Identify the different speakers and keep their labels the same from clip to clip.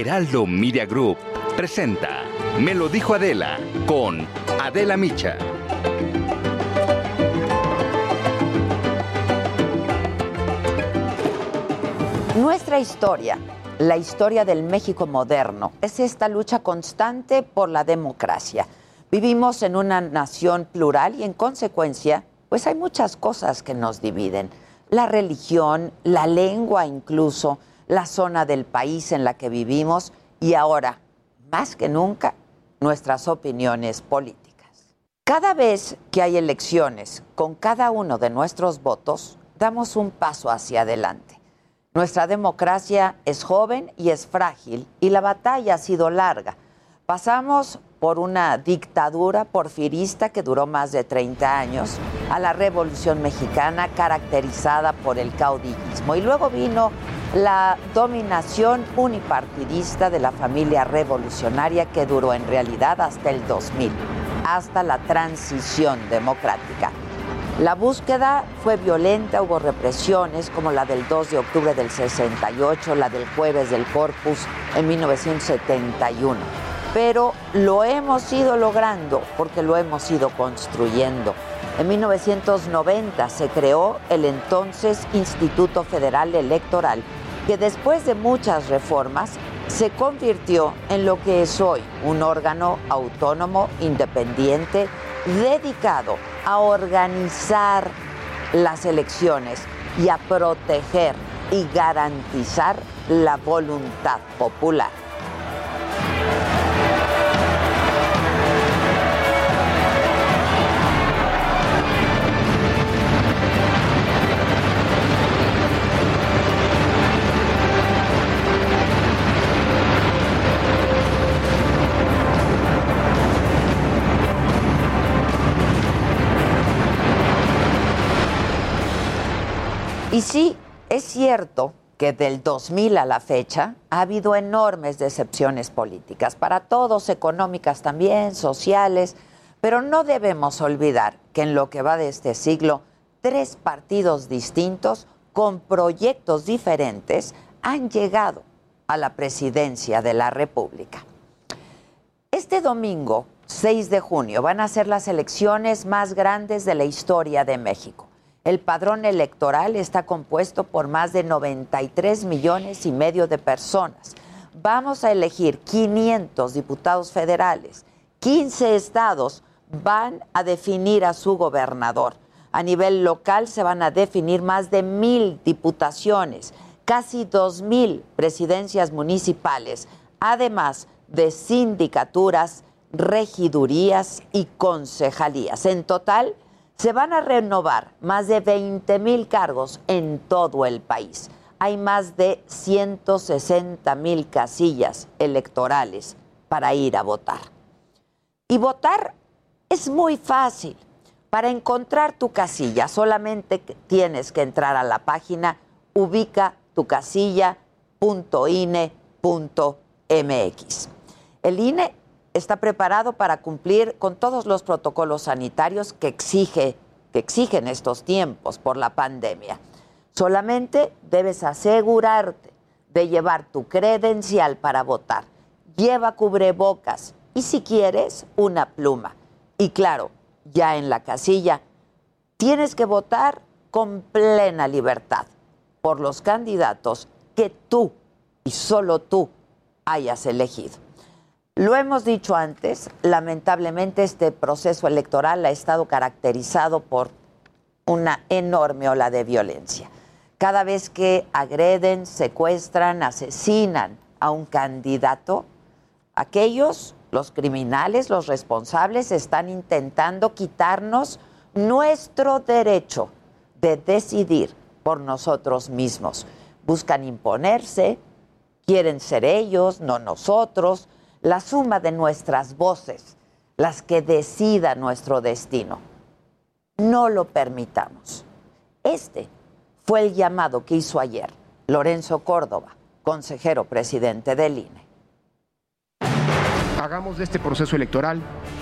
Speaker 1: Heraldo Media Group presenta Me lo dijo Adela con Adela Micha.
Speaker 2: Nuestra historia, la historia del México moderno, es esta lucha constante por la democracia. Vivimos en una nación plural y en consecuencia, pues hay muchas cosas que nos dividen. La religión, la lengua incluso, la zona del país en la que vivimos y ahora, más que nunca, nuestras opiniones políticas. Cada vez que hay elecciones, con cada uno de nuestros votos, damos un paso hacia adelante. Nuestra democracia es joven y es frágil y la batalla ha sido larga. Pasamos por una dictadura porfirista que duró más de 30 años, a la Revolución Mexicana caracterizada por el caudillismo y luego vino la dominación unipartidista de la familia revolucionaria que duró en realidad hasta el 2000, hasta la transición democrática. La búsqueda fue violenta, hubo represiones como la del 2 de octubre del 68, la del jueves del Corpus en 1971. Pero lo hemos ido logrando porque lo hemos ido construyendo. En 1990 se creó el entonces Instituto Federal Electoral, que después de muchas reformas se convirtió en lo que es hoy, un órgano autónomo, independiente, dedicado a organizar las elecciones y a proteger y garantizar la voluntad popular. Y sí, es cierto que del 2000 a la fecha ha habido enormes decepciones políticas, para todos, económicas también, sociales, pero no debemos olvidar que en lo que va de este siglo, tres partidos distintos con proyectos diferentes han llegado a la presidencia de la República. Este domingo, 6 de junio, van a ser las elecciones más grandes de la historia de México. El padrón electoral está compuesto por más de 93 millones y medio de personas. Vamos a elegir 500 diputados federales. 15 estados van a definir a su gobernador. A nivel local se van a definir más de mil diputaciones, casi dos mil presidencias municipales, además de sindicaturas, regidurías y concejalías. En total, se van a renovar más de 20 mil cargos en todo el país. Hay más de 160 mil casillas electorales para ir a votar. Y votar es muy fácil. Para encontrar tu casilla solamente tienes que entrar a la página ubicatucasilla.ine.mx. El INE está preparado para cumplir con todos los protocolos sanitarios que, exige, que exigen estos tiempos por la pandemia. Solamente debes asegurarte de llevar tu credencial para votar. Lleva cubrebocas y si quieres, una pluma. Y claro, ya en la casilla, tienes que votar con plena libertad por los candidatos que tú y solo tú hayas elegido. Lo hemos dicho antes, lamentablemente este proceso electoral ha estado caracterizado por una enorme ola de violencia. Cada vez que agreden, secuestran, asesinan a un candidato, aquellos, los criminales, los responsables, están intentando quitarnos nuestro derecho de decidir por nosotros mismos. Buscan imponerse, quieren ser ellos, no nosotros, la suma de nuestras voces, las que decidan nuestro destino. No lo permitamos. Este fue el llamado que hizo ayer Lorenzo Córdoba, consejero presidente del INE.
Speaker 3: Hagamos de este proceso electoral,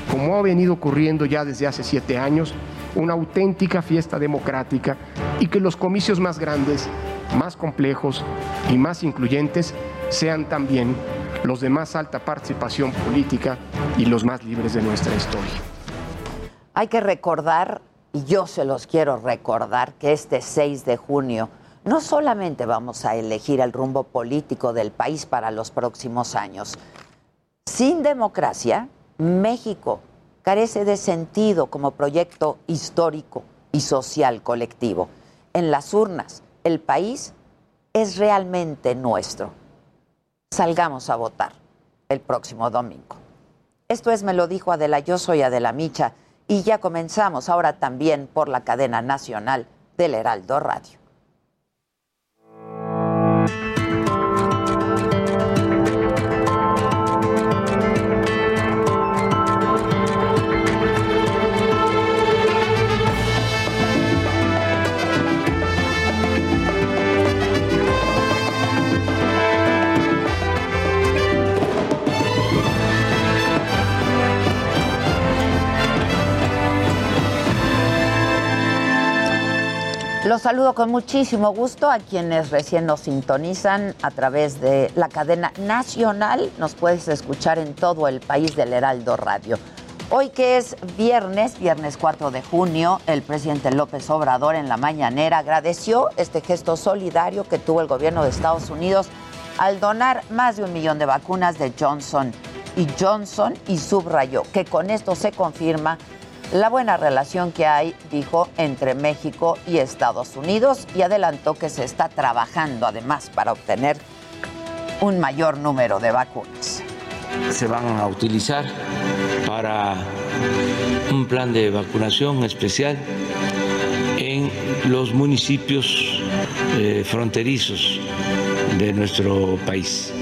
Speaker 3: como ha venido ocurriendo ya desde hace siete años, una auténtica fiesta democrática y que los comicios más grandes, más complejos y más incluyentes sean también los de más alta participación política y los más libres de nuestra historia.
Speaker 2: Hay que recordar, y yo se los quiero recordar, que este 6 de junio no solamente vamos a elegir el rumbo político del país para los próximos años. Sin democracia, México carece de sentido como proyecto histórico y social colectivo. En las urnas, el país es realmente nuestro. Salgamos a votar el próximo domingo. Esto es Me lo dijo Adela, yo soy Adela Micha y ya comenzamos ahora también por la cadena nacional del Heraldo Radio. Los saludo con muchísimo gusto a quienes recién nos sintonizan a través de la cadena nacional. Nos puedes escuchar en todo el país del Heraldo Radio. Hoy que es viernes, viernes 4 de junio, el presidente López Obrador en la mañanera agradeció este gesto solidario que tuvo el gobierno de Estados Unidos al donar más de un millón de vacunas de Johnson y Johnson y subrayó que con esto se confirma la buena relación que hay, dijo, entre México y Estados Unidos y adelantó que se está trabajando además para obtener un mayor número de vacunas.
Speaker 4: Se van a utilizar para un plan de vacunación especial en los municipios eh, fronterizos de nuestro país,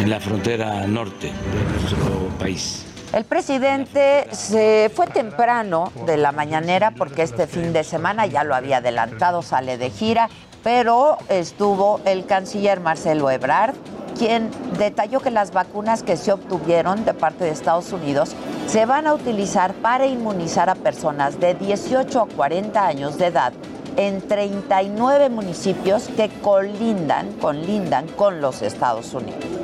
Speaker 4: en la frontera norte de nuestro país.
Speaker 2: El presidente se fue temprano de la mañanera porque este fin de semana ya lo había adelantado, sale de gira, pero estuvo el canciller Marcelo Ebrard, quien detalló que las vacunas que se obtuvieron de parte de Estados Unidos se van a utilizar para inmunizar a personas de 18 a 40 años de edad en 39 municipios que colindan, colindan con los Estados Unidos.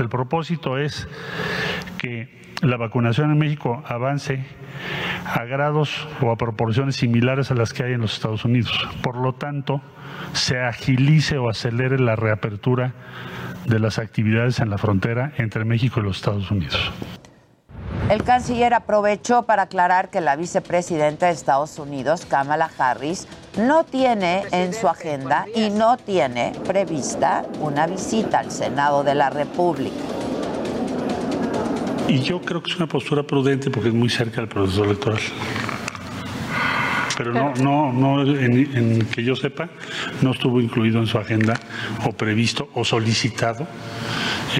Speaker 5: El propósito es que la vacunación en México avance a grados o a proporciones similares a las que hay en los Estados Unidos. Por lo tanto, se agilice o acelere la reapertura de las actividades en la frontera entre México y los Estados Unidos.
Speaker 2: El canciller aprovechó para aclarar que la vicepresidenta de Estados Unidos, Kamala Harris, no tiene en su agenda y no tiene prevista una visita al Senado de la República.
Speaker 5: Y yo creo que es una postura prudente porque es muy cerca del proceso electoral. Pero no, no, no, en, en que yo sepa, no estuvo incluido en su agenda o previsto o solicitado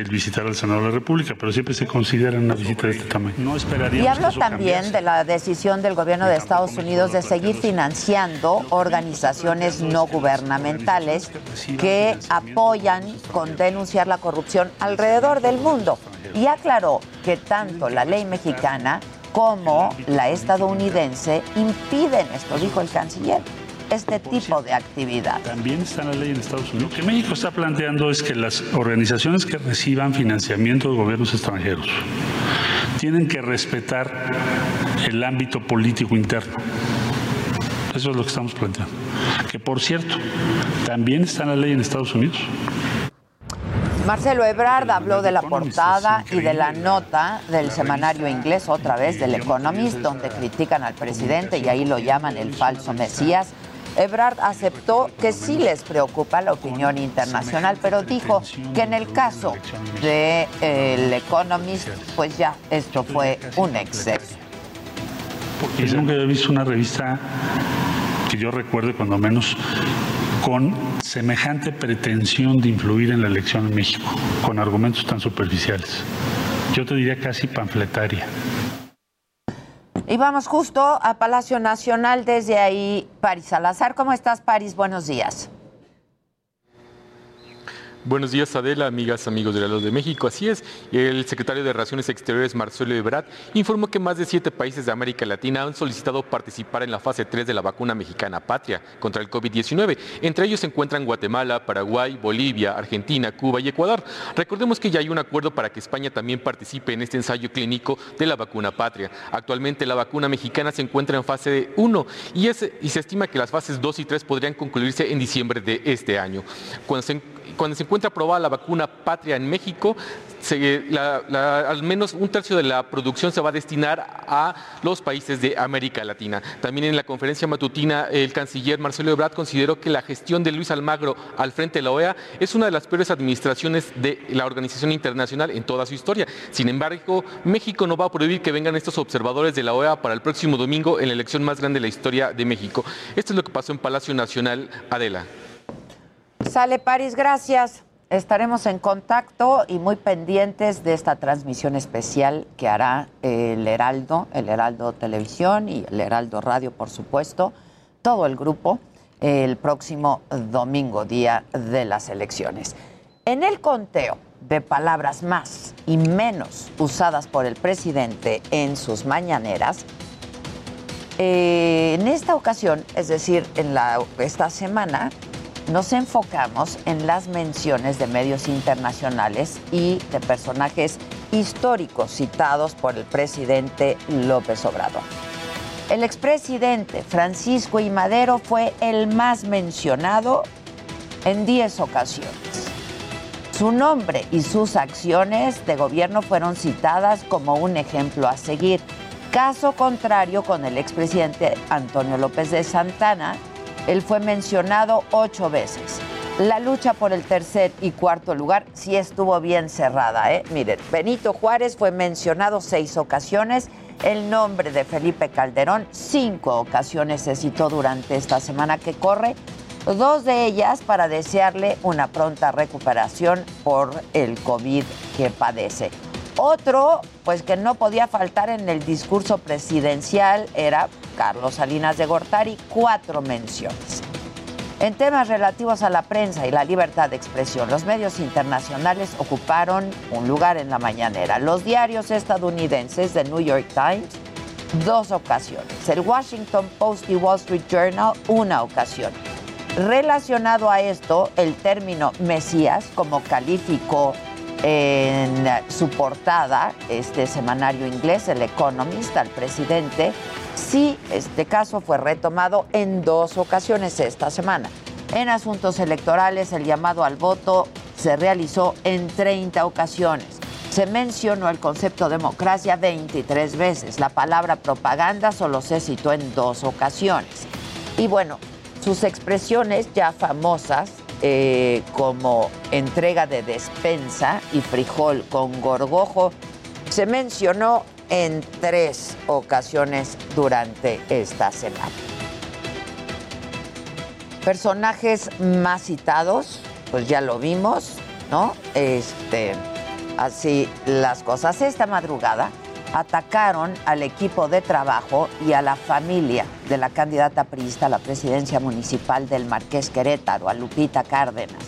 Speaker 5: el visitar al Senado de la República, pero siempre se considera una visita de este tamaño. No esperaría.
Speaker 2: Y hablo también de la decisión del gobierno de Estados Unidos de seguir financiando organizaciones no gubernamentales que apoyan con denunciar la corrupción alrededor del mundo. Y aclaró que tanto la ley mexicana como la estadounidense impiden esto, dijo el canciller este tipo de actividad.
Speaker 5: También está en la ley en Estados Unidos. Lo que México está planteando es que las organizaciones que reciban financiamiento de gobiernos extranjeros tienen que respetar el ámbito político interno. Eso es lo que estamos planteando. Que por cierto, también está en la ley en Estados Unidos.
Speaker 2: Marcelo Ebrard habló de la portada y de la nota del semanario inglés, otra vez del Economist, donde critican al presidente y ahí lo llaman el falso Mesías. Ebrard aceptó que sí les preocupa la opinión internacional, pero dijo que en el caso del de, Economist, pues ya esto fue un exceso.
Speaker 5: Porque nunca había visto una revista que yo recuerde cuando menos con semejante pretensión de influir en la elección en México, con argumentos tan superficiales. Yo te diría casi panfletaria.
Speaker 2: Y vamos justo a Palacio Nacional, desde ahí, Paris Salazar. ¿Cómo estás, Paris? Buenos días.
Speaker 6: Buenos días, Adela, amigas, amigos de la Luz de México. Así es, el secretario de Relaciones Exteriores, Marcelo Ebrard, informó que más de siete países de América Latina han solicitado participar en la fase 3 de la vacuna mexicana patria contra el COVID-19. Entre ellos se encuentran Guatemala, Paraguay, Bolivia, Argentina, Cuba y Ecuador. Recordemos que ya hay un acuerdo para que España también participe en este ensayo clínico de la vacuna patria. Actualmente la vacuna mexicana se encuentra en fase 1 y, y se estima que las fases 2 y 3 podrían concluirse en diciembre de este año. Cuando se, cuando se encuentra aprobada la vacuna patria en México, al menos un tercio de la producción se va a destinar a los países de América Latina. También en la conferencia matutina, el canciller Marcelo Ebrard consideró que la gestión de Luis Almagro al frente de la OEA es una de las peores administraciones de la organización internacional en toda su historia. Sin embargo, México no va a prohibir que vengan estos observadores de la OEA para el próximo domingo en la elección más grande de la historia de México. Esto es lo que pasó en Palacio Nacional, Adela.
Speaker 2: Sale París, gracias. Estaremos en contacto y muy pendientes de esta transmisión especial que hará el Heraldo, el Heraldo Televisión y el Heraldo Radio, por supuesto, todo el grupo, el próximo domingo, día de las elecciones. En el conteo de palabras más y menos usadas por el presidente en sus mañaneras, eh, en esta ocasión, es decir, en esta semana, nos enfocamos en las menciones de medios internacionales y de personajes históricos citados por el presidente López Obrador. El expresidente Francisco I. Madero fue el más mencionado en 10 ocasiones. Su nombre y sus acciones de gobierno fueron citadas como un ejemplo a seguir. Caso contrario con el expresidente Antonio López de Santana, él fue mencionado ocho veces. La lucha por el tercer y cuarto lugar sí estuvo bien cerrada. ¿eh? Miren, Benito Juárez fue mencionado seis ocasiones. El nombre de Felipe Calderón, cinco ocasiones se citó durante esta semana que corre, dos de ellas para desearle una pronta recuperación por el COVID que padece. Otro, pues que no podía faltar en el discurso presidencial, era Carlos Salinas de Gortari, cuatro menciones. En temas relativos a la prensa y la libertad de expresión, los medios internacionales ocuparon un lugar en la mañanera. Los diarios estadounidenses, The New York Times, dos ocasiones. El Washington Post y Wall Street Journal, una ocasión. Relacionado a esto, el término Mesías, como calificó en su portada este semanario inglés, El Economist, al presidente, sí, este caso fue retomado en dos ocasiones esta semana. En asuntos electorales, el llamado al voto se realizó en 30 ocasiones. Se mencionó el concepto democracia 23 veces. La palabra propaganda solo se citó en dos ocasiones. Y bueno, sus expresiones ya famosas eh, como entrega de despensa y frijol con gorgojo se mencionó en tres ocasiones durante esta semana. Personajes más citados, pues ya lo vimos, ¿no? Este, así las cosas. Esta madrugada atacaron al equipo de trabajo y a la familia de la candidata priista a la presidencia municipal del Marqués Querétaro, a Lupita Cárdenas.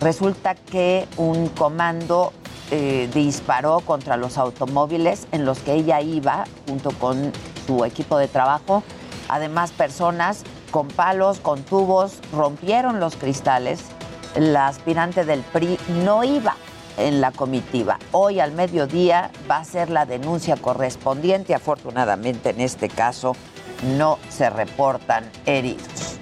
Speaker 2: Resulta que un comando eh, disparó contra los automóviles en los que ella iba junto con su equipo de trabajo. Además, personas con palos, con tubos, rompieron los cristales. La aspirante del PRI no iba en la comitiva. Hoy al mediodía va a ser la denuncia correspondiente. Afortunadamente en este caso no se reportan heridos.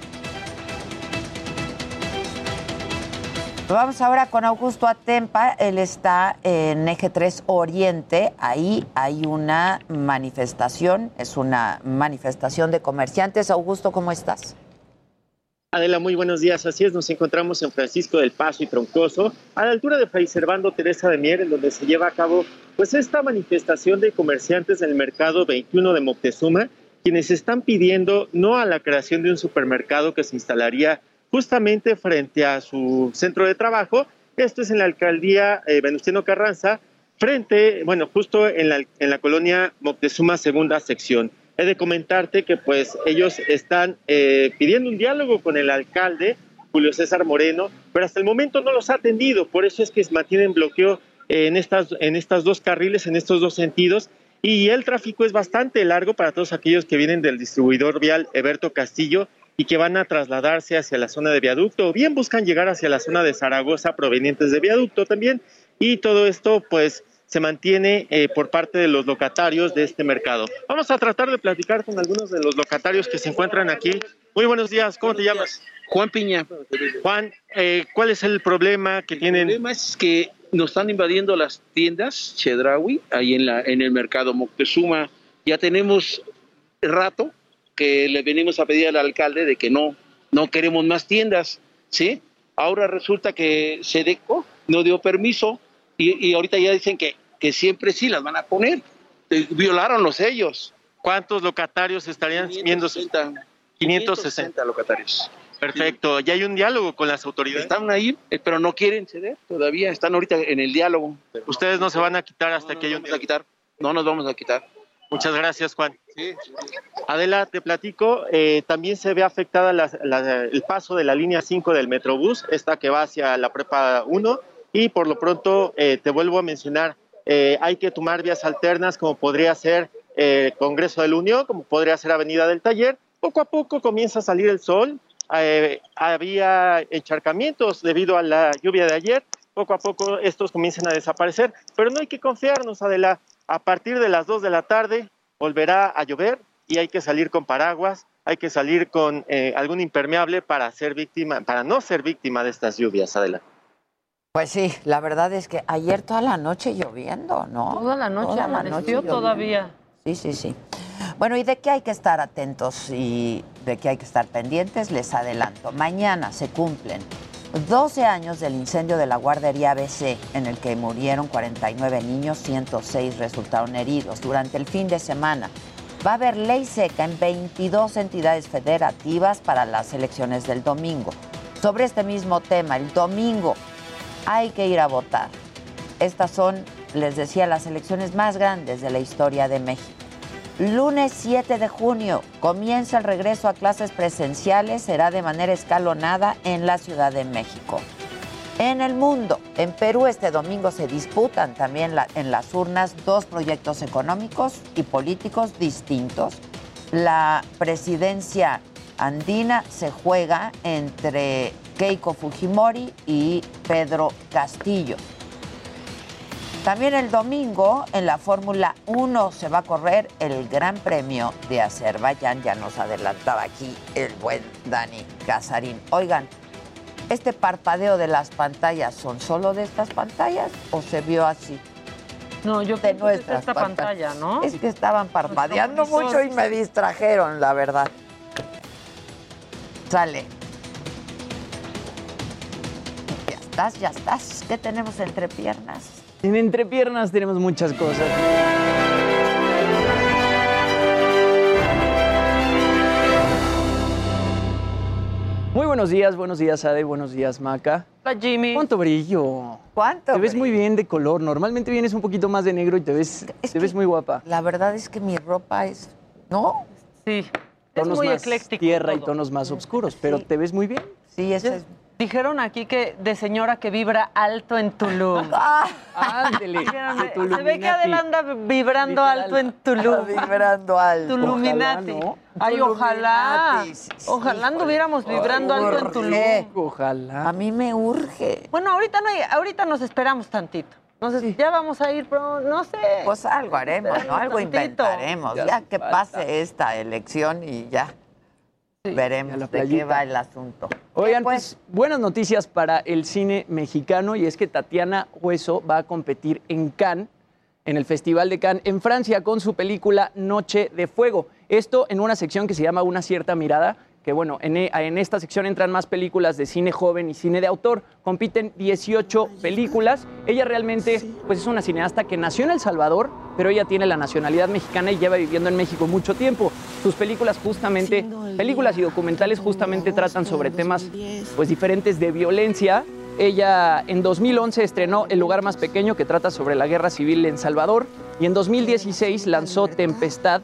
Speaker 2: Vamos ahora con Augusto Atempa. Él está en Eje 3 Oriente. Ahí hay una manifestación, es una manifestación de comerciantes. Augusto, ¿cómo estás?
Speaker 7: Adela, muy buenos días. Así es, nos encontramos en Francisco del Paso y Troncoso, a la altura de Fray Servando Teresa de Mier, en donde se lleva a cabo pues esta manifestación de comerciantes del mercado 21 de Moctezuma, quienes están pidiendo no a la creación de un supermercado que se instalaría justamente frente a su centro de trabajo. Esto es en la alcaldía eh, Venustiano Carranza, frente, bueno, justo en la, colonia Moctezuma, segunda sección. He de comentarte que pues ellos están eh, pidiendo un diálogo con el alcalde, Julio César Moreno, pero hasta el momento no los ha atendido, por eso es que mantienen bloqueo en estas, en estas dos carriles, en estos dos sentidos, y el tráfico es bastante largo para todos aquellos que vienen del distribuidor vial Eberto Castillo y que van a trasladarse hacia la zona de viaducto o bien buscan llegar hacia la zona de Zaragoza provenientes de viaducto también. Y todo esto pues se mantiene eh, por parte de los locatarios de este mercado. Vamos a tratar de platicar con algunos de los locatarios que se encuentran aquí. Muy buenos días, ¿cómo te llamas?
Speaker 8: Juan Piña.
Speaker 7: Juan, eh, ¿cuál es el problema que tienen?
Speaker 8: El problema es que nos están invadiendo las tiendas Chedraui, ahí en, la, en el mercado Moctezuma. Ya tenemos rato que le venimos a pedir al alcalde de que no, no queremos más tiendas, ¿sí? Ahora resulta que Sedeco no dio permiso y, y ahorita ya dicen que, que siempre sí las van a poner. Eh, Violaron los ellos.
Speaker 7: ¿Cuántos locatarios estarían viendo?
Speaker 8: 560.
Speaker 7: 560
Speaker 8: locatarios.
Speaker 7: Perfecto. ¿Ya hay un diálogo con las autoridades?
Speaker 8: Están ahí, eh, pero no quieren ceder todavía. Están ahorita en el diálogo.
Speaker 7: Ustedes no se van a quitar hasta que haya un
Speaker 8: vamos a quitar. No nos vamos a quitar.
Speaker 7: Muchas gracias, Juan. Adela, te platico, eh, también se ve afectada la- la- el paso de la línea 5 del Metrobús, esta que va hacia la Prepa 1, y por lo pronto eh, te vuelvo a mencionar, eh, hay que tomar vías alternas como podría ser eh, Congreso de la Unión, como podría ser Avenida del Taller. Poco a poco comienza a salir el sol, eh, había encharcamientos debido a la lluvia de ayer, poco a poco estos comienzan a desaparecer, pero no hay que confiarnos, Adela, a partir de las 2 de la tarde volverá a llover y hay que salir con paraguas, hay que salir con eh, algún impermeable para ser víctima, para no ser víctima de estas lluvias, Adela.
Speaker 2: Pues sí, la verdad es que ayer toda la noche lloviendo, ¿no?
Speaker 9: Toda la noche
Speaker 2: Toda la
Speaker 9: amaneció
Speaker 2: noche lloviendo.
Speaker 9: todavía.
Speaker 2: Sí, sí, sí. Bueno, ¿y de qué hay que estar atentos y de qué hay que estar pendientes? Les adelanto. Mañana se cumplen 12 años del incendio de la guardería ABC, en el que murieron 49 niños, 106 resultaron heridos. Durante el fin de semana va a haber ley seca en 22 entidades federativas para las elecciones del domingo. Sobre este mismo tema, el domingo hay que ir a votar. Estas son, les decía, las elecciones más grandes de la historia de México. Lunes 7 de junio comienza el regreso a clases presenciales, será de manera escalonada en la Ciudad de México. En el mundo, en Perú este domingo se disputan también en las urnas dos proyectos económicos y políticos distintos. La presidencia andina se juega entre Keiko Fujimori y Pedro Castillo. También el domingo en la Fórmula 1 se va a correr el Gran Premio de Azerbaiyán. Ya nos adelantaba aquí el buen Dani Casarín. Oigan, ¿este parpadeo de las pantallas son solo de estas pantallas o se vio así?
Speaker 9: No, yo
Speaker 2: de
Speaker 9: creo que es
Speaker 2: nuestras
Speaker 9: esta pantalla, ¿no?
Speaker 2: Es que estaban parpadeando
Speaker 9: Nuestro
Speaker 2: mucho y me distrajeron, la verdad. Sale. Ya estás, ya estás. ¿Qué tenemos entre piernas?
Speaker 10: En entrepiernas tenemos muchas cosas. Muy buenos días, buenos días Ade, buenos días Maca.
Speaker 9: Hola Jimmy.
Speaker 10: ¿Cuánto brillo?
Speaker 2: ¿Cuánto?
Speaker 10: Te ves
Speaker 2: brillo?
Speaker 10: muy bien de color. Normalmente vienes un poquito más de negro y te ves,
Speaker 2: Es
Speaker 10: te ves muy guapa.
Speaker 2: La verdad es que mi ropa es. ¿No?
Speaker 9: Sí.
Speaker 10: Tonos
Speaker 9: es muy
Speaker 10: más
Speaker 9: ecléctico.
Speaker 10: tierra y tonos más oscuros, pero
Speaker 2: Sí.
Speaker 10: te ves muy bien.
Speaker 2: Sí, ese es.
Speaker 9: Dijeron aquí que de señora que vibra alto en Tulum.
Speaker 2: ¡Ah!
Speaker 10: Ándele. Tu
Speaker 9: se ve que. Adela anda vibrando
Speaker 10: Literal.
Speaker 9: alto en Tulum.
Speaker 2: Vibrando alto.
Speaker 9: Tuluminati.
Speaker 10: Ojalá, ¿no?
Speaker 9: Ay, ojalá.
Speaker 2: Sí,
Speaker 9: Ojalá anduviéramos vibrando alto en Tulum.
Speaker 10: Ojalá.
Speaker 2: A mí me urge.
Speaker 9: Bueno, ahorita no hay- ahorita nos esperamos tantito. Entonces, ya vamos a ir, pero no sé.
Speaker 2: Pues algo haremos, ¿no? Algo
Speaker 9: Tantito.
Speaker 2: inventaremos.
Speaker 10: Ya
Speaker 2: que
Speaker 10: falta.
Speaker 2: pase esta elección y ya veremos de qué va el asunto.
Speaker 10: Oigan,
Speaker 2: pues,
Speaker 10: pues buenas noticias para el cine mexicano y es que Tatiana Hueso va a competir en Cannes, en el Festival de Cannes, en Francia, con su película Noche de Fuego. Esto en una sección que se llama Una cierta mirada, que bueno, en, e- en esta sección entran más películas de cine joven y cine de autor. Compiten 18 películas. Ella realmente pues es una cineasta que nació en El Salvador, pero ella tiene la nacionalidad mexicana y lleva viviendo en México mucho tiempo. sus películas justamente, películas y documentales justamente tratan sobre temas pues diferentes de violencia. Ella en 2011 estrenó El lugar más pequeño que trata sobre la guerra civil en Salvador y en 2016 lanzó Tempestad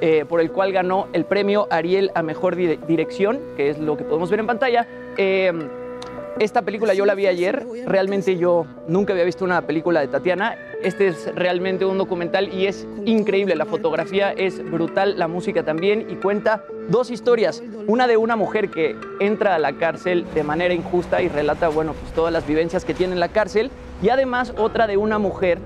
Speaker 10: eh, por el cual ganó el premio Ariel a Mejor Di- Dirección, que es lo que podemos ver en pantalla. Eh, esta película yo la vi ayer, realmente yo nunca había visto una película de Tatiana. Este es realmente un documental y es increíble, la fotografía es brutal, la música también y cuenta dos historias. Una de una mujer que entra a la cárcel de manera injusta y relata, bueno, pues todas las vivencias que tiene en la cárcel y además otra de una mujer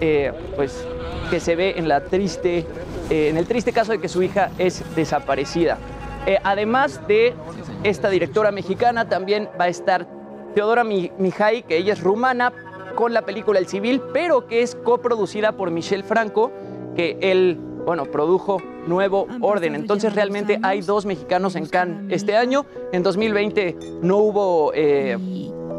Speaker 10: eh, pues que se ve en la triste, eh, en el triste caso de que su hija es desaparecida. Eh, además de esta directora mexicana, también va a estar Teodora Mi- Mijay, que ella es rumana, con la película El Civil, pero que es coproducida por Michel Franco, que él, bueno, produjo Nuevo Orden. Entonces realmente hay dos mexicanos en Cannes este año. En 2020 no hubo... eh,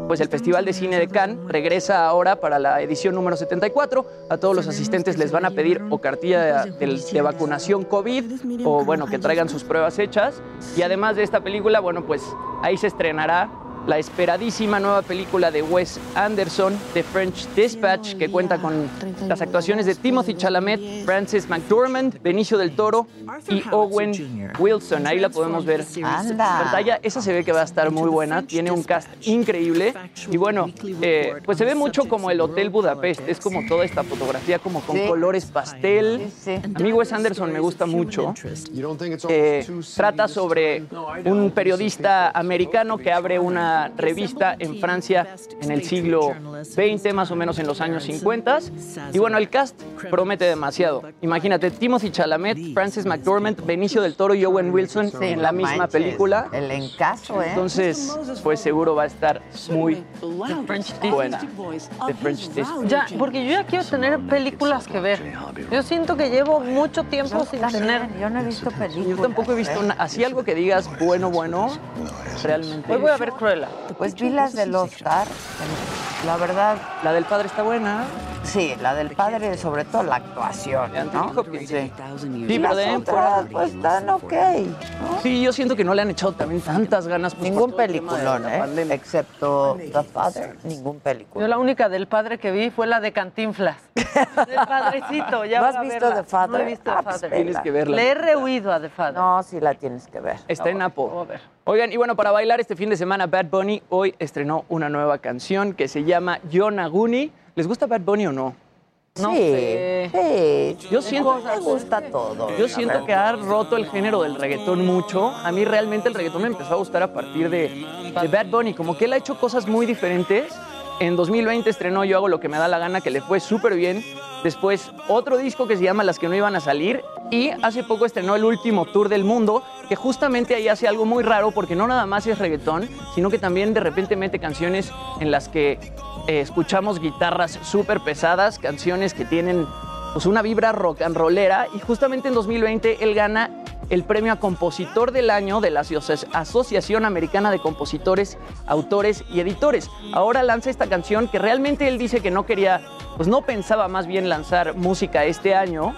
Speaker 10: pues el Festival de Cine de Cannes regresa ahora para la edición número 74. A todos los asistentes les van a pedir o cartilla de, de- de vacunación COVID o bueno, que traigan sus pruebas hechas. Y además de esta película, bueno, pues ahí se estrenará la esperadísima nueva película de Wes Anderson, The French Dispatch, que cuenta con las actuaciones de Timothy Chalamet, Frances McDormand, Benicio del Toro y Owen Wilson. Ahí la podemos ver en pantalla. Esa se ve que va a estar muy buena, tiene un cast increíble y bueno, eh, pues se ve mucho como el Hotel Budapest, es como toda esta fotografía como con
Speaker 2: Sí.
Speaker 10: colores pastel. A mí Wes Anderson me gusta mucho. Eh, trata sobre un periodista americano que abre una revista en Francia en el siglo XX, más o menos en los años 50. Y bueno, el cast promete demasiado. Imagínate, Timothy Chalamet, Frances McDormand, Benicio del Toro y Owen Wilson
Speaker 2: Sí,
Speaker 10: en la misma
Speaker 2: manches.
Speaker 10: película.
Speaker 2: El encaso, ¿eh?
Speaker 10: Entonces, pues seguro va a estar muy buena. The French.
Speaker 9: Ya, porque yo ya quiero tener películas que ver. Yo siento que llevo mucho tiempo sin tener.
Speaker 2: Yo no he visto películas.
Speaker 10: Yo tampoco he visto una- así algo que digas bueno, bueno, realmente.
Speaker 9: Hoy voy a ver Cruella.
Speaker 2: Pues vi las del Oscar. La verdad,
Speaker 10: La del padre está buena.
Speaker 2: Sí, la del padre, sobre todo la actuación, ¿no?
Speaker 10: Sí,
Speaker 2: Sí,
Speaker 10: pero de ahí en fuera,
Speaker 2: otras, pues están ok. ¿no?
Speaker 10: Sí, yo siento que no le han echado también tantas ganas. pues,
Speaker 2: Ningún
Speaker 10: por todo el tema de
Speaker 2: peliculón,
Speaker 10: la
Speaker 2: ¿eh?
Speaker 10: pandemia.
Speaker 2: Excepto The Father, ningún
Speaker 9: Yo
Speaker 2: película.
Speaker 9: la única del padre que vi fue la de Cantinflas. Del padrecito, ya
Speaker 2: ¿No has
Speaker 9: a
Speaker 2: visto
Speaker 9: verla.
Speaker 2: The Father?
Speaker 9: No he visto
Speaker 2: Ah,
Speaker 9: The
Speaker 2: pues
Speaker 9: Father.
Speaker 10: Tienes que verla.
Speaker 9: Le he rehuido a The Father.
Speaker 2: No, sí la tienes que ver.
Speaker 10: Está en Apple.
Speaker 9: Voy a ver.
Speaker 10: Oigan, y bueno, para bailar este fin de semana, Bad Bunny hoy estrenó una nueva canción que se llama Yonaguni. ¿Les gusta Bad Bunny o no?
Speaker 9: No
Speaker 2: sí,
Speaker 9: sé.
Speaker 2: sí.
Speaker 10: Yo siento-
Speaker 2: me gusta todo.
Speaker 10: Yo
Speaker 2: la
Speaker 10: siento que ha roto el género del reggaetón mucho. A mí realmente el reggaetón me empezó a gustar a partir de, de Bad Bunny. Como que él ha hecho cosas muy diferentes. En 2020 estrenó Yo hago lo que me da la gana, que le fue súper bien. Después otro disco que se llama Las que no iban a salir. Y hace poco estrenó el último tour del mundo, que justamente ahí hace algo muy raro porque no nada más es reggaetón, sino que también de repente mete canciones en las que eh, escuchamos guitarras súper pesadas, canciones que tienen pues una vibra rock and rollera y justamente en 2020 él gana el premio a compositor del año de la Asoci- Asociación Americana de Compositores, Autores y Editores. Ahora lanza esta canción que realmente él dice que no quería, pues no pensaba más bien lanzar música este año,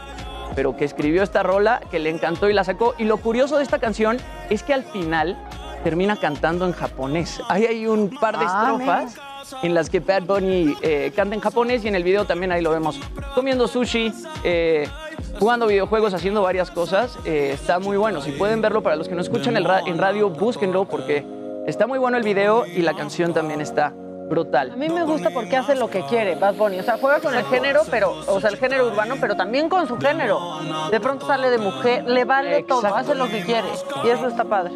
Speaker 10: pero que escribió esta rola, que le encantó y la sacó. Y lo curioso de esta canción es que al final termina cantando en japonés. Ahí hay un par de
Speaker 2: Ah,
Speaker 10: estrofas en las que Bad Bunny eh, canta en japonés y en el video también ahí lo vemos comiendo sushi, eh, jugando videojuegos, haciendo varias cosas. Eh, está muy bueno. Si pueden verlo para los que no escuchan el en radio, búsquenlo porque está muy bueno el video y la canción también está
Speaker 9: A
Speaker 10: brutal.
Speaker 9: mí me gusta porque hace lo que quiere Bad Bunny. O sea, juega con el género, pero, o sea, el género urbano, pero también con su género. De pronto sale de mujer, le vale todo, hace lo que quiere. Y eso está padre.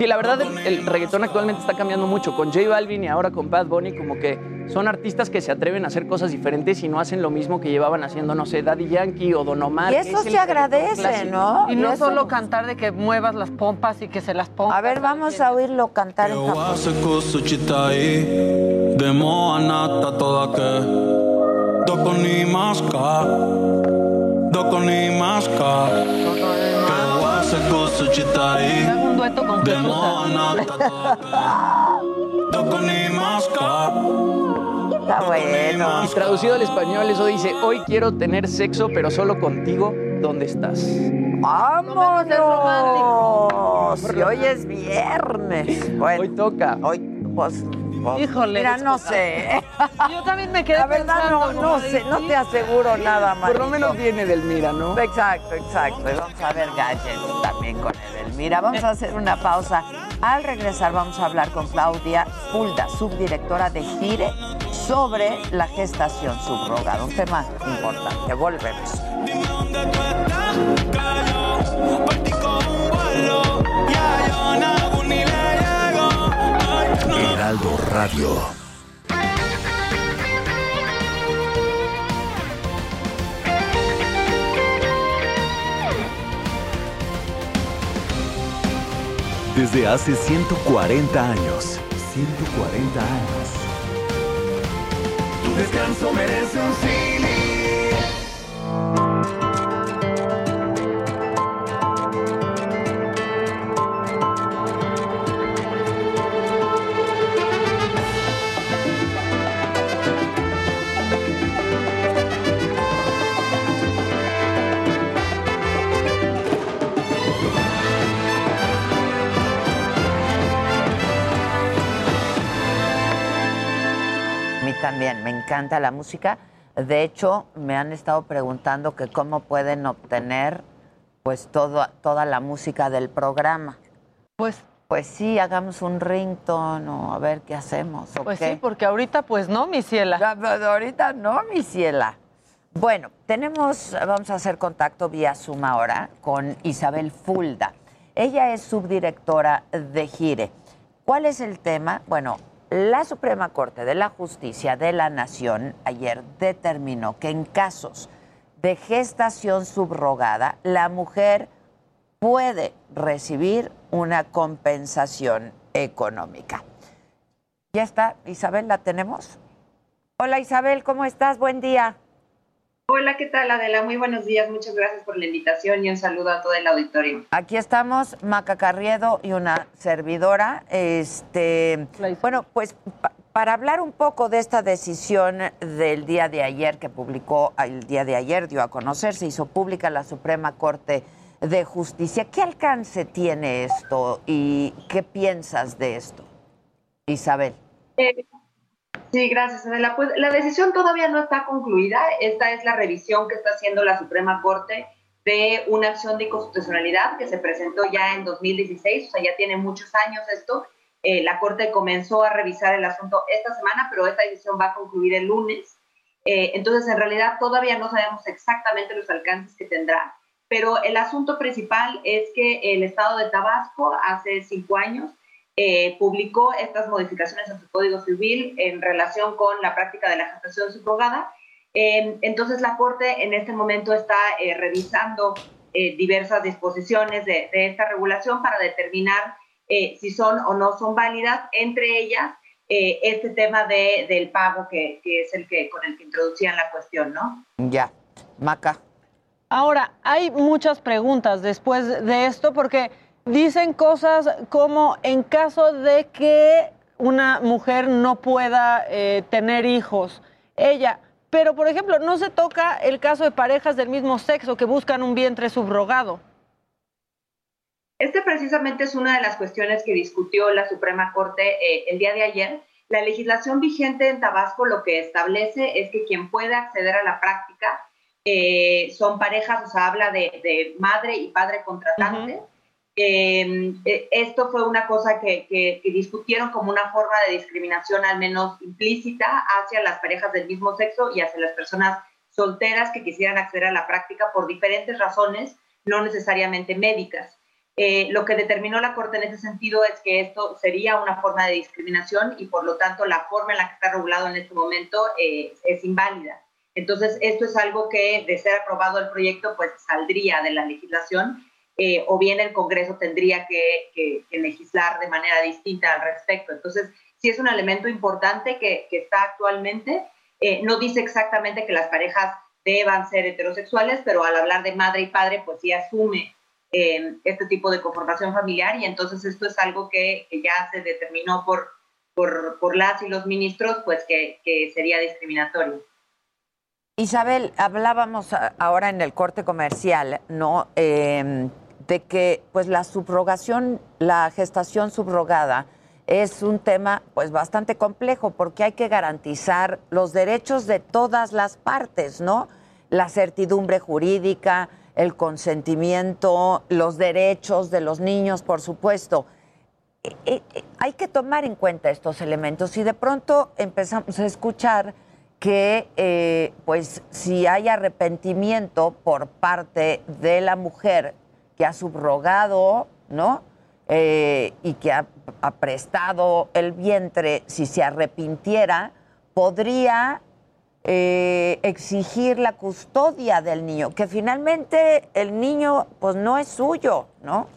Speaker 10: Y la verdad, el, el reggaetón actualmente está cambiando mucho. Con J Balvin y ahora con Bad Bunny, como que son artistas que se atreven a hacer cosas diferentes y no hacen lo mismo que llevaban haciendo, no sé, Daddy Yankee o Don Omar.
Speaker 2: Y eso
Speaker 10: es
Speaker 2: se agradece. ¿no?
Speaker 9: Y no
Speaker 2: eso-
Speaker 9: solo cantar de que muevas las pompas y que se las pongas.
Speaker 2: A ver, vamos a oírlo cantar en japonés
Speaker 9: dueto con
Speaker 11: Demona,
Speaker 2: Está bueno.
Speaker 10: Y Traducido al español, eso dice, hoy quiero tener sexo, pero solo contigo, ¿dónde estás?
Speaker 2: ¡Vámonos! Si hoy es viernes. Bueno, hoy
Speaker 10: toca.
Speaker 2: Hoy, pues,
Speaker 9: Híjole.
Speaker 2: Mira, no sé.
Speaker 9: Yo también me quedé
Speaker 2: La verdad, no,
Speaker 9: pensando,
Speaker 2: no
Speaker 9: ¿no?
Speaker 2: sé, no te aseguro nada más.
Speaker 10: Por lo menos viene del Mira, ¿no?
Speaker 2: Exacto, exacto. Y vamos a ver gadgets también con Edelmira. Vamos a hacer una pausa. Al regresar vamos a hablar con Claudia Fulda, subdirectora de GIRE, sobre la gestación subrogada. Un tema importante. Volvemos.
Speaker 12: Radio. Desde hace 140 años. 140 años.
Speaker 11: Tu descanso merece un.
Speaker 2: También, me encanta la música. De hecho, me han estado preguntando que cómo pueden obtener pues todo, toda la música del programa.
Speaker 9: Pues
Speaker 2: pues sí, hagamos un ringtone o a ver qué hacemos. ¿o
Speaker 9: Pues
Speaker 2: qué?
Speaker 9: sí, porque ahorita pues no, mi ciela.
Speaker 2: ahorita no, mi ciela. Bueno, tenemos, vamos a hacer contacto vía Zoom ahora con Isabel Fulda. Ella es subdirectora de Gire. ¿Cuál es el tema? Bueno, la Suprema Corte de la Justicia de la Nación ayer determinó que en casos de gestación subrogada, la mujer puede recibir una compensación económica. Ya está, Isabel, ¿la tenemos? Hola Isabel, ¿cómo estás? Buen día.
Speaker 13: Hola, ¿qué tal Adela? Muy buenos días, muchas gracias por la invitación y un saludo a todo el auditorio.
Speaker 2: Aquí estamos, Maca Carriedo y una servidora. Este, bueno, pues pa- para hablar un poco de esta decisión del día de ayer que publicó, el día de ayer dio a conocer, se hizo pública la Suprema Corte de Justicia. ¿Qué alcance tiene esto y qué piensas de esto, Isabel?
Speaker 13: Eh, sí, gracias Adela. Pues la decisión todavía no está concluida. Esta es la revisión que está haciendo la Suprema Corte de una acción de inconstitucionalidad que se presentó ya en 2016, o sea, ya tiene muchos años esto. Eh, la Corte comenzó a revisar el asunto esta semana, pero esta decisión va a concluir el lunes. Eh, entonces, en realidad, todavía no sabemos exactamente los alcances que tendrá, pero el asunto principal es que el Estado de Tabasco hace cinco años eh, publicó estas modificaciones en su Código Civil en relación con la práctica de la gestación subrogada. Eh, entonces, la Corte en este momento está eh, revisando eh, diversas disposiciones de, de esta regulación para determinar eh, si son o no son válidas, entre ellas eh, este tema de, del pago que, que es el que con el que introducían la cuestión, ¿no?
Speaker 2: Ya, Maca.
Speaker 9: Ahora, hay muchas preguntas después de esto porque dicen cosas como en caso de que una mujer no pueda eh, tener hijos, ella, pero por ejemplo, no se toca el caso de parejas del mismo sexo que buscan un vientre subrogado.
Speaker 13: Este precisamente es una de las cuestiones que discutió la Suprema Corte eh, el día de ayer. La legislación vigente en Tabasco lo que establece es que quien puede acceder a la práctica eh, son parejas, o sea, habla de, de madre y padre contratante. Eh, esto fue una cosa que, que- que discutieron como una forma de discriminación al menos implícita hacia las parejas del mismo sexo y hacia las personas solteras que quisieran acceder a la práctica por diferentes razones, no necesariamente médicas. Eh, lo que determinó la Corte en ese sentido es que esto sería una forma de discriminación y por lo tanto la forma en la que está regulado en este momento eh, es inválida. Entonces, esto es algo que, de ser aprobado el proyecto, pues saldría de la legislación eh, o bien el Congreso tendría que, legislar de manera distinta al respecto. Entonces, sí es un elemento importante que, está actualmente. Eh, no dice exactamente que las parejas deban ser heterosexuales, pero al hablar de madre y padre, pues sí asume eh, este tipo de conformación familiar y entonces esto es algo que, ya se determinó por, por, las y los ministros, pues que, sería discriminatorio.
Speaker 2: Isabel, hablábamos ahora en el corte comercial, ¿no? Eh, de que pues la subrogación, la gestación subrogada es un tema pues bastante complejo porque hay que garantizar los derechos de todas las partes, ¿no? La certidumbre jurídica, el consentimiento, los derechos de los niños, por supuesto. Eh, eh, hay que tomar en cuenta estos elementos y de pronto empezamos a escuchar que eh, pues si hay arrepentimiento por parte de la mujer ha subrogado, ¿no? y que ha, prestado el vientre, si se arrepintiera, podría exigir la custodia del niño, que finalmente el niño pues no es suyo, ¿no?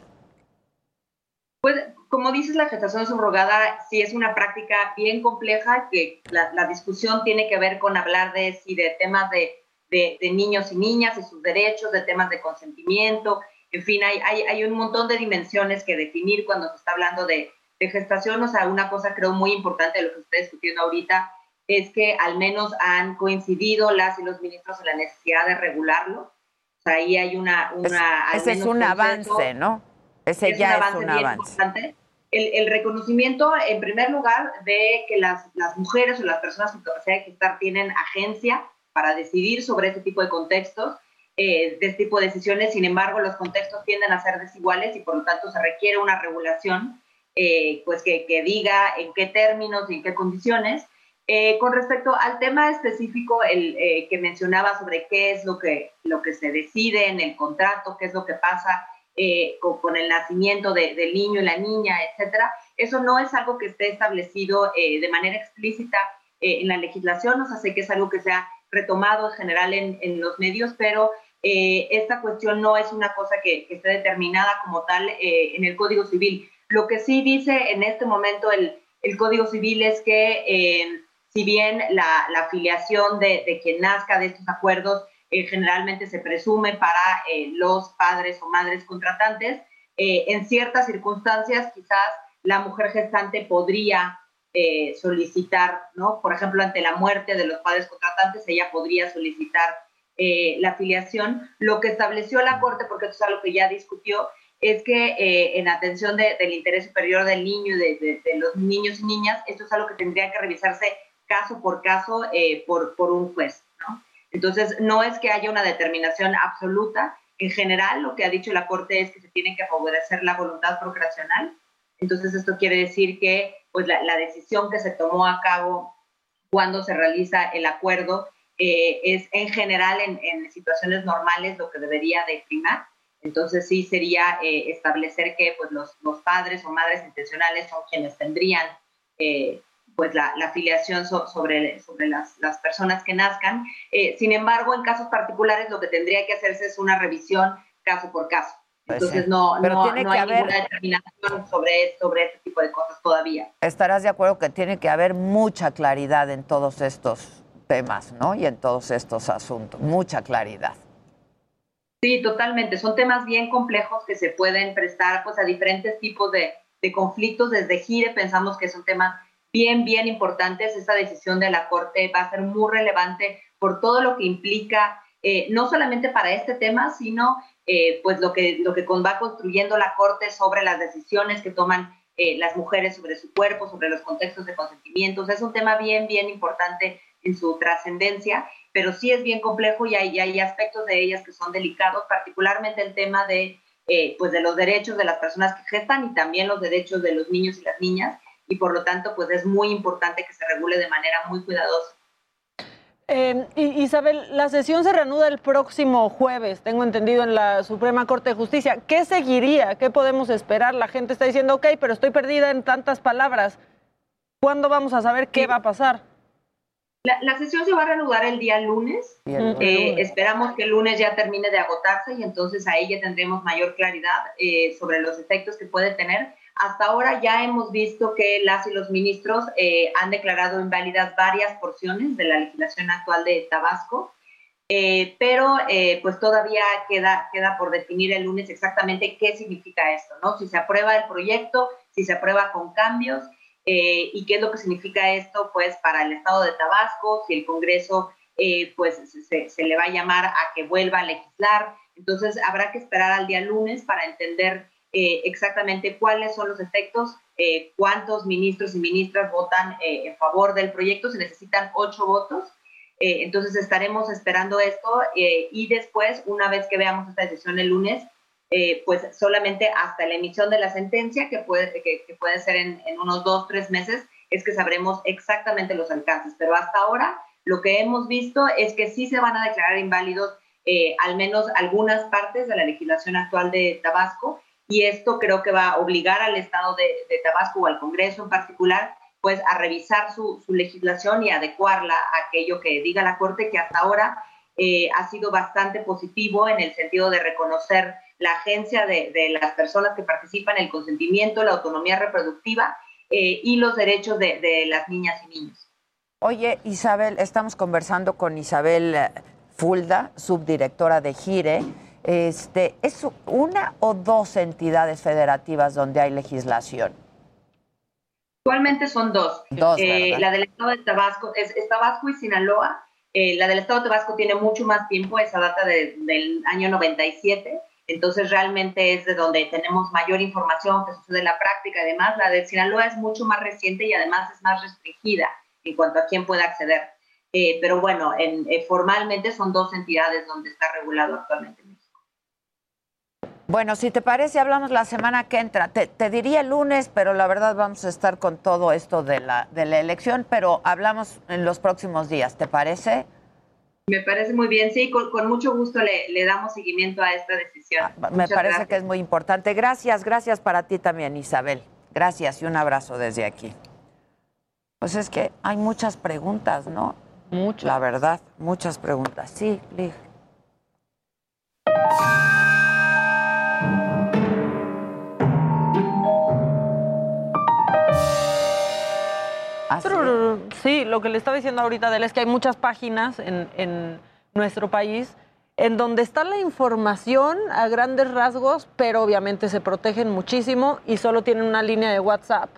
Speaker 13: Pues como dices, la gestación subrogada sí es una práctica bien compleja, que la, discusión tiene que ver con hablar de, si de temas de, niños y niñas y sus derechos, de temas de consentimiento, en fin, hay, hay, un montón de dimensiones que definir cuando se está hablando de, gestación. O sea, una cosa creo muy importante de lo que estoy discutiendo ahorita es que al menos han coincidido las y los ministros en la necesidad de regularlo. O sea, ahí hay una... una
Speaker 2: ese es un avance, ¿no? Ese ya es un avance
Speaker 13: el, reconocimiento, en primer lugar, de que las, mujeres o las personas con capacidad de gestar tienen agencia para decidir sobre este tipo de contextos, eh, de este tipo de decisiones. Sin embargo, los contextos tienden a ser desiguales y por lo tanto se requiere una regulación eh, pues que, diga en qué términos y en qué condiciones. Eh, con respecto al tema específico el, que mencionaba sobre qué es lo que, lo que se decide en el contrato, qué es lo que pasa eh, con, el nacimiento del niño y la niña, etcétera. Eso no es algo que esté establecido eh, de manera explícita eh, en la legislación, o sea, sé que es algo que se ha retomado en general en, los medios, pero esta cuestión no es una cosa que, esté determinada como tal en el Código Civil. Lo que sí dice en este momento el, Código Civil es que si bien la, afiliación de, de quien nazca de estos acuerdos eh, generalmente se presume para eh, los padres o madres contratantes. Eh, en ciertas circunstancias, quizás la mujer gestante podría solicitar, ¿no? Por ejemplo, ante la muerte de los padres contratantes, ella podría solicitar la afiliación. Lo que estableció la Corte, porque esto es algo que ya discutió, es que en atención del interés superior del niño y de, los niños y niñas, esto es algo que tendría que revisarse caso por caso por, por un juez. Entonces, no es que haya una determinación absoluta. En general, lo que ha dicho la Corte es que se tiene que favorecer la voluntad procreacional. Entonces, esto quiere decir que pues, la, decisión que se tomó a cabo cuando se realiza el acuerdo eh, es en general en, situaciones normales lo que debería de primar. Entonces sí sería eh, establecer que pues, los, los, padres o madres intencionales son quienes tendrían eh, pues la, afiliación sobre, sobre las, personas que nazcan. Eh, sin embargo, en casos particulares lo que tendría que hacerse es una revisión caso por caso. Pues Entonces no, no, hay ninguna determinación sobre, sobre este tipo de cosas todavía.
Speaker 2: Estarás de acuerdo que tiene que haber mucha claridad en todos estos temas, ¿no? Y en todos estos asuntos, mucha claridad.
Speaker 13: Sí, totalmente. Son temas bien complejos que se pueden prestar pues, a diferentes tipos de, conflictos. Desde Gire pensamos que son temas bien, bien importantes. Esta decisión de la Corte va a ser muy relevante por todo lo que implica, eh, no solamente para este tema, sino eh, pues lo que, lo que va construyendo la Corte sobre las decisiones que toman eh, las mujeres sobre su cuerpo, sobre los contextos de consentimiento. es un tema bien, bien importante en su trascendencia, pero sí es bien complejo y hay, hay aspectos de ellas que son delicados, particularmente el tema de, pues de los derechos de las personas que gestan y también los derechos de los niños y las niñas y por lo tanto pues es muy importante que se regule de manera muy cuidadosa.
Speaker 9: Eh, Isabel, la sesión se reanuda el próximo jueves, tengo entendido, en la Suprema Corte de Justicia. ¿Qué seguiría? ¿Qué podemos esperar? La gente está diciendo, ok, pero estoy perdida en tantas palabras. ¿Cuándo vamos a saber qué va a pasar?
Speaker 13: La, sesión se va a reanudar el día lunes. Eh, esperamos que el lunes ya termine de agotarse y entonces ahí ya tendremos mayor claridad eh, sobre los efectos que puede tener. Hasta ahora ya hemos visto que las y los ministros eh, han declarado inválidas varias porciones de la legislación actual de Tabasco, pero pues todavía queda, queda por definir el lunes exactamente qué significa esto, ¿no? Si se aprueba el proyecto, si se aprueba con cambios y qué es lo que significa esto pues para el estado de Tabasco, si el Congreso eh, pues se, se, le va a llamar a que vuelva a legislar. Entonces habrá que esperar al día lunes para entender eh, exactamente cuáles son los efectos, eh, cuántos ministros y ministras votan en favor del proyecto. Se necesitan ocho votos. entonces estaremos esperando esto y después, una vez que veamos esta decisión el lunes, pues solamente hasta la emisión de la sentencia, que puede, que, puede ser en, en unos dos, tres meses, es que sabremos exactamente los alcances. Pero hasta ahora lo que hemos visto es que sí se van a declarar inválidos eh, al menos algunas partes de la legislación actual de Tabasco y esto creo que va a obligar al Estado de, Tabasco o al Congreso en particular pues a revisar su, legislación y adecuarla a aquello que diga la Corte que hasta ahora eh, ha sido bastante positivo en el sentido de reconocer la agencia de, las personas que participan, el consentimiento, la autonomía reproductiva eh, y los derechos de las niñas y niños.
Speaker 2: Oye, Isabel, estamos conversando con Isabel eh, Fulda, subdirectora de Gire. Este, ¿Es una o dos entidades federativas donde hay legislación?
Speaker 13: Actualmente son dos.
Speaker 2: dos
Speaker 13: eh, la del Estado de Tabasco es, Tabasco y Sinaloa. Eh, la del Estado de Tabasco tiene mucho más tiempo, esa data del año 97. Entonces realmente es de donde tenemos mayor información que sucede la práctica. Además, la de Sinaloa es mucho más reciente y además es más restringida en cuanto a quién puede acceder. Eh, pero bueno, en, eh, formalmente son dos entidades donde está regulado actualmente México.
Speaker 2: Bueno, si te parece, hablamos la semana que entra. Te, diría lunes, pero la verdad vamos a estar con todo esto de la, de la elección, pero hablamos en los próximos días, ¿te parece?
Speaker 13: Me parece muy bien, sí, con, mucho gusto le, le, damos seguimiento a esta decisión.
Speaker 2: Ah, me parece que es muy importante. Gracias, gracias para ti también, Isabel. Gracias y un abrazo desde aquí. Pues es que hay muchas preguntas, ¿no?
Speaker 9: Muchas.
Speaker 2: La verdad, muchas preguntas. Sí, Lig.
Speaker 9: Sí? lo que le estaba diciendo ahorita de él es que hay muchas páginas en, en nuestro país en donde está la información a grandes rasgos, pero obviamente se protegen muchísimo y solo tienen una línea de WhatsApp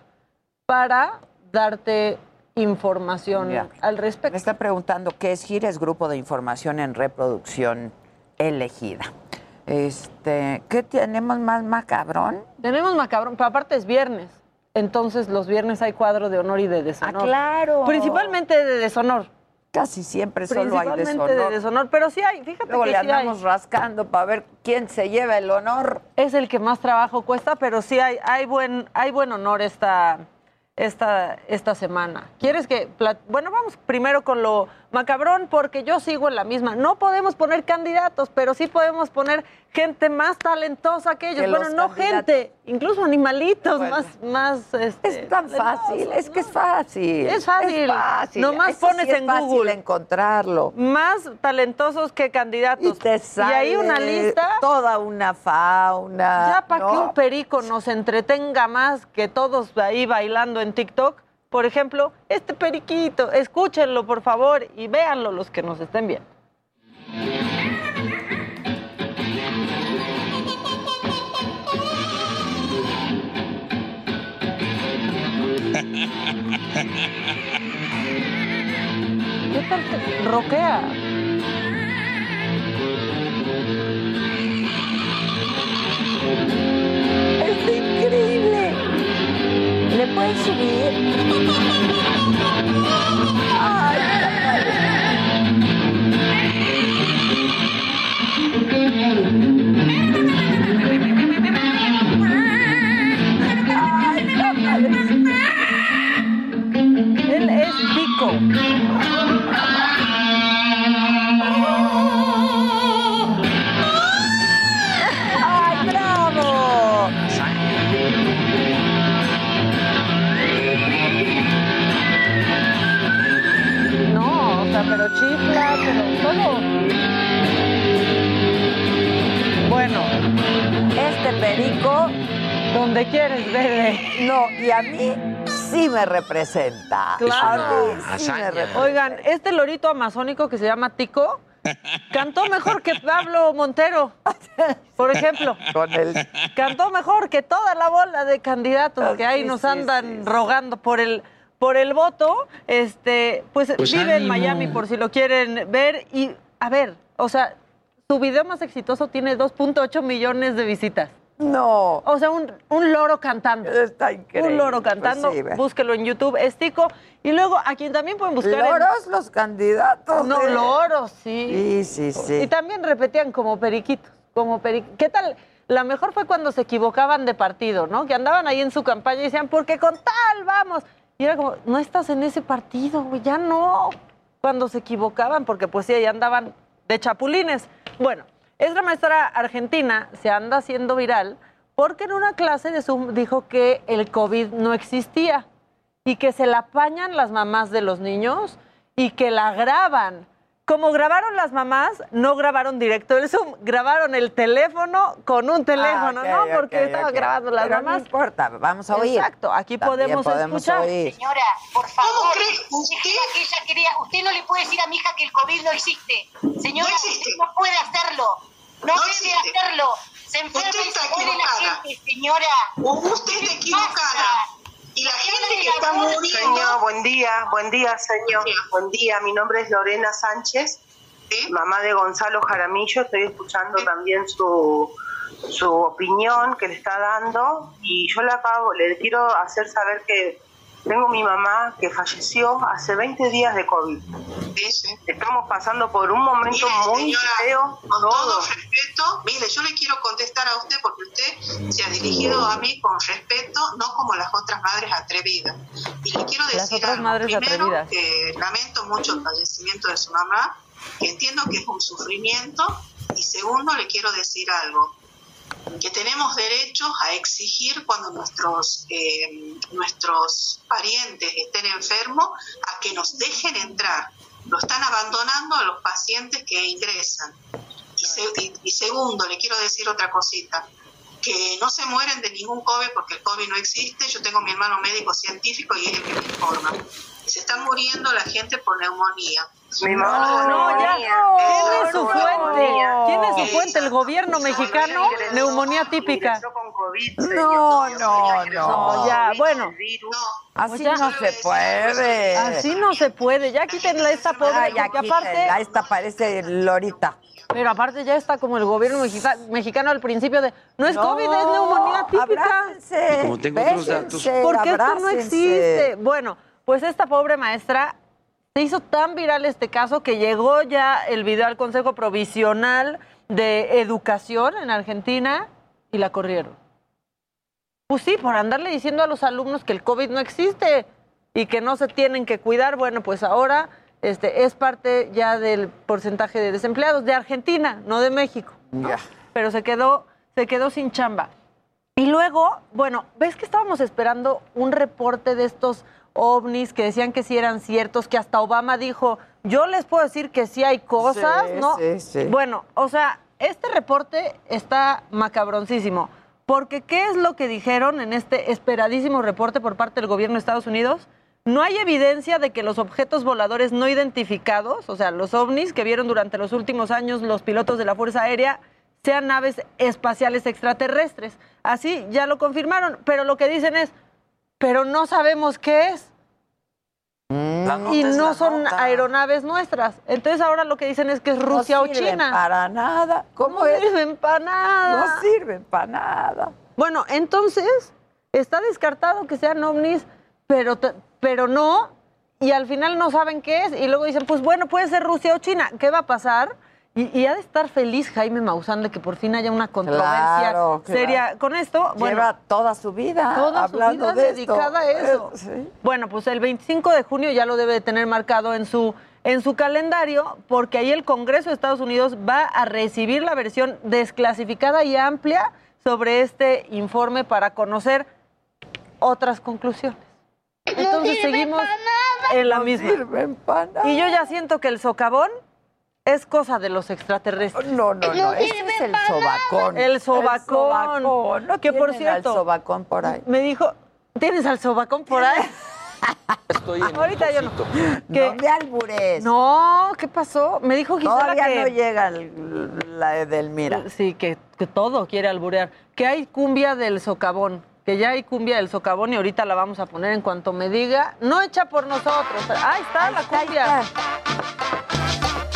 Speaker 9: para darte información al respecto.
Speaker 2: Me está preguntando qué es GIRES, Grupo de Información en Reproducción Elegida. Este, ¿Qué tenemos más macabrón?
Speaker 9: Tenemos macabrón, pero aparte es viernes. Entonces los viernes hay cuadro de honor y de deshonor.
Speaker 2: Ah, claro.
Speaker 9: Principalmente de deshonor.
Speaker 2: Casi siempre solo hay
Speaker 9: deshonor. de deshonor, pero sí hay, fíjate
Speaker 2: Luego
Speaker 9: que
Speaker 2: le
Speaker 9: sí
Speaker 2: andamos rascando para ver quién se lleva el honor.
Speaker 9: Es el que más trabajo cuesta, pero sí hay, hay buen, hay buen honor esta, esta, esta semana. ¿Quieres que.? Bueno, vamos primero con lo macabrón, porque yo sigo en la misma. No podemos poner candidatos, pero sí podemos poner gente más talentosa que ellos. bueno, no gente, incluso animalitos más. más este,
Speaker 2: es tan fácil, es que es fácil.
Speaker 9: Es fácil.
Speaker 2: Es
Speaker 9: Nomás pones en Google.
Speaker 2: encontrarlo.
Speaker 9: Más talentosos que candidatos.
Speaker 2: Y,
Speaker 9: ahí una lista.
Speaker 2: Toda una fauna.
Speaker 9: Ya para que un perico nos entretenga más que todos ahí bailando en TikTok por ejemplo, este periquito, escúchenlo por favor y véanlo los que nos estén viendo. ¿Qué tal te roquea?
Speaker 2: ¿Le puedes subir? Ay, perico,
Speaker 9: donde quieres, bebé.
Speaker 2: No, y a mí sí me representa.
Speaker 9: Claro. Oigan, este lorito amazónico que se llama Tico cantó mejor que Pablo Montero, por ejemplo.
Speaker 2: Con él.
Speaker 9: Cantó mejor que toda la bola de candidatos que ahí nos andan rogando por el por el voto, este, pues,
Speaker 4: Pues
Speaker 9: vive en. Miami por si lo quieren ver. Y, a ver, o sea, su video más exitoso tiene 2.8 millones de visitas.
Speaker 2: No.
Speaker 9: O sea, un, un loro cantando.
Speaker 2: Está increíble.
Speaker 9: Un loro
Speaker 2: Pues
Speaker 9: cantando.
Speaker 2: sí,
Speaker 9: búsquelo en YouTube, es Tico. Y luego, a quien también pueden buscar. en-
Speaker 2: Loros los candidatos.
Speaker 9: No,
Speaker 2: ¿eh?
Speaker 9: loros, sí.
Speaker 2: Sí, sí, sí.
Speaker 9: Y también repetían como periquitos, como peri- ¿Qué tal? La mejor fue cuando se equivocaban de partido, ¿no? Que andaban ahí en su campaña y decían, porque con tal vamos. Y era como, no estás en ese partido, güey, ya no. Cuando se equivocaban, porque pues sí, ahí andaban de chapulines. Bueno, esta maestra argentina se anda haciendo viral porque en una clase de Zoom dijo que el COVID no existía y que se la apañan las mamás de los niños y que la graban. Como grabaron las mamás, no grabaron directo el Zoom, grabaron el teléfono con un teléfono,
Speaker 2: Ah,
Speaker 9: ¿no? Porque estaban
Speaker 2: ok.
Speaker 9: grabando las
Speaker 2: Pero no
Speaker 9: mamás.
Speaker 2: importa, vamos a oír.
Speaker 9: Exacto, aquí podemos,
Speaker 2: podemos
Speaker 9: escuchar.
Speaker 2: oír.
Speaker 14: Señora, por favor, usted que ella quería, usted no le puede decir a mi hija que el COVID no existe. Señora, usted no puede hacerlo. No, debe hacerlo. Se enferma
Speaker 15: Usted
Speaker 14: y
Speaker 15: está
Speaker 14: se muere la
Speaker 15: equivocada.
Speaker 14: gente, señora.
Speaker 15: Usted está equivocada. Y la gente que está muriendo.
Speaker 16: Señor, buen día, buen día, señor. Buen día, mi nombre es Lorena Sánchez, mamá de Gonzalo Jaramillo. Estoy escuchando también su, su opinión que le está dando y yo le acabo, le quiero hacer saber que tengo mi mamá que falleció hace 20 días de COVID. Estamos pasando por un momento
Speaker 15: Mire,
Speaker 16: muy
Speaker 15: señora,
Speaker 16: feo.
Speaker 15: Con todo
Speaker 16: todos.
Speaker 15: respeto, mire, yo le quiero contestar a usted porque usted se ha dirigido a mí con respeto, no como las otras madres atrevidas. Y le quiero
Speaker 9: Las
Speaker 15: decir
Speaker 9: otras
Speaker 15: algo.
Speaker 9: madres
Speaker 15: Primero,
Speaker 9: atrevidas.
Speaker 15: que lamento mucho el fallecimiento de su mamá, que entiendo que es un sufrimiento. Y segundo, le quiero decir algo que tenemos derecho a exigir cuando nuestros eh, nuestros parientes estén enfermos a que nos dejen entrar. Lo están abandonando a los pacientes que ingresan. Y, se- y- y segundo, le quiero decir otra cosita, que no se mueren de ningún COVID porque el COVID no existe. Yo tengo a mi hermano médico científico y es el que me informa. Se está muriendo la gente por neumonía.
Speaker 16: Mi mamá
Speaker 9: No, no, ya. ¿Quién es su fuente? ¿Quién es su fuente? ¿El gobierno mexicano? Neumonía típica.
Speaker 2: No, no, no.
Speaker 9: No, ya, bueno.
Speaker 2: Así
Speaker 9: Pues ya.
Speaker 2: no se puede.
Speaker 9: Así no se puede. Ya quítenle a esta pobre,
Speaker 2: Ay, ya
Speaker 9: porque aparte...
Speaker 2: quítenla, esta parece Lorita.
Speaker 9: Pero aparte ya está como el gobierno mexica- mexicano al principio de no es
Speaker 2: No,
Speaker 9: COVID, es neumonía típica.
Speaker 4: como tengo otros datos.
Speaker 9: Porque esto no existe. Bueno, pues esta pobre maestra se hizo tan viral este caso que llegó ya el video al Consejo Provisional de Educación en Argentina y la corrieron. Pues sí, por andarle diciendo a los alumnos que el COVID no existe y que no se tienen que cuidar. Bueno, pues ahora este, es parte ya del porcentaje de desempleados de Argentina, no de México.
Speaker 2: Ya.
Speaker 9: Pero se quedó, se quedó sin chamba. Y luego, bueno, ¿ves que estábamos esperando un reporte de estos ovnis que decían que sí eran ciertos, que hasta Obama dijo, yo les puedo decir que sí hay cosas,
Speaker 2: Sí,
Speaker 9: ¿no?
Speaker 2: sí, sí.
Speaker 9: Bueno, o sea, este reporte está macabroncísimo. Porque ¿qué es lo que dijeron en este esperadísimo reporte por parte del gobierno de Estados Unidos? No hay evidencia de que los objetos voladores no identificados, o sea, los ovnis que vieron durante los últimos años los pilotos de la Fuerza Aérea, sean naves espaciales extraterrestres. Así ya lo confirmaron, pero lo que dicen es, pero no sabemos qué es.
Speaker 2: Mm.
Speaker 9: y no son aeronaves nuestras. Entonces ahora lo que dicen es que es Rusia
Speaker 2: no
Speaker 9: o
Speaker 2: sirven
Speaker 9: China.
Speaker 2: para nada. ¿Cómo
Speaker 9: no
Speaker 2: es?
Speaker 9: sirven para nada.
Speaker 2: No sirven para nada.
Speaker 9: Bueno, entonces está descartado que sean ovnis, pero, pero no, y al final no saben qué es, y luego dicen, pues bueno, puede ser Rusia o China. ¿Qué va a pasar? Y, y ha de estar feliz Jaime Maussan de que por fin haya una controversia
Speaker 2: Claro, claro.
Speaker 9: seria con esto. Bueno,
Speaker 2: Lleva toda su vida
Speaker 9: toda su vida
Speaker 2: de
Speaker 9: dedicada
Speaker 2: esto.
Speaker 9: a eso.
Speaker 2: Sí.
Speaker 9: Bueno, pues el 25 de junio ya lo debe de tener marcado en su, en su calendario, porque ahí el Congreso de Estados Unidos va a recibir la versión desclasificada y amplia sobre este informe para conocer otras conclusiones. Entonces seguimos en la
Speaker 2: No
Speaker 9: misma.
Speaker 2: sirven para nada.
Speaker 9: Y yo ya siento que el socavón es cosa de los extraterrestres.
Speaker 2: No, no, no, ese es el sobacón.
Speaker 9: El sobacón.
Speaker 2: El sobacón. ¿No
Speaker 9: que por
Speaker 2: tienen al
Speaker 9: cierto,
Speaker 2: sobacón por ahí.
Speaker 9: me dijo, ¿tienes al sobacón por ahí?
Speaker 4: Estoy en
Speaker 9: Ahorita yo no.
Speaker 2: No me albures.
Speaker 9: No, ¿qué pasó? Me dijo Gisela
Speaker 2: Todavía
Speaker 9: que...
Speaker 2: no llega el- la Edelmira.
Speaker 9: Sí, que, que todo quiere alburear. Que hay cumbia del socavón, que ya hay cumbia del socavón y ahorita la vamos a poner en cuanto me diga. No hecha por nosotros. Ahí está la cumbia.
Speaker 17: Socavón,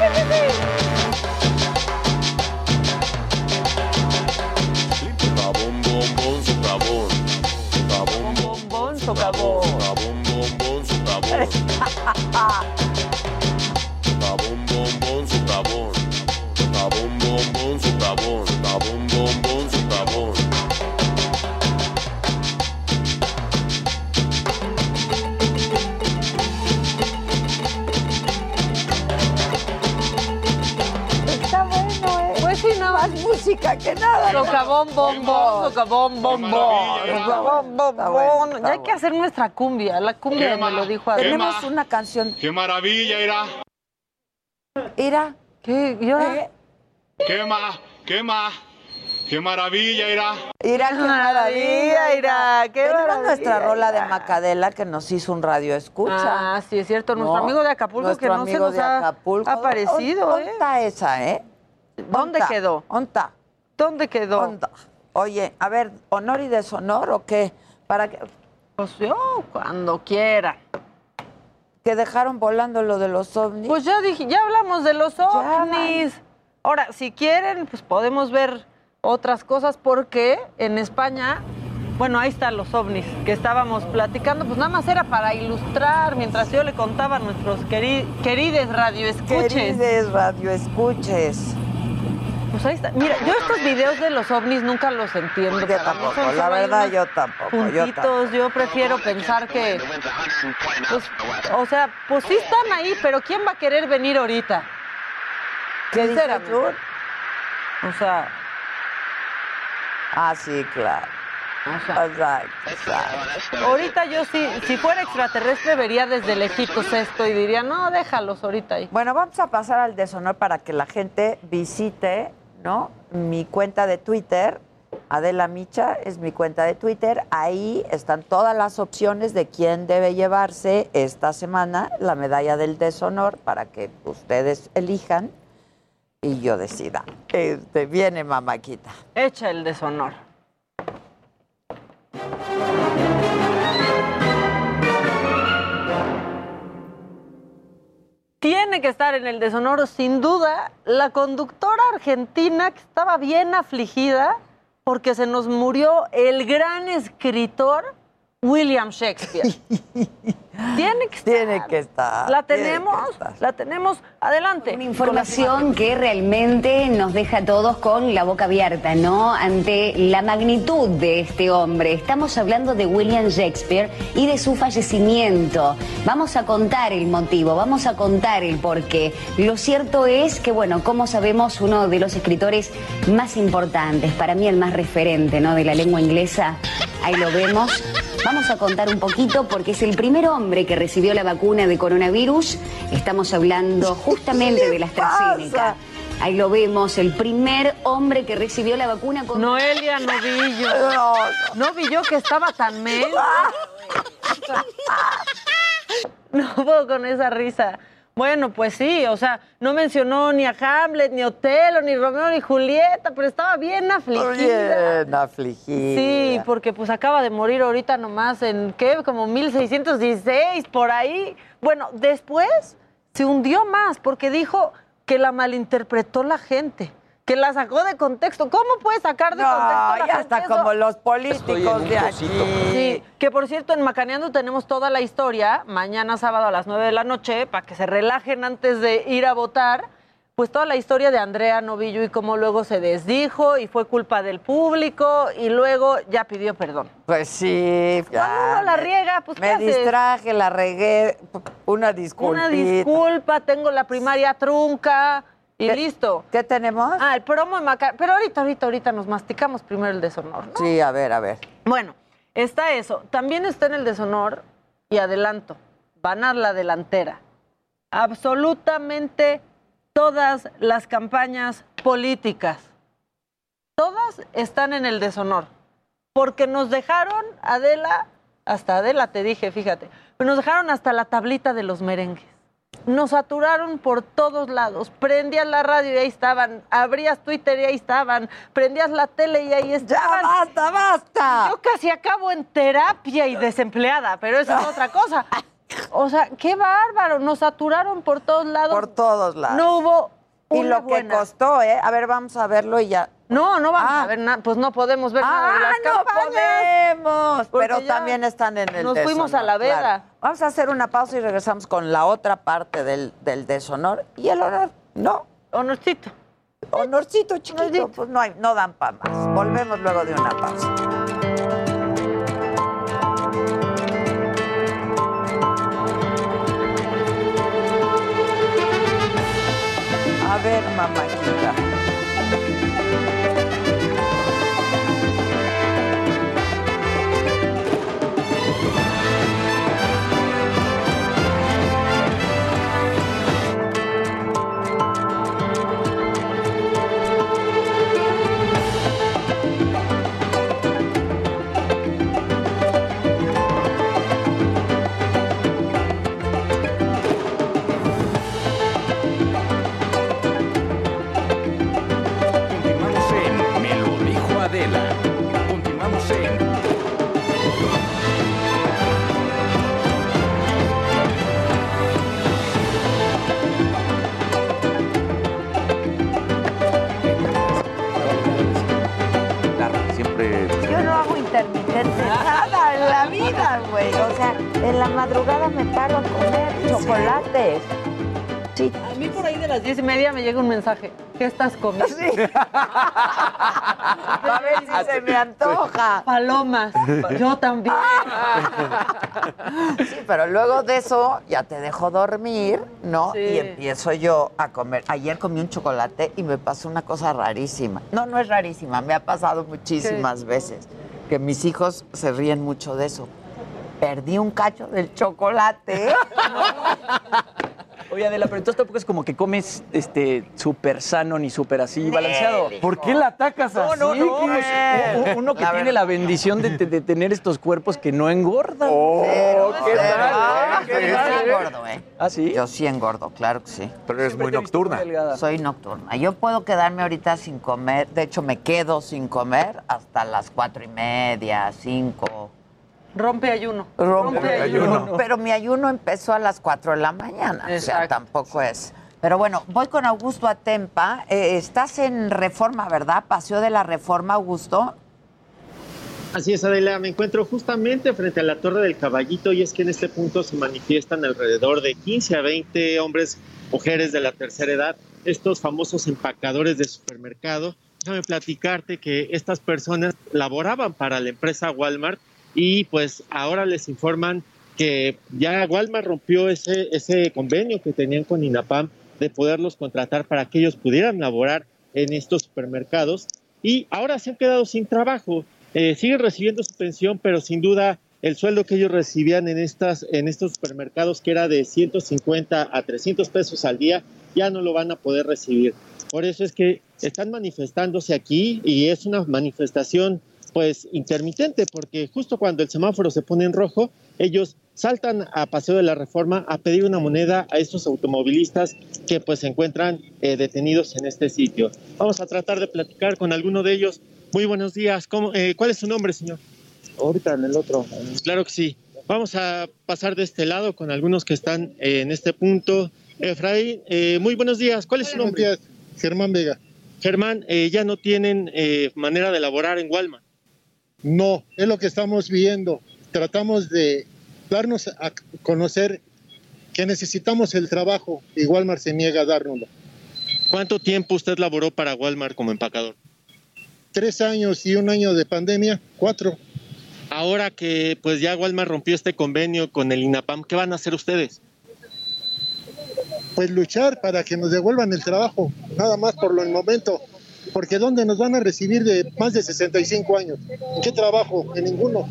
Speaker 17: socavón. Socavón,
Speaker 9: bombón, socavón.
Speaker 17: Socavón, bombón, socavón. Socavón,
Speaker 2: música que nada.
Speaker 9: Socavón, bombón, socavón, bombón. Socavón, bombón. Ya hay que hacer nuestra cumbia. La cumbia me lo dijo Adela.
Speaker 2: Tenemos una canción.
Speaker 17: ¡Qué maravilla, Ira!
Speaker 2: Ira.
Speaker 9: ¿Qué? ¿Y ahora?
Speaker 17: ¡Qué más! ¡Qué más! ¡Qué maravilla, Ira!
Speaker 2: Ira, qué maravilla, Ira.
Speaker 9: qué
Speaker 2: Tenemos
Speaker 9: maravilla,
Speaker 2: nuestra rola de
Speaker 9: Ira.
Speaker 2: Macadela que nos hizo un radio escucha.
Speaker 9: Ah, sí, es cierto. Nuestro
Speaker 2: ¿No?
Speaker 9: amigo de Acapulco que no se nos ha aparecido,
Speaker 2: ¿Dónde
Speaker 9: ¿eh?
Speaker 2: está esa, eh?
Speaker 9: ¿Dónde
Speaker 2: ¿Onta?
Speaker 9: quedó?
Speaker 2: ¿Onta?
Speaker 9: ¿Dónde quedó?
Speaker 2: ¿Onta? Oye, a ver, ¿honor y deshonor o qué? Para que,
Speaker 9: Pues yo, cuando quiera.
Speaker 2: que dejaron volando lo de los ovnis.
Speaker 9: Pues ya dije, ya hablamos de los ovnis. Ahora, si quieren, pues podemos ver otras cosas porque en España, bueno, ahí están los ovnis que estábamos platicando, pues nada más era para ilustrar mientras yo le contaba a nuestros queri queridos radioescuches.
Speaker 2: Querides radioescuches.
Speaker 9: Pues ahí está. Mira, yo estos videos de los ovnis nunca los entiendo.
Speaker 2: Yo tampoco, la verdad yo tampoco. Yo
Speaker 9: puntitos,
Speaker 2: tampoco.
Speaker 9: yo prefiero pensar que, pues, o sea, pues sí están ahí, pero ¿quién va a querer venir ahorita?
Speaker 2: ¿Qué tú?
Speaker 9: O sea,
Speaker 2: Ah, sí, claro. Exacto, exacto.
Speaker 9: ahorita yo sí, si fuera extraterrestre vería desde lejitos esto y diría, no, déjalos ahorita ahí.
Speaker 2: Bueno, vamos a pasar al deshonor para que la gente visite, ¿no? Mi cuenta de Twitter, Adela Micha es mi cuenta de Twitter. Ahí están todas las opciones de quién debe llevarse esta semana la medalla del deshonor para que ustedes elijan y yo decida. Este, viene mamáquita.
Speaker 9: Echa el deshonor. Tiene que estar en el deshonor, sin duda, la conductora argentina que estaba bien afligida porque se nos murió el gran escritor William Shakespeare. Tiene que estar.
Speaker 2: Tiene que estar.
Speaker 9: ¿La tenemos?
Speaker 2: estar.
Speaker 9: ¿La tenemos? Adelante.
Speaker 18: Una información que realmente nos deja a todos con la boca abierta, ¿no? Ante la magnitud de este hombre. Estamos hablando de William Shakespeare y de su fallecimiento. Vamos a contar el motivo, vamos a contar el porqué. Lo cierto es que, bueno, como sabemos, uno de los escritores más importantes, para mí el más referente, ¿no? De la lengua inglesa, ahí lo vemos. Vamos a contar un poquito porque es el primer hombre que recibió la vacuna de coronavirus. Estamos hablando justamente de la AstraZeneca. Ahí lo vemos, el primer hombre que recibió la vacuna con...
Speaker 9: Noelia Novillo. No vi yo que estaba tan mel. No puedo con esa risa. Bueno, pues sí, o sea, no mencionó ni a Hamlet, ni a Otelo, ni Romeo, ni Julieta, pero estaba bien afligida.
Speaker 2: Bien afligida.
Speaker 9: Sí, porque pues acaba de morir ahorita nomás en, ¿qué? Como 1616, por ahí. Bueno, después se hundió más porque dijo que la malinterpretó la gente, que la sacó de contexto. ¿Cómo puede sacar de
Speaker 2: No,
Speaker 9: contexto la
Speaker 2: ya está
Speaker 9: eso?
Speaker 2: como los políticos de aquí.
Speaker 9: Sí, que por cierto, en Macaneando tenemos toda la historia, mañana sábado a las 9 de la noche, para que se relajen antes de ir a votar, pues toda la historia de Andrea Novillo y cómo luego se desdijo y fue culpa del público y luego ya pidió perdón.
Speaker 2: Pues sí, ya.
Speaker 9: Cuando uno la
Speaker 2: me-
Speaker 9: riega, pues, ¿qué
Speaker 2: Me
Speaker 9: haces?
Speaker 2: distraje, la regué. Una disculpa.
Speaker 9: Una disculpa, tengo la primaria trunca y
Speaker 2: ¿Qué-
Speaker 9: listo.
Speaker 2: ¿Qué tenemos?
Speaker 9: Ah, el promo de Macaneando. Pero ahorita, ahorita, ahorita nos masticamos primero el deshonor, ¿no?
Speaker 2: Sí, a ver, a ver.
Speaker 9: Bueno, está eso. También está en el deshonor y adelanto. Van a la delantera. Absolutamente todas las campañas políticas. Todas están en el deshonor. Porque nos dejaron, Adela, hasta Adela te dije, fíjate, nos dejaron hasta la tablita de los merengues. Nos saturaron por todos lados. Prendías la radio y ahí estaban, abrías Twitter y ahí estaban, prendías la tele y ahí estaban.
Speaker 2: ¡Ya basta, basta!
Speaker 9: Yo casi acabo en terapia y desempleada, pero eso es otra cosa. O sea, qué bárbaro, nos saturaron por todos lados.
Speaker 2: Por todos lados.
Speaker 9: No hubo
Speaker 2: Y lo que costó, ¿eh? A ver, vamos a verlo y ya.
Speaker 9: No, no vamos
Speaker 2: Ah.
Speaker 9: a ver nada, pues no podemos ver nada de
Speaker 2: Ah,
Speaker 9: las
Speaker 2: no
Speaker 9: campañas.
Speaker 2: podemos. Pero también están en el
Speaker 9: Nos fuimos a la veda.
Speaker 2: claro. Vamos a hacer una pausa y regresamos con la otra parte del, del deshonor y el honor. ¿No?
Speaker 9: Honorcito.
Speaker 2: Honorcito, chiquito. Pues no, hay, no dan para más. Volvemos luego de una pausa. Ver, mamáquita.
Speaker 1: En
Speaker 2: la madrugada me paro a comer chocolates. Sí.
Speaker 9: A mí por ahí de las diez y media me llega un mensaje. ¿Qué estás comiendo?
Speaker 2: A ver si se me antoja.
Speaker 9: Palomas. Yo también.
Speaker 2: Sí, pero luego de eso ya te dejo dormir, ¿no?
Speaker 9: Sí.
Speaker 2: Y empiezo yo a comer. Ayer comí un chocolate y me pasó una cosa rarísima. No, no es rarísima, me ha pasado muchísimas veces. Que mis hijos se ríen mucho de eso. Perdí un cacho del chocolate.
Speaker 10: Oye, Adela, pero entonces tampoco es como que comes este súper sano ni súper así balanceado.
Speaker 19: ¿Por qué la atacas
Speaker 10: No,
Speaker 19: así?
Speaker 10: no, no.
Speaker 19: ¿Qué-
Speaker 10: pues, u- uno que
Speaker 2: La
Speaker 10: tiene
Speaker 2: verdad.
Speaker 10: la bendición de, de tener estos cuerpos que no engordan.
Speaker 19: Oh, ¿qué
Speaker 2: Cero.
Speaker 19: tal?
Speaker 2: Ah,
Speaker 19: eh?
Speaker 2: yo
Speaker 19: ¿Qué
Speaker 2: sí
Speaker 19: tal, eh?
Speaker 2: engordo, ¿eh?
Speaker 10: ¿Ah, sí?
Speaker 2: Yo sí engordo, claro que sí.
Speaker 19: Pero eres muy nocturna.
Speaker 2: Soy nocturna. Yo puedo quedarme ahorita sin comer. De hecho, me quedo sin comer hasta las cuatro y media, cinco.
Speaker 9: Rompe ayuno.
Speaker 2: Rompe
Speaker 19: ayuno.
Speaker 2: Pero mi ayuno empezó a las 4 de la mañana. O sea,
Speaker 9: Exacto.
Speaker 2: tampoco es. Pero bueno, voy con Augusto Atempa. Eh, estás en Reforma, ¿verdad? Paseo de la Reforma, Augusto.
Speaker 7: Así es, Adela, me encuentro justamente frente a la Torre del Caballito y es que en este punto se manifiestan alrededor de 15 a 20 hombres, mujeres de la tercera edad, estos famosos empacadores de supermercado. Déjame platicarte que estas personas laboraban para la empresa Walmart y pues ahora les informan que ya Walmart rompió ese, ese convenio que tenían con INAPAM de poderlos contratar para que ellos pudieran laborar en estos supermercados y ahora se han quedado sin trabajo. Eh, siguen recibiendo su pensión, pero sin duda el sueldo que ellos recibían en, estas, en estos supermercados, que era de 150 a 300 pesos al día, ya no lo van a poder recibir. Por eso es que están manifestándose aquí y es una manifestación pues intermitente, porque justo cuando el semáforo se pone en rojo, ellos saltan a Paseo de la Reforma a pedir una moneda a estos automovilistas que pues se encuentran eh, detenidos en este sitio. Vamos a tratar de platicar con alguno de ellos. Muy buenos días. ¿Cómo, eh, ¿Cuál es su nombre, señor?
Speaker 20: Ahorita en el otro.
Speaker 7: Claro que sí. Vamos a pasar de este lado con algunos que están eh, en este punto. Efraín, eh, muy buenos días. ¿Cuál es su nombre?
Speaker 20: Buenos días, Germán Vega.
Speaker 7: Germán, eh, ya no tienen eh, manera de laborar en Walmart.
Speaker 20: No, es lo que estamos viendo. Tratamos de darnos a conocer que necesitamos el trabajo y Walmart se niega a dárnoslo.
Speaker 7: ¿Cuánto tiempo usted laboró para Walmart como empacador?
Speaker 20: Tres años y un año de pandemia, cuatro.
Speaker 7: Ahora que pues ya Walmart rompió este convenio con el INAPAM, ¿qué van a hacer ustedes?
Speaker 20: Pues luchar para que nos devuelvan el trabajo, nada más por lo el momento. Porque ¿dónde nos van a recibir de más de 65 años? ¿En qué trabajo? En ninguno.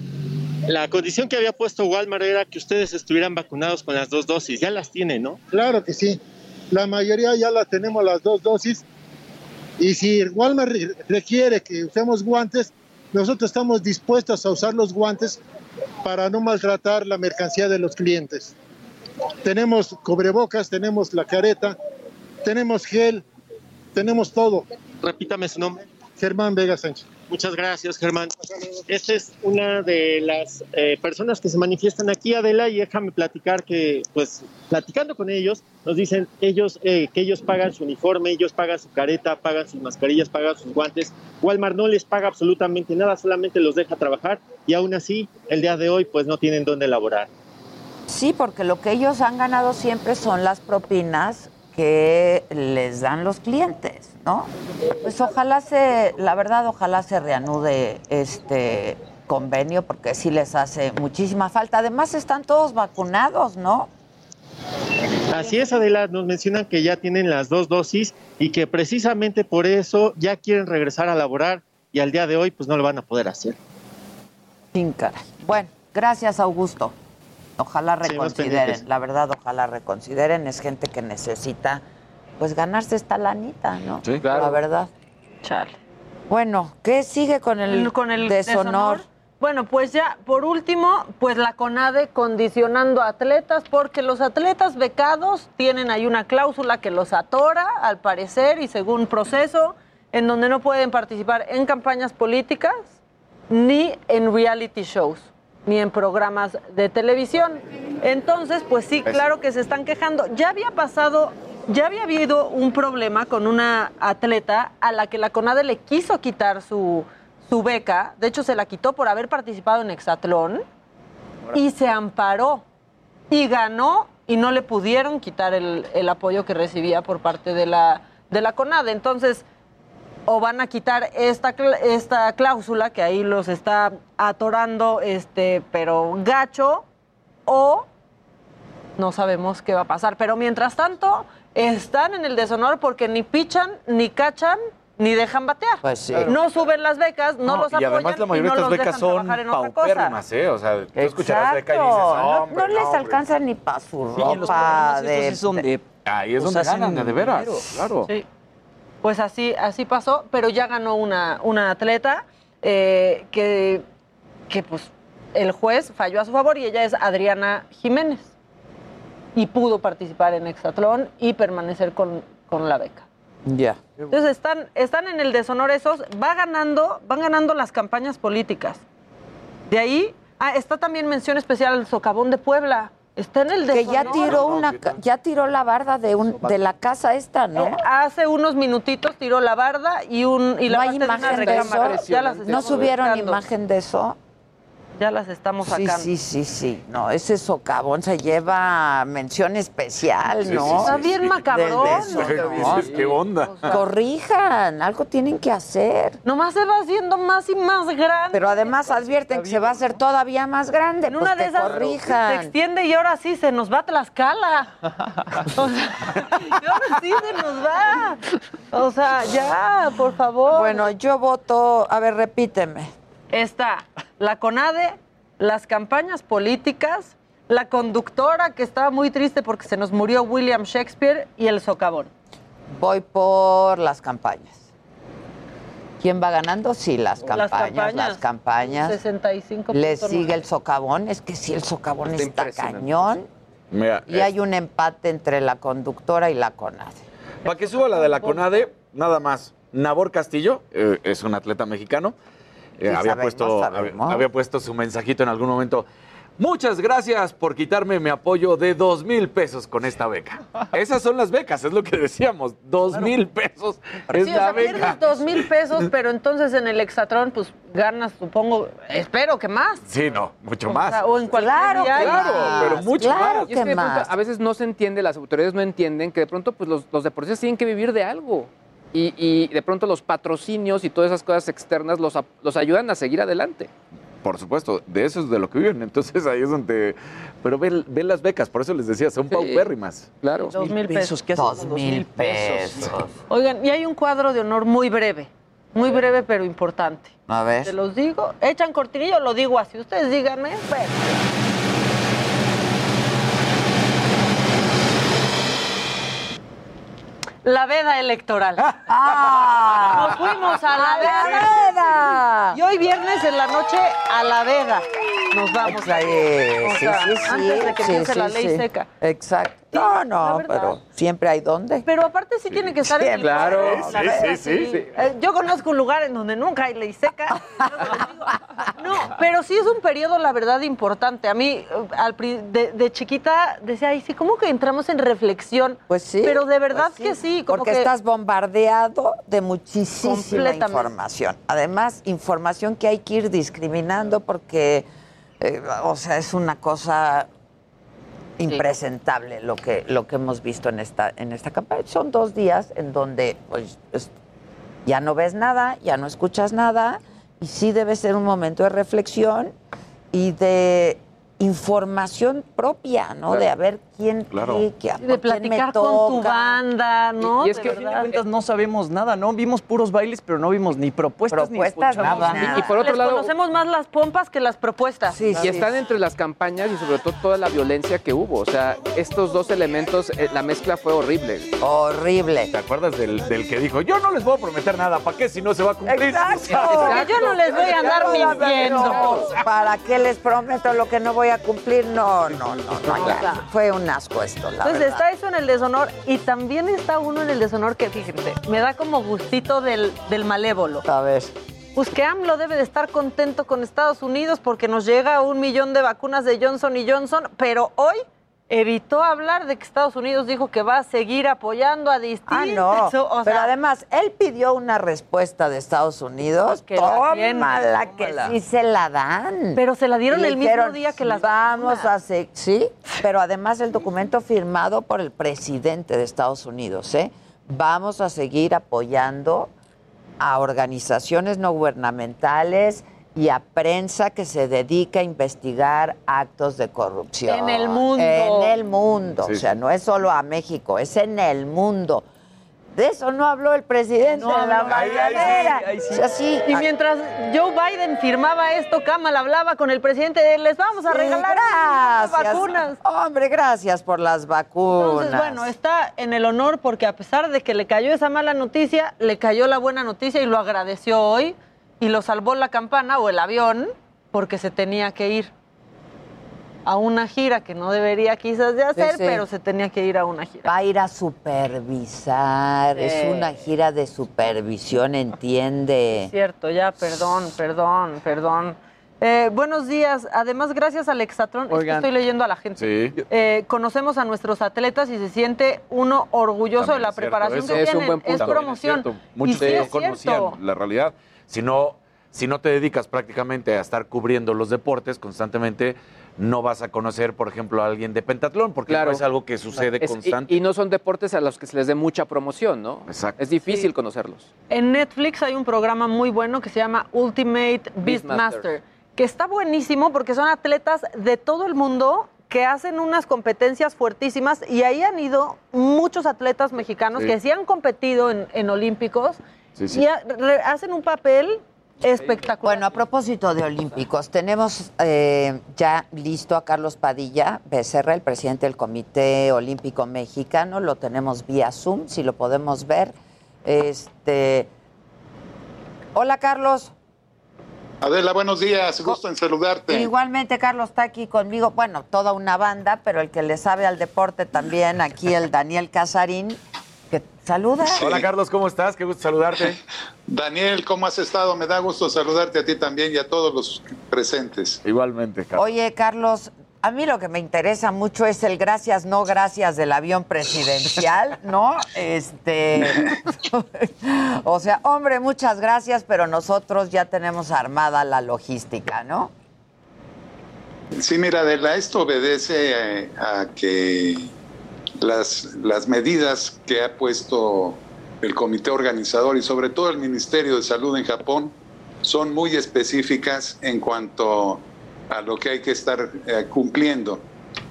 Speaker 7: La condición que había puesto Walmart era que ustedes estuvieran vacunados con las dos dosis. Ya las tienen, ¿no?
Speaker 20: Claro que sí. La mayoría ya la tenemos las dos dosis. Y si Walmart re- requiere que usemos guantes, nosotros estamos dispuestos a usar los guantes para no maltratar la mercancía de los clientes. tenemos cubrebocas, tenemos la careta, tenemos gel, tenemos todo.
Speaker 7: Repítame su nombre.
Speaker 20: Germán Vega Sánchez.
Speaker 7: Muchas gracias, Germán. Esta es una de las eh, personas que se manifiestan aquí, Adela, y déjame platicar que, pues, platicando con ellos, nos dicen ellos eh, que ellos pagan su uniforme, ellos pagan su careta, pagan sus mascarillas, pagan sus guantes. Walmart no les paga absolutamente nada, solamente los deja trabajar y aún así, el día de hoy, pues, no tienen dónde elaborar.
Speaker 2: Sí, porque lo que ellos han ganado siempre son las propinas que les dan los clientes, ¿no? Pues ojalá se, la verdad, ojalá se reanude este convenio porque sí les hace muchísima falta. Además están todos vacunados, ¿no?
Speaker 7: Así es, Adela, nos mencionan que ya tienen las dos dosis y que precisamente por eso ya quieren regresar a laborar y al día de hoy pues no lo van a poder hacer.
Speaker 2: Sin. Bueno, gracias Augusto. Ojalá reconsideren, la verdad, ojalá reconsideren. Es gente que necesita, pues, ganarse esta lanita, ¿no?
Speaker 19: Sí, claro.
Speaker 2: La verdad.
Speaker 9: Chale.
Speaker 2: Bueno, ¿qué sigue con el,
Speaker 9: con el
Speaker 2: deshonor?
Speaker 9: Bueno, pues ya, por último, pues la CONADE condicionando a atletas, porque los atletas becados tienen ahí una cláusula que los atora, al parecer, y según proceso, en donde no pueden participar en campañas políticas ni en reality shows, ni en programas de televisión. Entonces, pues sí, claro que se están quejando. Ya había pasado, ya había habido un problema con una atleta a la que la CONADE le quiso quitar su, su beca. De hecho, se la quitó por haber participado en Hexatlón y se amparó y ganó y no le pudieron quitar el, el apoyo que recibía por parte de la, de la CONADE. Entonces, o van a quitar esta, esta cláusula que ahí los está atorando, este, pero gacho, o no sabemos qué va a pasar. Pero mientras tanto, están en el deshonor porque ni pichan, ni cachan, ni dejan batear.
Speaker 2: Pues sí.
Speaker 9: No suben las becas, no, los
Speaker 19: y
Speaker 9: apoyan
Speaker 19: además la mayoría
Speaker 9: y no
Speaker 19: de
Speaker 9: los
Speaker 19: estas becas
Speaker 9: dejan
Speaker 19: son paupérrimas, ¿eh? O sea, tú escucharás beca y dices.
Speaker 2: No-
Speaker 19: hombre,
Speaker 2: no, les
Speaker 19: hombre".
Speaker 2: alcanza ni para su
Speaker 10: Sí, los
Speaker 2: ropa.
Speaker 10: programas estos
Speaker 2: de-
Speaker 10: donde
Speaker 19: Ahí es donde ganan, de veras,
Speaker 10: dinero.
Speaker 19: claro.
Speaker 9: Sí. Pues así, así pasó, pero ya ganó una, una atleta eh, que, que pues el juez falló a su favor y ella es Adriana Jiménez. Y pudo participar en Hexatlón y permanecer con, con la beca.
Speaker 2: Ya.
Speaker 9: Entonces están, están en el deshonor esos, va ganando, van ganando las campañas políticas. De ahí, ah, está también mención especial al socavón de Puebla. Está en el
Speaker 2: Que
Speaker 9: deshonor.
Speaker 2: ya tiró una, ya tiró la barda de un, de la casa esta, ¿no?
Speaker 9: Eh, hace unos minutitos tiró la barda y un y la
Speaker 2: ¿No hay
Speaker 9: de
Speaker 2: imagen de eso?
Speaker 9: Ya las
Speaker 2: ¿No subieron
Speaker 9: buscando.
Speaker 2: imagen de eso?
Speaker 9: Ya las estamos sacando.
Speaker 2: sí, sí, sí. No, ese socavón se lleva mención especial, ¿no?
Speaker 19: sí, sí,
Speaker 9: Está bien macabrón.
Speaker 19: ¿Qué onda?
Speaker 2: Corrijan, algo tienen que hacer.
Speaker 9: Nomás se va haciendo más y más grande.
Speaker 2: Pero además advierten que se va a hacer todavía más grande.
Speaker 9: en
Speaker 2: pues
Speaker 9: una de esas se
Speaker 2: corrijan.
Speaker 9: extiende y ahora sí se nos va a Tlaxcala. O sea, y ahora sí se nos va. O sea, ya, por favor.
Speaker 2: Bueno, yo voto, a ver, repíteme.
Speaker 9: Está la CONADE, las campañas políticas, la conductora que estaba muy triste porque se nos murió William Shakespeare y el socavón.
Speaker 2: Voy por las campañas. ¿Quién va ganando? Sí, las
Speaker 9: Las
Speaker 2: campañas, las campañas.
Speaker 9: 65.
Speaker 2: Le sigue el socavón. Es que sí, el socavón
Speaker 19: Está
Speaker 2: cañón.
Speaker 19: Mira,
Speaker 2: Y hay un empate entre la conductora y la CONADE.
Speaker 19: Para que suba la de la CONADE, nada más. Nabor Castillo eh, es un atleta mexicano. Eh, había, puesto,
Speaker 2: sabemos.
Speaker 19: había, había puesto su mensajito en algún momento. Muchas gracias por quitarme mi apoyo de dos mil pesos con esta beca. Esas son las becas, es lo que decíamos. Dos mil pesos es
Speaker 9: Sí, o
Speaker 19: la
Speaker 9: sea,
Speaker 19: beca.
Speaker 9: pierdes dos mil pesos, pero entonces en el Hexatrón, pues ganas, supongo, espero que más.
Speaker 19: Sí, no, mucho
Speaker 9: O
Speaker 19: más.
Speaker 9: sea, o en cualquier
Speaker 2: Claro,
Speaker 19: claro, pero mucho
Speaker 2: claro
Speaker 19: más.
Speaker 21: Y es que pronto, a veces no se entiende, las autoridades no entienden que de pronto pues los, los deportistas tienen que vivir de algo. Y, y de pronto los patrocinios y todas esas cosas externas los, los ayudan a seguir adelante.
Speaker 19: Por supuesto, de eso es de lo que viven. Entonces ahí es donde. Pero ven, ven las becas, por eso les decía, son paupérrimas.
Speaker 21: Claro.
Speaker 9: Dos mil pesos.
Speaker 10: ¿Qué haces
Speaker 2: Dos mil pesos.
Speaker 9: Oigan, y hay un cuadro de honor muy breve, muy breve pero importante.
Speaker 2: A
Speaker 9: Se
Speaker 2: ver.
Speaker 9: los digo, echan cortinillo, lo digo así, ustedes díganme. Bueno. La veda electoral.
Speaker 2: ¡Ah!
Speaker 9: Nos fuimos a la
Speaker 2: ¡A la
Speaker 9: veda.
Speaker 2: veda!
Speaker 9: Y hoy viernes en la noche a la veda. nos vamos.
Speaker 2: Sí,
Speaker 9: O
Speaker 2: sí,
Speaker 9: sea,
Speaker 2: sí, sí.
Speaker 9: Antes de que
Speaker 2: sí,
Speaker 9: empiece
Speaker 2: sí,
Speaker 9: la ley seca.
Speaker 2: Exacto. No, no, pero siempre hay dónde.
Speaker 9: Pero aparte sí, tiene que estar en el
Speaker 2: Claro. Sí,
Speaker 9: verdad,
Speaker 2: sí, sí, sí.
Speaker 9: Eh, yo conozco un lugar en donde nunca hay ley seca. No, pero sí es un periodo, la verdad, importante. A mí, eh, al pri- de, de chiquita, decía, ay, sí, ¿cómo que entramos en reflexión?
Speaker 2: Pues sí.
Speaker 9: Pero de verdad
Speaker 2: pues
Speaker 9: que sí. Como
Speaker 2: Porque
Speaker 9: que
Speaker 2: estás bombardeado de muchísima
Speaker 9: Completamente.
Speaker 2: información. Además, información que hay que ir discriminando porque, eh, o sea, es una cosa impresentable lo que lo que hemos visto en esta en esta campaña. Son dos días en donde pues es- ya no ves nada, ya no escuchas nada y sí debe ser un momento de reflexión y de información propia, ¿no?
Speaker 10: Claro.
Speaker 2: De a ver quién
Speaker 10: Claro.
Speaker 2: qué, qué-
Speaker 9: de
Speaker 2: quién me
Speaker 9: platicar con tu banda, ¿no?
Speaker 10: Y, es
Speaker 9: De
Speaker 10: que a fin de cuentas no sabemos nada, ¿no? Vimos puros bailes, pero no vimos ni propuestas,
Speaker 2: Propuestas,
Speaker 10: ni escuchamos
Speaker 2: nada.
Speaker 10: nada.
Speaker 21: Y por otro
Speaker 9: Les
Speaker 21: lado,
Speaker 9: conocemos más las pompas que las propuestas.
Speaker 21: y están entre las campañas y sobre todo toda la violencia que hubo. O sea, estos dos elementos, eh, la mezcla fue horrible.
Speaker 2: Horrible.
Speaker 19: ¿Te acuerdas del, del que dijo, yo no les voy a prometer nada, ¿para qué si no se va a cumplir?
Speaker 2: Exacto.
Speaker 9: Yo no les voy a andar mintiendo.
Speaker 2: ¿Para qué les prometo lo que no voy a cumplir? No, no, no, no. ya. Fue un asco esto, la
Speaker 9: Entonces
Speaker 2: verdad.
Speaker 9: está eso en el deshonor y también está uno en el deshonor que, fíjense, me da como gustito del, del malévolo.
Speaker 2: A ver.
Speaker 9: Pues que AMLO debe de estar contento con Estados Unidos porque nos llega un millón de vacunas de Johnson y Johnson, pero hoy evitó hablar de que Estados Unidos dijo que va a seguir apoyando a distintos.
Speaker 2: Ah, no.
Speaker 9: o
Speaker 2: Pero además, él pidió una respuesta de Estados Unidos.
Speaker 9: Que la tiene,
Speaker 2: Tómala, que
Speaker 9: tómala.
Speaker 2: sí se la dan.
Speaker 9: Pero se la dieron
Speaker 2: Y
Speaker 9: el mismo día que las
Speaker 2: Vamos a hacer. Sí, pero además el documento firmado por el presidente de Estados Unidos, ¿eh? Vamos a seguir apoyando a organizaciones no gubernamentales y a prensa que se dedica a investigar actos de corrupción.
Speaker 9: En el mundo.
Speaker 2: En el mundo.
Speaker 19: Sí,
Speaker 2: o sea, no es solo a México, es en el mundo. De eso no habló el presidente
Speaker 9: No
Speaker 2: en la
Speaker 9: habló. Ahí, ahí sí,
Speaker 2: mañanera.
Speaker 9: ahí sí.
Speaker 2: O sea, sí,
Speaker 9: Y mientras Joe Biden firmaba esto, Kamala hablaba con el presidente de les vamos a
Speaker 2: Sí,
Speaker 9: regalar
Speaker 2: gracias.
Speaker 9: vacunas.
Speaker 2: Hombre, gracias por las vacunas.
Speaker 9: Entonces, bueno, está en el honor porque a pesar de que le cayó esa mala noticia, le cayó la buena noticia y lo agradeció hoy y lo salvó la campana o el avión porque se tenía que ir a una gira que no debería quizás de hacer,
Speaker 2: Sí, sí.
Speaker 9: pero se tenía que ir a una gira.
Speaker 2: Va a ir a supervisar. Es una gira de supervisión, entiende.
Speaker 9: Cierto, ya, perdón, perdón, perdón. Eh, buenos días. Además, gracias al Exatron, es que estoy leyendo a la gente.
Speaker 19: Sí.
Speaker 9: Eh, conocemos a nuestros atletas y se siente uno orgulloso de la
Speaker 19: es
Speaker 9: preparación
Speaker 19: cierto,
Speaker 9: que
Speaker 19: eso
Speaker 9: tienen.
Speaker 19: buen punto.
Speaker 9: Es promoción.
Speaker 19: cierto.
Speaker 9: Y
Speaker 19: Muchos
Speaker 9: sí
Speaker 19: no
Speaker 9: es
Speaker 19: conocían la realidad. Si no, si no te dedicas prácticamente a estar cubriendo los deportes constantemente, no vas a conocer, por ejemplo, a alguien de pentatlón, porque
Speaker 21: Claro.
Speaker 19: no es algo que sucede
Speaker 21: Es- y-
Speaker 19: constante.
Speaker 21: y, no son deportes a los que se les dé mucha promoción, ¿no?
Speaker 19: Exacto.
Speaker 21: Es difícil conocerlos.
Speaker 9: En Netflix hay un programa muy bueno que se llama Ultimate Beastmaster,
Speaker 21: Beastmaster.
Speaker 9: que está buenísimo porque son atletas de todo el mundo que hacen unas competencias fuertísimas y ahí han ido muchos atletas mexicanos
Speaker 2: Sí.
Speaker 9: que sí han competido en, en Olímpicos
Speaker 2: Sí, sí.
Speaker 9: y ha- re- hacen un papel espectacular.
Speaker 2: Bueno, a propósito de Olímpicos, tenemos eh, ya listo a Carlos Padilla Becerra, el presidente del Comité Olímpico Mexicano. Lo tenemos vía Zoom, si lo podemos ver. Este. Hola, Carlos.
Speaker 22: Adela, buenos días, gusto en saludarte.
Speaker 2: Igualmente, Carlos está aquí conmigo. Bueno, toda una banda, pero el que le sabe al deporte también, aquí el Daniel Casarín, que saluda.
Speaker 19: Hola Carlos, ¿cómo estás? Qué gusto saludarte.
Speaker 22: Daniel, ¿cómo has estado? Me da gusto saludarte a ti también y a todos los presentes.
Speaker 19: Igualmente, Carlos.
Speaker 2: Oye, Carlos, a mí lo que me interesa mucho es el gracias, no gracias del avión presidencial, ¿no? Este. o sea, hombre, muchas gracias, pero nosotros ya tenemos armada la logística, ¿no?
Speaker 22: Sí, mira, esto obedece eh, a que las, las medidas que ha puesto el comité organizador y sobre todo el Ministerio de Salud en Japón son muy específicas en cuanto a lo que hay que estar eh, cumpliendo.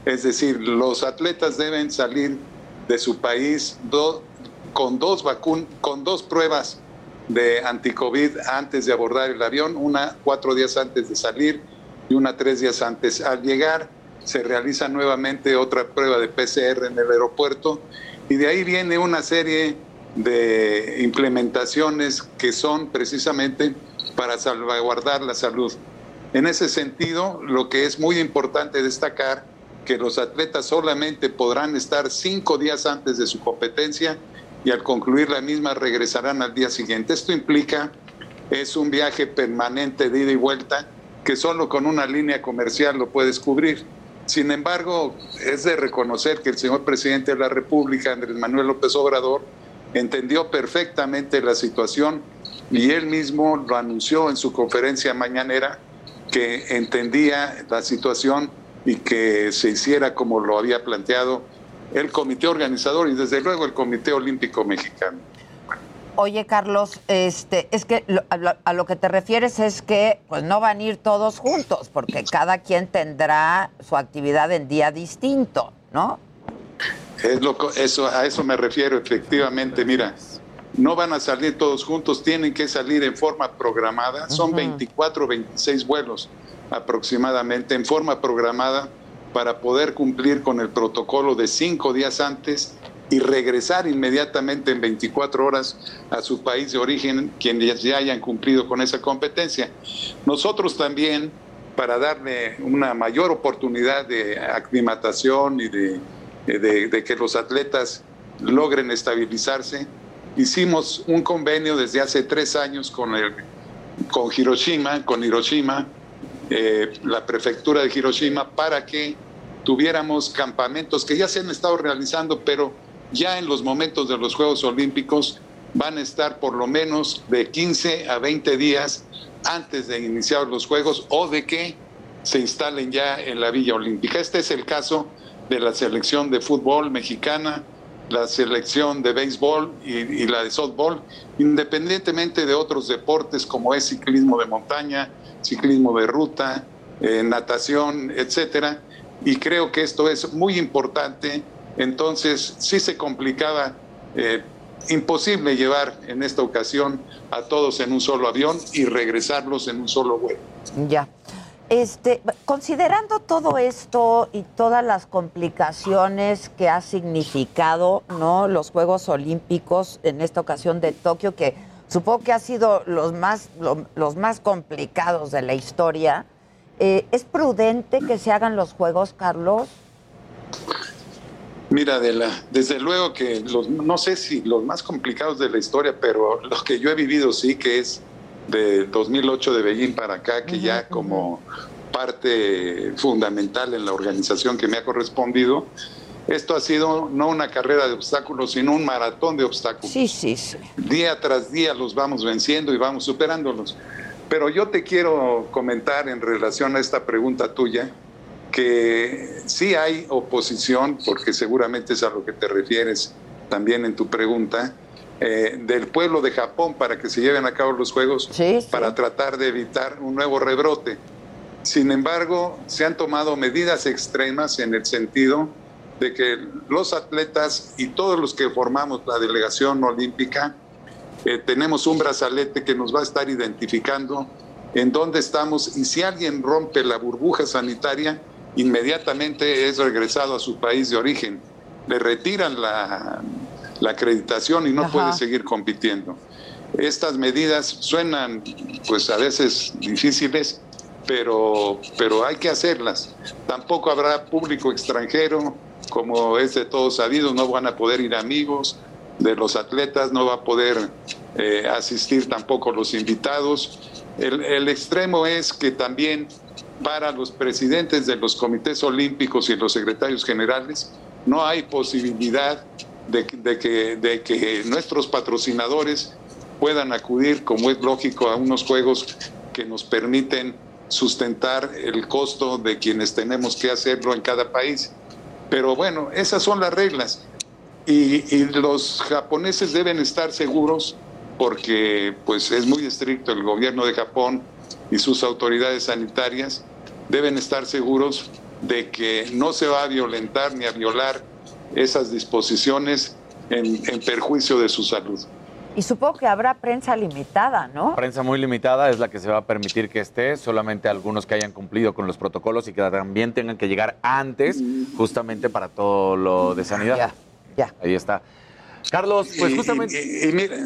Speaker 22: Es decir, los atletas deben salir de su país con, dos vacun con dos pruebas de anticovid antes de abordar el avión, una cuatro días antes de salir y una tres días antes. Al llegar se realiza nuevamente otra prueba de PCR en el aeropuerto y de ahí viene una serie de implementaciones que son precisamente para salvaguardar la salud. En ese sentido, lo que es muy importante destacar, que los atletas solamente podrán estar cinco días antes de su competencia y al concluir la misma regresarán al día siguiente. Esto implica, es un viaje permanente de ida y vuelta, que solo con una línea comercial lo puedes cubrir. Sin embargo, es de reconocer que el señor presidente de la República, Andrés Manuel López Obrador, entendió perfectamente la situación y él mismo lo anunció en su conferencia mañanera que entendía la situación y que se hiciera como lo había planteado el comité organizador y desde luego el Comité Olímpico Mexicano.
Speaker 2: Oye, Carlos, este, es que lo- a, lo, a lo que te refieres es que pues no van a ir todos juntos, porque cada quien tendrá su actividad en día distinto, ¿no?
Speaker 22: Es lo, eso, a eso me refiero, efectivamente. Mira, no van a salir todos juntos, tienen que salir en forma programada. Son 24 o 26 vuelos aproximadamente en forma programada para poder cumplir con el protocolo de cinco días antes y regresar inmediatamente en 24 horas a su país de origen, quienes ya hayan cumplido con esa competencia. Nosotros también, para darle una mayor oportunidad de aclimatación y de, de- de que los atletas logren estabilizarse, hicimos un convenio desde hace tres años con, el, con Hiroshima, con Hiroshima, eh, la prefectura de Hiroshima, para que tuviéramos campamentos que ya se han estado realizando, pero ya en los momentos de los Juegos Olímpicos van a estar por lo menos de 15 a 20 días antes de iniciar los Juegos o de que se instalen ya en la Villa Olímpica. Este es el caso de la selección de fútbol mexicana, la selección de béisbol y, y la de softball, independientemente de otros deportes como es ciclismo de montaña, ciclismo de ruta, eh, natación, etcétera. Y creo que esto es muy importante. Entonces, sí se complicaba, eh, imposible llevar en esta ocasión a todos en un solo avión y regresarlos en un solo vuelo.
Speaker 2: Ya. Este, considerando todo esto y todas las complicaciones que ha significado, ¿no? Los Juegos Olímpicos en esta ocasión de Tokio, que supongo que ha sido los más, lo- los más complicados de la historia. eh, ¿Es prudente que se hagan los Juegos, Carlos?
Speaker 22: Mira, desde luego que los, no sé si los más complicados de la historia, pero lo que yo he vivido sí que es de 2008 de Beijing para acá, que ya como parte fundamental en la organización que me ha correspondido, esto ha sido no una carrera de obstáculos, sino un maratón de obstáculos.
Speaker 2: Sí, sí, sí.
Speaker 22: Día tras día los vamos venciendo y vamos superándolos. Pero yo te quiero comentar en relación a esta pregunta tuya, que sí hay oposición, porque seguramente es a lo que te refieres también en tu pregunta, eh, del pueblo de Japón para que se lleven a cabo los Juegos para tratar de evitar un nuevo rebrote. Sin embargo, se han tomado medidas extremas en el sentido de que los atletas y todos los que formamos la delegación olímpica eh, tenemos un brazalete que nos va a estar identificando en dónde estamos y si alguien rompe la burbuja sanitaria, inmediatamente es regresado a su país de origen. Le retiran la, la acreditación y no
Speaker 23: Ajá.
Speaker 22: puede seguir compitiendo. Estas medidas suenan pues a veces difíciles, pero, pero hay que hacerlas. Tampoco habrá público extranjero, como es de todos sabido, no van a poder ir amigos de los atletas, no va a poder eh, asistir tampoco los invitados. El, el extremo es que también para los presidentes de los comités olímpicos y los secretarios generales no hay posibilidad de, que- nuestros patrocinadores puedan acudir, como es lógico, a unos juegos que nos permiten sustentar el costo de quienes tenemos que hacerlo en cada país. Pero bueno, esas son las reglas. Y, y los japoneses deben estar seguros porque pues es muy estricto el gobierno de Japón y sus autoridades sanitarias deben estar seguros de que no se va a violentar ni a violar esas disposiciones en, en perjuicio de su salud.
Speaker 2: Y supongo que habrá prensa limitada, ¿no?
Speaker 19: Prensa muy limitada es la que se va a permitir que esté, solamente algunos que hayan cumplido con los protocolos y que también tengan que llegar antes, justamente para todo lo de sanidad.
Speaker 2: Ya,
Speaker 19: Ahí está. Carlos, pues justamente.
Speaker 22: Y, y mira,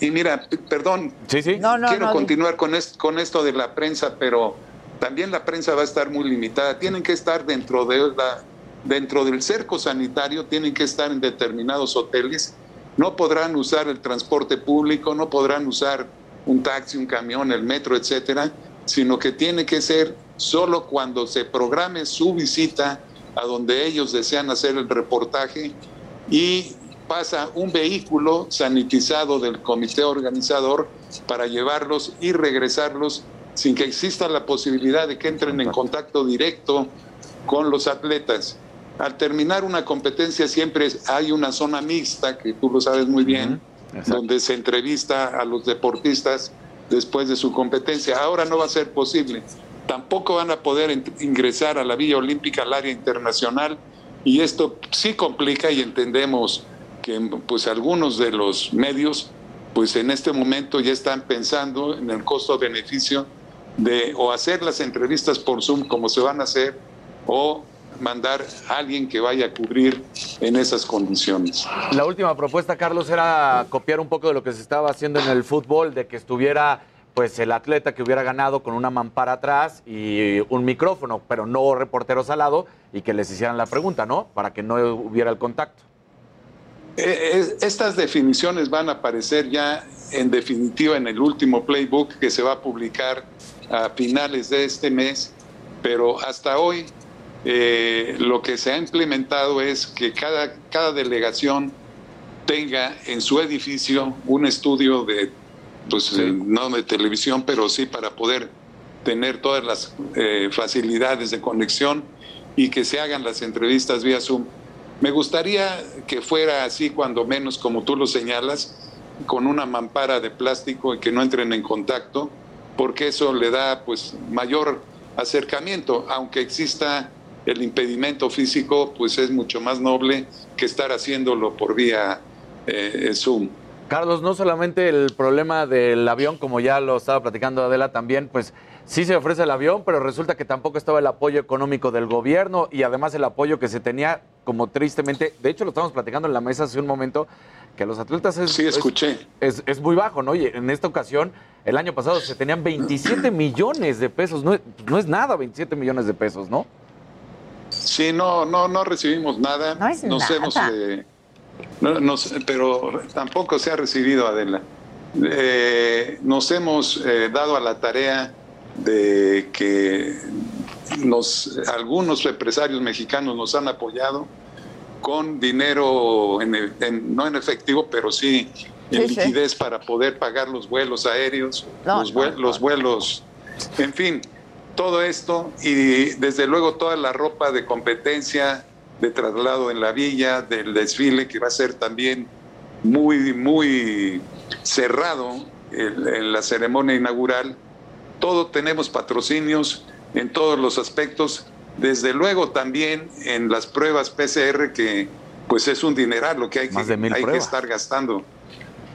Speaker 22: y mira, p- perdón.
Speaker 19: Sí, sí.
Speaker 22: Quiero
Speaker 2: no, di-
Speaker 22: continuar con, est- con esto de la prensa, pero también la prensa va a estar muy limitada. Tienen que estar dentro de la, dentro del cerco sanitario, tienen que estar en determinados hoteles. No podrán usar el transporte público, no podrán usar un taxi, un camión, el metro, etcétera, sino que tiene que ser solo cuando se programe su visita a donde ellos desean hacer el reportaje y pasa un vehículo sanitizado del comité organizador para llevarlos y regresarlos sin que exista la posibilidad de que entren en contacto directo con los atletas. Al terminar una competencia siempre hay una zona mixta, que tú lo sabes muy bien, donde se entrevista a los deportistas después de su competencia. Ahora no va a ser posible. Tampoco van a poder ingresar a la Villa Olímpica, al área internacional, y esto sí complica y entendemos que pues algunos de los medios pues en este momento ya están pensando en el costo-beneficio de o hacer las entrevistas por Zoom como se van a hacer o mandar a alguien que vaya a cubrir en esas condiciones.
Speaker 19: La última propuesta, Carlos, era copiar un poco de lo que se estaba haciendo en el fútbol, de que estuviera pues el atleta que hubiera ganado con una mampara atrás y un micrófono, pero no reporteros al lado y que les hicieran la pregunta, ¿no? Para que no hubiera el contacto.
Speaker 22: Eh, estas definiciones van a aparecer ya en definitiva en el último playbook que se va a publicar a finales de este mes, pero hasta hoy eh, lo que se ha implementado es que cada, cada delegación tenga en su edificio un estudio de, pues eh, no de televisión, pero sí para poder tener todas las eh, facilidades de conexión y que se hagan las entrevistas vía Zoom. Me gustaría que fuera así, cuando menos como tú lo señalas, con una mampara de plástico y que no entren en contacto porque eso le da pues mayor acercamiento, aunque exista el impedimento físico, pues es mucho más noble que estar haciéndolo por vía eh, Zoom.
Speaker 19: Carlos, no solamente el problema del avión, como ya lo estaba platicando Adela también, pues sí se ofrece el avión, pero resulta que tampoco estaba el apoyo económico del gobierno y además el apoyo que se tenía, como tristemente, de hecho lo estamos platicando en la mesa hace un momento, que los atletas es,
Speaker 22: sí, escuché.
Speaker 19: Es, es, muy bajo, ¿no? Y en esta ocasión, el año pasado se tenían 27 millones de pesos, no, no es nada 27 millones de pesos, ¿no?
Speaker 22: Sí, no, no, no recibimos nada.
Speaker 2: No es
Speaker 22: Nos
Speaker 2: nada.
Speaker 22: hemos, eh, no- nos- pero tampoco se ha recibido, Adela. Eh, nos hemos eh, dado a la tarea de que nos, algunos empresarios mexicanos nos han apoyado con dinero, en, en- no en efectivo, pero sí en
Speaker 2: Sí, sí.
Speaker 22: liquidez para poder pagar los vuelos aéreos,
Speaker 2: No, no,
Speaker 22: los vuelos, en fin, todo esto y desde luego toda la ropa de competencia, de traslado en la villa, del desfile que va a ser también muy, muy cerrado en la ceremonia inaugural. Todo tenemos patrocinios en todos los aspectos, desde luego también en las pruebas PCR que pues es un dineral lo que hay, que, hay que estar gastando.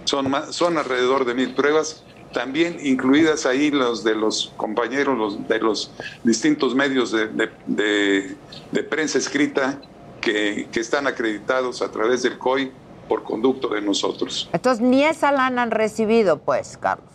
Speaker 22: Son, más- son alrededor de mil pruebas, también incluidas ahí los de los compañeros los, de los distintos medios de, de- de- de prensa escrita que, que están acreditados a través del COI por conducto de nosotros.
Speaker 2: Entonces, ni esa lana han recibido, pues, Carlos.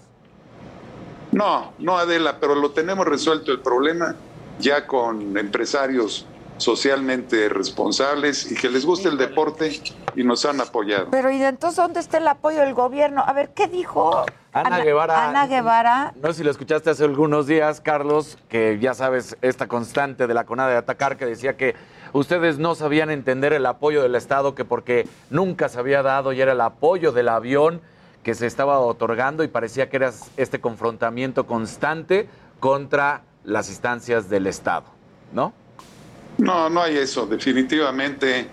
Speaker 22: No, no Adela, pero lo tenemos resuelto el problema ya con empresarios socialmente responsables y que les gusta el deporte y nos han apoyado.
Speaker 2: Pero, ¿y entonces dónde está el apoyo del gobierno? A ver, ¿qué dijo
Speaker 19: Ana Guevara.
Speaker 2: Ana Guevara.
Speaker 19: No sé si lo escuchaste hace algunos días, Carlos, que ya sabes, esta constante de la CONADE de atacar, que decía que ustedes no sabían entender el apoyo del Estado, que porque nunca se había dado y era el apoyo del avión que se estaba otorgando y parecía que era este confrontamiento constante contra las instancias del Estado, ¿no?
Speaker 22: No, no hay eso. Definitivamente,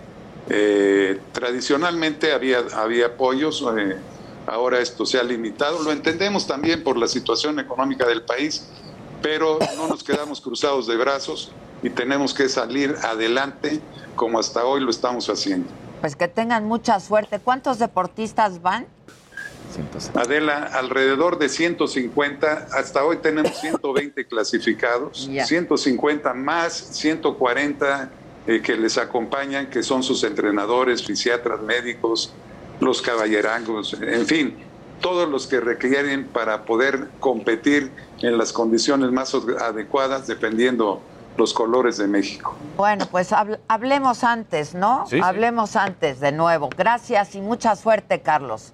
Speaker 22: eh, tradicionalmente había, había apoyos. eh, ahora esto se ha limitado. Lo entendemos también por la situación económica del país, pero no nos quedamos cruzados de brazos y tenemos que salir adelante como hasta hoy lo estamos haciendo.
Speaker 2: Pues que tengan mucha suerte. ¿Cuántos deportistas van?
Speaker 22: Adela, alrededor de 150, hasta hoy tenemos 120 clasificados,
Speaker 2: Ya.
Speaker 22: 150 más 140 eh, que les acompañan, que son sus entrenadores, fisiatras, médicos, los caballerangos, en fin, todos los que requieren para poder competir en las condiciones más adecuadas dependiendo los colores de México.
Speaker 2: Bueno, pues habl- hablemos antes, ¿no?
Speaker 22: Sí, sí.
Speaker 2: Hablemos antes de nuevo. Gracias y mucha suerte, Carlos.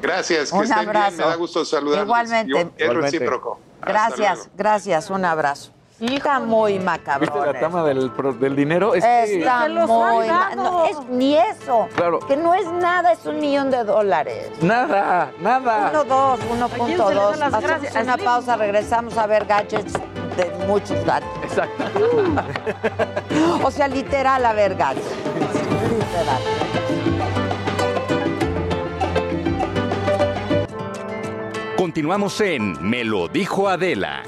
Speaker 22: Gracias, que
Speaker 2: Un
Speaker 22: estén
Speaker 2: abrazo.
Speaker 22: bien, me da gusto saludarlos.
Speaker 2: Igualmente.
Speaker 22: Yo- es
Speaker 19: Igualmente.
Speaker 22: recíproco. Hasta
Speaker 2: Gracias,
Speaker 22: luego.
Speaker 2: gracias, un abrazo. Está muy
Speaker 19: ¿Viste
Speaker 2: macabrón.
Speaker 19: la tama del, pro- del dinero? Es que-
Speaker 2: Está
Speaker 9: los
Speaker 2: muy no, es ni eso.
Speaker 19: Claro.
Speaker 2: Que no es nada, es un millón de dólares.
Speaker 19: Nada, nada.
Speaker 2: Uno, dos, uno
Speaker 9: ¿A quién
Speaker 2: punto
Speaker 9: se le
Speaker 2: dos.
Speaker 9: dan las
Speaker 2: Hacemos
Speaker 9: gracias?
Speaker 2: una pausa, regresamos a ver gadgets de muchos gadgets.
Speaker 19: Exacto.
Speaker 2: O sea, literal a ver. Literal.
Speaker 1: Continuamos en Me lo dijo Adela.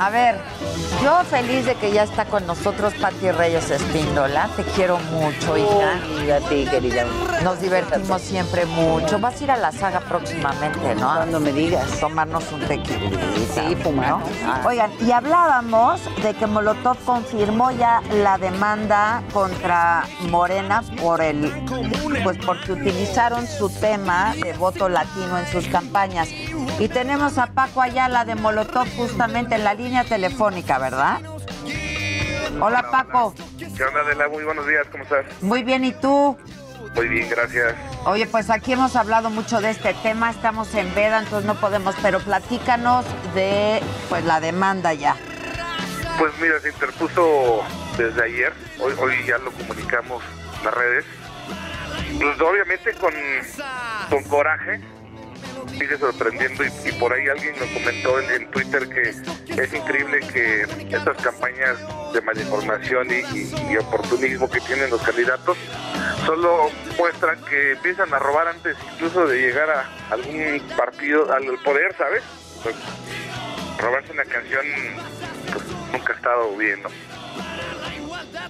Speaker 11: A
Speaker 2: ver, yo feliz de que ya está con nosotros Pati Reyes Espíndola. Te quiero mucho, hija.
Speaker 24: a ti, querida.
Speaker 2: Nos divertimos siempre mucho. Vas a ir a la saga próximamente, ¿no?
Speaker 24: Cuando me digas.
Speaker 2: Tomarnos un tequilita.
Speaker 24: Sí, fumar.
Speaker 2: ¿no?
Speaker 24: Ah.
Speaker 2: Oigan, y hablábamos de que Molotov confirmó ya la demanda contra Morena por el, pues porque utilizaron su tema de voto latino en sus campañas. Y tenemos a Paco Ayala de Molotov justamente en la línea telefónica, ¿verdad? Hola Paco,
Speaker 25: ¿Qué onda, Adela? Muy buenos días, ¿cómo estás?
Speaker 2: muy bien, ¿y tú?
Speaker 25: Muy bien, gracias.
Speaker 2: Oye, pues aquí hemos hablado mucho de este tema, estamos en veda, entonces no podemos, pero platícanos de pues la demanda ya.
Speaker 25: Pues mira, se interpuso desde ayer, hoy, hoy ya lo comunicamos en las redes. Pues obviamente con, con coraje, sigue sorprendiendo y, por ahí alguien lo comentó en, Twitter que es increíble que estas campañas de malinformación y, y- y oportunismo que tienen los candidatos solo muestran que empiezan a robar antes incluso de llegar a algún partido, al poder, ¿sabes? Pues, robarse una canción pues, nunca ha estado bien, ¿no?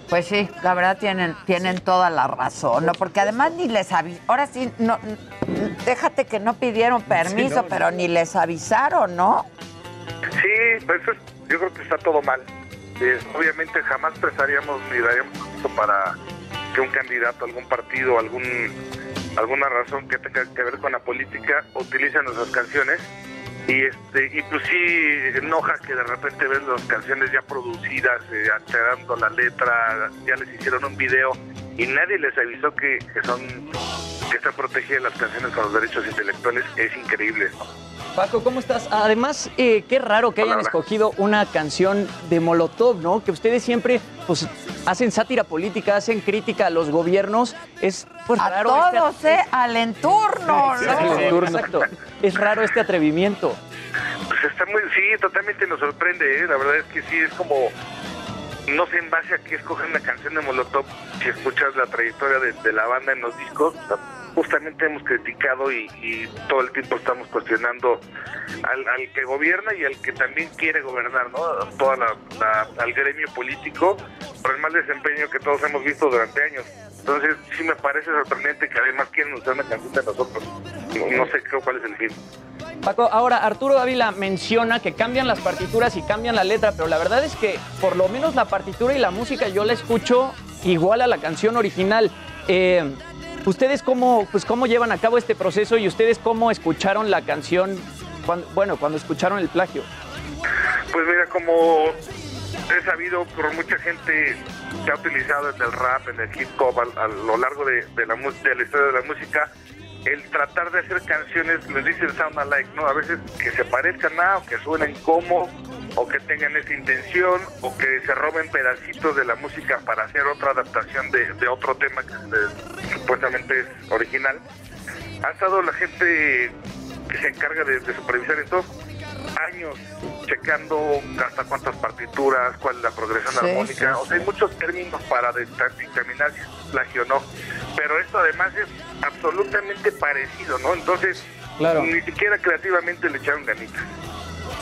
Speaker 2: Pues sí, la verdad tienen, tienen toda la razón, ¿no? Porque además ni les avisaron, ahora sí, no, déjate que no pidieron permiso,
Speaker 25: no,
Speaker 2: pero ni les avisaron, ¿no?
Speaker 25: Sí, pues es- yo creo que está todo mal. Eh, obviamente jamás prestaríamos ni daríamos permiso para que un candidato, algún partido, algún alguna razón que tenga que ver con la política utilice nuestras canciones y este y pues sí enoja que de repente ves las canciones ya producidas, eh, alterando la letra, ya les hicieron un video y nadie les avisó que, que son que están protegidas las canciones con los derechos intelectuales, es increíble. ¿no?
Speaker 10: Paco, ¿cómo estás? Además, eh, qué raro que hayan
Speaker 25: Hola,
Speaker 10: escogido una canción de Molotov, ¿no? Que ustedes siempre pues, hacen sátira política, hacen crítica a los gobiernos. Es pues,
Speaker 2: A
Speaker 10: raro.
Speaker 2: todos,
Speaker 10: este,
Speaker 2: ¿eh? Al entorno, ¿no?
Speaker 10: exacto. Es raro este atrevimiento.
Speaker 25: Pues está muy, sí, totalmente nos sorprende, ¿eh? la verdad es que sí, es como, no sé en base a qué escogen una canción de Molotov, si escuchas la trayectoria de, la banda en los discos, justamente hemos criticado y, todo el tiempo estamos cuestionando al, al que gobierna y al que también quiere gobernar, ¿no? Toda la, la- gremio político por el mal desempeño que todos hemos visto durante años. Entonces sí me parece sorprendente que además quieren usar una canción de nosotros. No, sé cuál es el fin.
Speaker 10: Paco, ahora Arturo Ávila menciona que cambian las partituras y cambian la letra, pero la verdad es que por lo menos la partitura y la música yo la escucho igual a la canción original. Eh, ¿Ustedes cómo, pues, cómo llevan a cabo este proceso y ustedes cómo escucharon la canción, cuando- bueno, cuando escucharon el plagio?
Speaker 25: Pues mira, como he sabido por mucha gente que ha utilizado en el rap, en el hip hop, a, a lo largo de, de la, mu- de la historia de la música, el tratar de hacer canciones, les dicen sound alike, ¿no? A veces que se parezcan a o que suenen como, o que tengan esa intención o que se roben pedacitos de la música para hacer otra adaptación de, de otro tema que eh, supuestamente es original. Ha estado la gente que se encarga de, de supervisar esto años checando hasta cuántas partituras, cuál es la progresión
Speaker 24: Sí,
Speaker 25: armónica,
Speaker 24: sí,
Speaker 25: o sea, hay muchos términos para dicta- dictaminar si plagio no, pero esto además es absolutamente parecido, ¿no? Entonces,
Speaker 10: Claro.
Speaker 25: ni siquiera creativamente le echaron ganitas.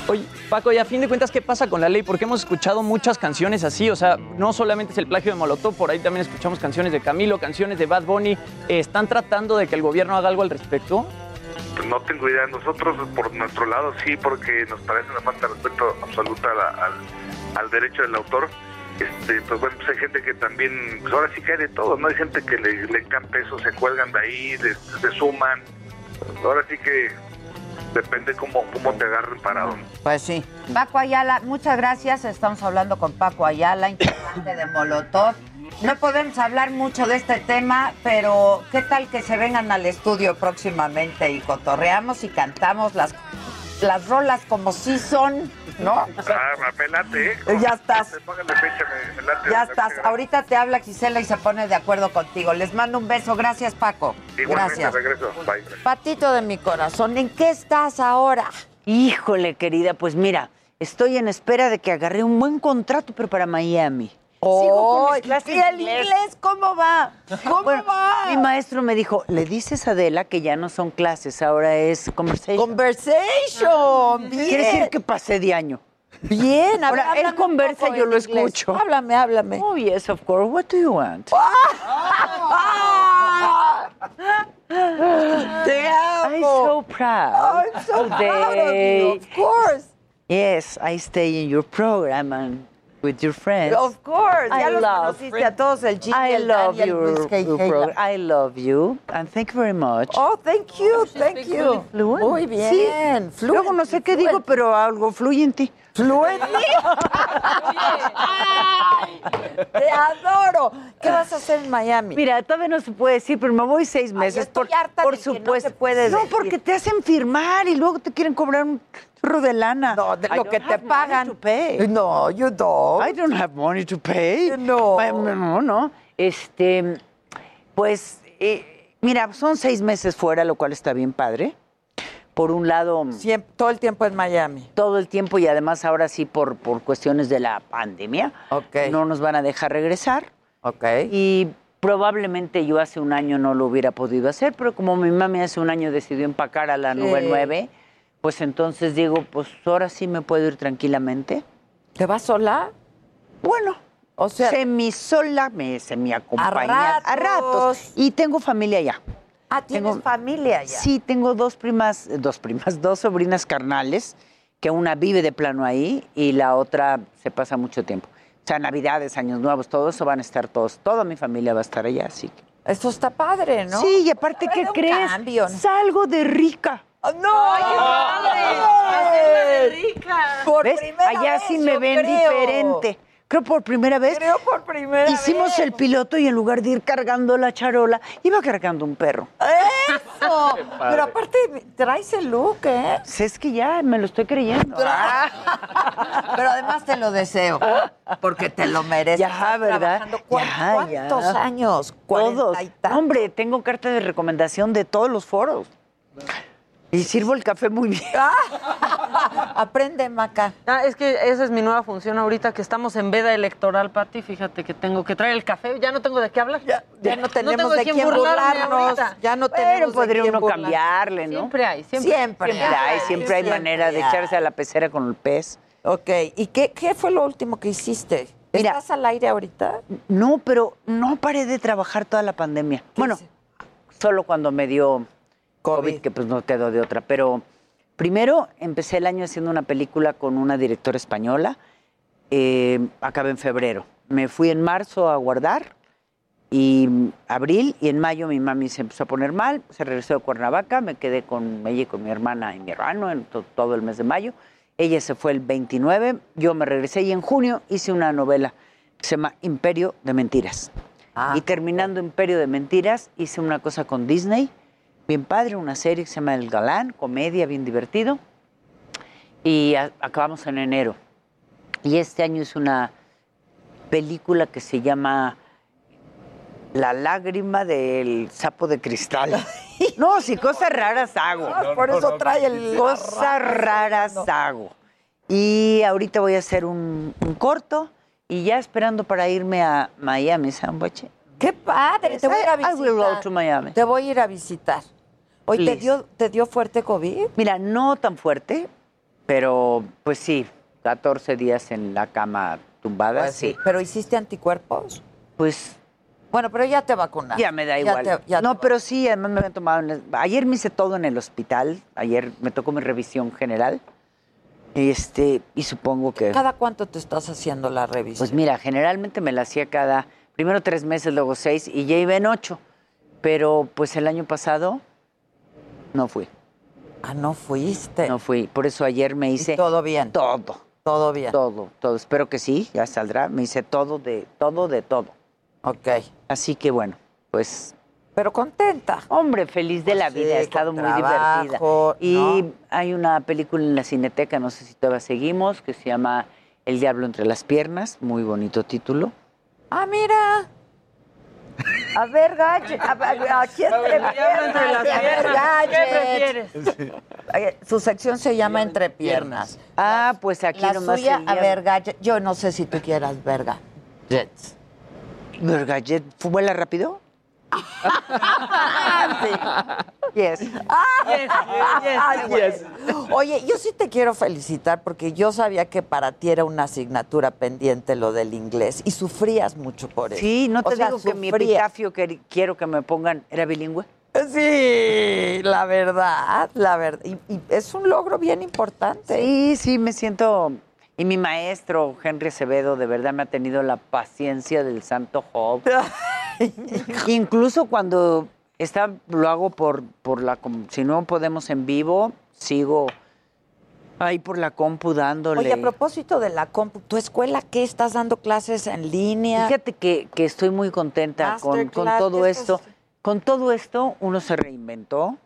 Speaker 10: Oye, Paco, y a fin de cuentas, ¿qué pasa con la ley? Porque hemos escuchado muchas canciones así, o sea, no solamente es el plagio de Molotov, por ahí también escuchamos canciones de Camilo, canciones de Bad Bunny. ¿Están tratando de que el gobierno haga algo al respecto?
Speaker 25: Pues no tengo idea, nosotros por nuestro lado sí, porque nos parece una falta de respeto absoluta al, al derecho del autor. Este, pues bueno, pues hay gente que también, pues ahora sí cae de todo, ¿no? Hay gente que le, le encanta eso, se cuelgan de ahí, se suman. Ahora sí que depende cómo, cómo te agarren parado.
Speaker 2: Pues sí. Paco Ayala, muchas gracias. Estamos hablando con Paco Ayala, integrante de Molotov. No podemos hablar mucho de este tema, pero ¿qué tal que se vengan al estudio próximamente y cotorreamos y cantamos las, las rolas como sí son, ¿no?
Speaker 25: Ah, me late, ¿eh?
Speaker 2: Ya estás.
Speaker 25: Fecha, me, me late.
Speaker 2: Ya estás. Ahorita te habla Gisela y se pone de acuerdo contigo. Les mando un beso. Gracias, Paco.
Speaker 25: Igualmente,
Speaker 2: Gracias.
Speaker 25: regreso. Bye.
Speaker 2: Patito de mi corazón, ¿en qué estás ahora?
Speaker 26: Híjole, querida, pues mira, estoy en espera de que agarré un buen contrato, pero para Miami. Clases
Speaker 2: ¿y el inglés cómo va? ¿Cómo
Speaker 26: Bueno,
Speaker 2: va?
Speaker 26: Mi maestro me dijo, le dices a Adela que ya no son clases, ahora es conversation.
Speaker 2: Conversation, bien.
Speaker 26: Quiere decir que pasé de año.
Speaker 2: Bien,
Speaker 26: Ahora, él conversa,
Speaker 2: poco
Speaker 26: yo lo
Speaker 2: inglés.
Speaker 26: escucho.
Speaker 2: Háblame, háblame.
Speaker 26: Oh, yes, of course. What do you want?
Speaker 2: Te amo.
Speaker 26: I'm so proud.
Speaker 2: I'm so
Speaker 26: of
Speaker 2: proud of you, of course.
Speaker 26: Yes, I stay in your program and with your friends.
Speaker 2: Of course,
Speaker 26: I
Speaker 2: los
Speaker 26: love-
Speaker 2: conociste a todos, el Jimmy,
Speaker 26: I
Speaker 2: el
Speaker 26: love
Speaker 2: Daniel,
Speaker 26: your, your program. I love you and thank you very much.
Speaker 2: Oh, thank you, oh, thank you. Fluent. Muy bien,
Speaker 26: Sí. Luego no sé qué digo, pero algo fluye en ti.
Speaker 2: Fluye Te adoro. ¿Qué vas a hacer en Miami?
Speaker 26: Mira, todavía no se puede decir, pero me voy seis meses.
Speaker 2: estoy
Speaker 26: por
Speaker 2: harta
Speaker 26: por
Speaker 2: de que no
Speaker 26: supuesto.
Speaker 2: se puede
Speaker 26: No, porque te hacen firmar y luego te quieren cobrar un churro de lana.
Speaker 2: No, de lo que te pagan. No, you don't.
Speaker 26: I don't have money to pay.
Speaker 2: No.
Speaker 26: No, no. Este, pues, eh, mira, son seis meses fuera, lo cual está bien padre. Por un lado...
Speaker 2: todo el tiempo en Miami.
Speaker 26: Todo el tiempo y además ahora sí por, por cuestiones de la pandemia.
Speaker 2: Ok.
Speaker 26: No nos van a dejar regresar.
Speaker 2: Ok.
Speaker 26: Y probablemente yo hace un año no lo hubiera podido hacer, pero como mi mami hace un año decidió empacar a la
Speaker 2: Sí.
Speaker 26: nube 9, pues entonces digo, pues ahora sí me puedo ir tranquilamente.
Speaker 2: ¿Te vas sola?
Speaker 26: Bueno,
Speaker 2: o sea,
Speaker 26: semi sola, me semi acompaña
Speaker 2: A ratos.
Speaker 26: Y tengo familia allá.
Speaker 2: Ah, tienes
Speaker 26: Tengo-
Speaker 2: familia ya.
Speaker 26: Sí, tengo dos primas, eh, dos primas, dos sobrinas carnales, que una vive de plano ahí y la otra se pasa mucho tiempo. O sea, Navidades, Años Nuevos, todo eso van a estar todos, toda mi familia va a estar allá, así que.
Speaker 2: Eso está padre, ¿no?
Speaker 26: Sí, y aparte, ¿qué crees?
Speaker 2: cambio, ¿no?
Speaker 26: Salgo de rica.
Speaker 2: ¡No! ¡Ay,
Speaker 9: Hacerla de rica.
Speaker 2: Por
Speaker 26: ¿Ves?
Speaker 2: primera
Speaker 26: Allá
Speaker 2: vez,
Speaker 26: sí me
Speaker 2: yo
Speaker 26: ven
Speaker 2: creo.
Speaker 26: diferente. Creo por primera vez.
Speaker 2: Creo por primera
Speaker 26: Hicimos
Speaker 2: vez.
Speaker 26: el piloto y en lugar de ir cargando la charola, iba cargando un perro.
Speaker 2: ¡Eso! Pero aparte, traes el look, ¿eh?
Speaker 26: Pues es que ya me lo estoy creyendo.
Speaker 2: Pero además te lo deseo, porque te lo mereces.
Speaker 26: Ya, ¿verdad?
Speaker 2: trabajando ¿cuán-
Speaker 26: Ya,
Speaker 2: ¿Cuántos
Speaker 26: ya.
Speaker 2: años?
Speaker 26: Todos. Hombre, tengo carta de recomendación de todos los foros. Y sirvo el café muy bien.
Speaker 2: Aprende, Maca.
Speaker 9: Ah, es que esa es mi nueva función ahorita que estamos en veda electoral, Pati. Fíjate que tengo que traer el café. Ya no tengo de qué hablar. Ya,
Speaker 2: no tenemos de quién burlarnos.
Speaker 9: ahorita.
Speaker 2: Ya no
Speaker 26: Pero
Speaker 2: tenemos de
Speaker 26: podría
Speaker 2: quién
Speaker 26: uno
Speaker 2: burlar.
Speaker 26: cambiarle, ¿no?
Speaker 9: Siempre hay, siempre.
Speaker 2: Siempre,
Speaker 26: Siempre hay, siempre hay
Speaker 2: Siempre
Speaker 26: manera de echarse a la pecera con el pez.
Speaker 2: Ok, ¿y qué, qué fue lo último que hiciste?
Speaker 26: Mira.
Speaker 2: ¿Estás al aire ahorita?
Speaker 26: No, pero no paré de trabajar toda la pandemia. Bueno, solo cuando me dio COVID, que pues no quedó de otra. Pero primero empecé el año haciendo una película con una directora española. Eh, acabé en febrero. Me fui en marzo a guardar y abril y en mayo mi mami se empezó a poner mal, se regresó de Cuernavaca, me quedé con ella y con mi hermana y mi hermano en to- todo el mes de mayo. Ella se fue el 29, yo me regresé y en junio hice una novela que se llama Imperio de Mentiras. y terminando Imperio de Mentiras hice una cosa con Disney, bien padre, una serie que se llama El Galán, comedia bien divertido. Y a- acabamos en enero. Y este año es una película que se llama La lágrima del sapo de cristal. No, si cosas raras hago.
Speaker 2: Por eso trae el-
Speaker 26: Cosas raras hago. Y ahorita voy a hacer un, un corto y ya esperando para irme a Miami, Samboche.
Speaker 2: ¡Qué padre! Te voy a ir a
Speaker 26: I will go
Speaker 2: visitar.
Speaker 26: to Miami.
Speaker 2: Te voy a ir a visitar. Hoy ¿te dio, ¿te dio fuerte COVID?
Speaker 26: Mira, no tan fuerte, pero pues sí, 14 días en la cama tumbada,
Speaker 2: Pues
Speaker 26: sí.
Speaker 2: ¿Pero hiciste anticuerpos?
Speaker 26: Pues
Speaker 2: Bueno, pero ya te vacunaste.
Speaker 26: ya me da
Speaker 2: Ya
Speaker 26: igual.
Speaker 2: te- ya
Speaker 26: no, pero sí, además me habían tomado. ayer me hice todo en el hospital. Ayer me tocó mi revisión general. Este, y supongo que.
Speaker 2: ¿Cada cuánto te estás haciendo la revisión?
Speaker 26: Pues mira, generalmente me la hacía cada. Primero tres meses, luego seis, y ya iba en ocho. Pero pues el año pasado no fui.
Speaker 2: Ah, no fuiste.
Speaker 26: No fui. Por eso ayer me hice.
Speaker 2: todo bien.
Speaker 26: Todo.
Speaker 2: Todo bien.
Speaker 26: Todo, todo. Espero que sí, ya saldrá. Me hice todo de todo, de todo.
Speaker 2: Ok.
Speaker 26: Así que bueno, pues.
Speaker 2: Pero contenta.
Speaker 26: Hombre, feliz de la
Speaker 2: Pues sí,
Speaker 26: vida, ha estado muy
Speaker 2: trabajo,
Speaker 26: divertida. Y
Speaker 2: ¿no?
Speaker 26: hay una película en la Cineteca, no sé si todavía seguimos, que se llama El Diablo entre las piernas, muy bonito título.
Speaker 2: Ah, mira. A ver, Gadget. A ver, aquí entre piernas. A ver. Gadget.
Speaker 9: ¿Qué prefieres?
Speaker 2: Su sección se llama Entre Piernas.
Speaker 26: Ah, pues aquí
Speaker 2: La
Speaker 26: nomás
Speaker 2: suya, a ver, Gadget. Yo no sé si tú quieras ver Gadgets.
Speaker 26: ¿Vergallet vuela rápido?
Speaker 2: Yes. Ay,
Speaker 9: yes,
Speaker 2: bueno. Oye, yo sí te quiero felicitar porque yo sabía que para ti era una asignatura pendiente lo del inglés y sufrías mucho por eso.
Speaker 26: Sí, no
Speaker 2: O
Speaker 26: te
Speaker 2: sea,
Speaker 26: digo que mi epitafio que quiero que me pongan era bilingüe.
Speaker 2: Sí, la verdad, la verdad. Y, y es un logro bien importante.
Speaker 26: Sí, sí, me siento. Y mi maestro, Henry Acevedo, de verdad me ha tenido la paciencia del santo Job. Incluso cuando está, lo hago por, por la. Si no podemos en vivo, sigo ahí por la compu dándole.
Speaker 2: Oye, a propósito de la compu, ¿tu escuela qué? ¿Estás dando clases en línea?
Speaker 26: Fíjate que, que estoy muy contenta con, con todo
Speaker 2: ¿qué
Speaker 26: esto. Con todo esto, uno se reinventó.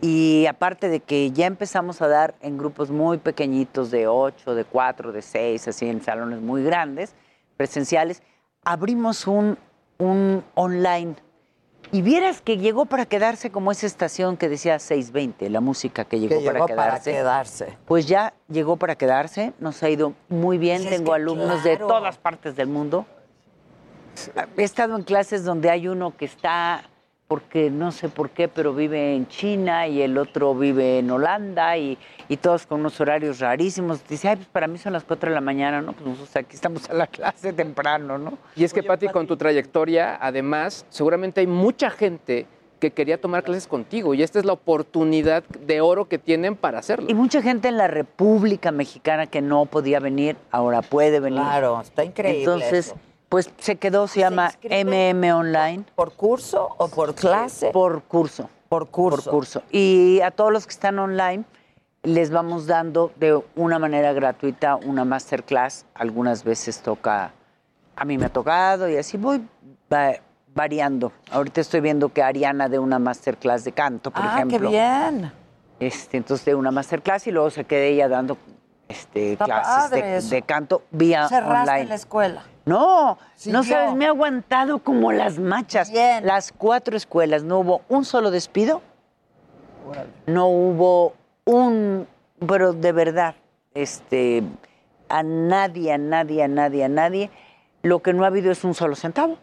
Speaker 26: Y aparte de que ya empezamos a dar en grupos muy pequeñitos, de 8, de 4, de 6, así en salones muy grandes, presenciales, abrimos un, un online. Y vieras que llegó para quedarse como esa estación que decía 620, la música que llegó,
Speaker 2: Que llegó
Speaker 26: para,
Speaker 2: para
Speaker 26: quedarse.
Speaker 2: quedarse.
Speaker 26: Pues ya llegó para quedarse, nos ha ido muy bien,
Speaker 2: Pues
Speaker 26: tengo alumnos de todas partes del mundo. He estado en clases donde hay uno que está, porque no sé por qué, pero vive en China y el otro vive en Holanda y, y todos con unos horarios rarísimos. Dice, ay, pues para mí son las 4 de la mañana, ¿no? Pues nosotros aquí estamos a la clase temprano, ¿no?
Speaker 21: Y es que, Pati, con tu trayectoria, además, seguramente hay mucha gente que quería tomar clases contigo y esta es la oportunidad de oro que tienen para hacerlo.
Speaker 26: Y mucha gente en la República Mexicana que no podía venir, ahora puede venir.
Speaker 2: Claro, está increíble
Speaker 26: Entonces,
Speaker 2: eso.
Speaker 26: Pues se quedó, se llama MM Online.
Speaker 2: ¿Por curso o por clase?
Speaker 26: Por curso.
Speaker 2: Por curso.
Speaker 26: Por curso. Y a todos los que están online les vamos dando de una manera gratuita una masterclass. Algunas veces toca, a mí me ha tocado y así voy va- variando. Ahorita estoy viendo que Ariana de una masterclass de canto, por
Speaker 2: ah,
Speaker 26: ejemplo.
Speaker 2: qué bien.
Speaker 26: Este, entonces de una masterclass y luego se quedé ella dando este, clases de canto vía
Speaker 2: Cerraste
Speaker 26: online.
Speaker 2: la escuela.
Speaker 26: No,
Speaker 2: Sí,
Speaker 26: no
Speaker 2: yo.
Speaker 26: sabes, me he aguantado como las machas. Las cuatro escuelas, no hubo un solo despido, no hubo un, pero de verdad, este, a nadie, a nadie, a nadie, a nadie, lo que no ha habido es un solo centavo.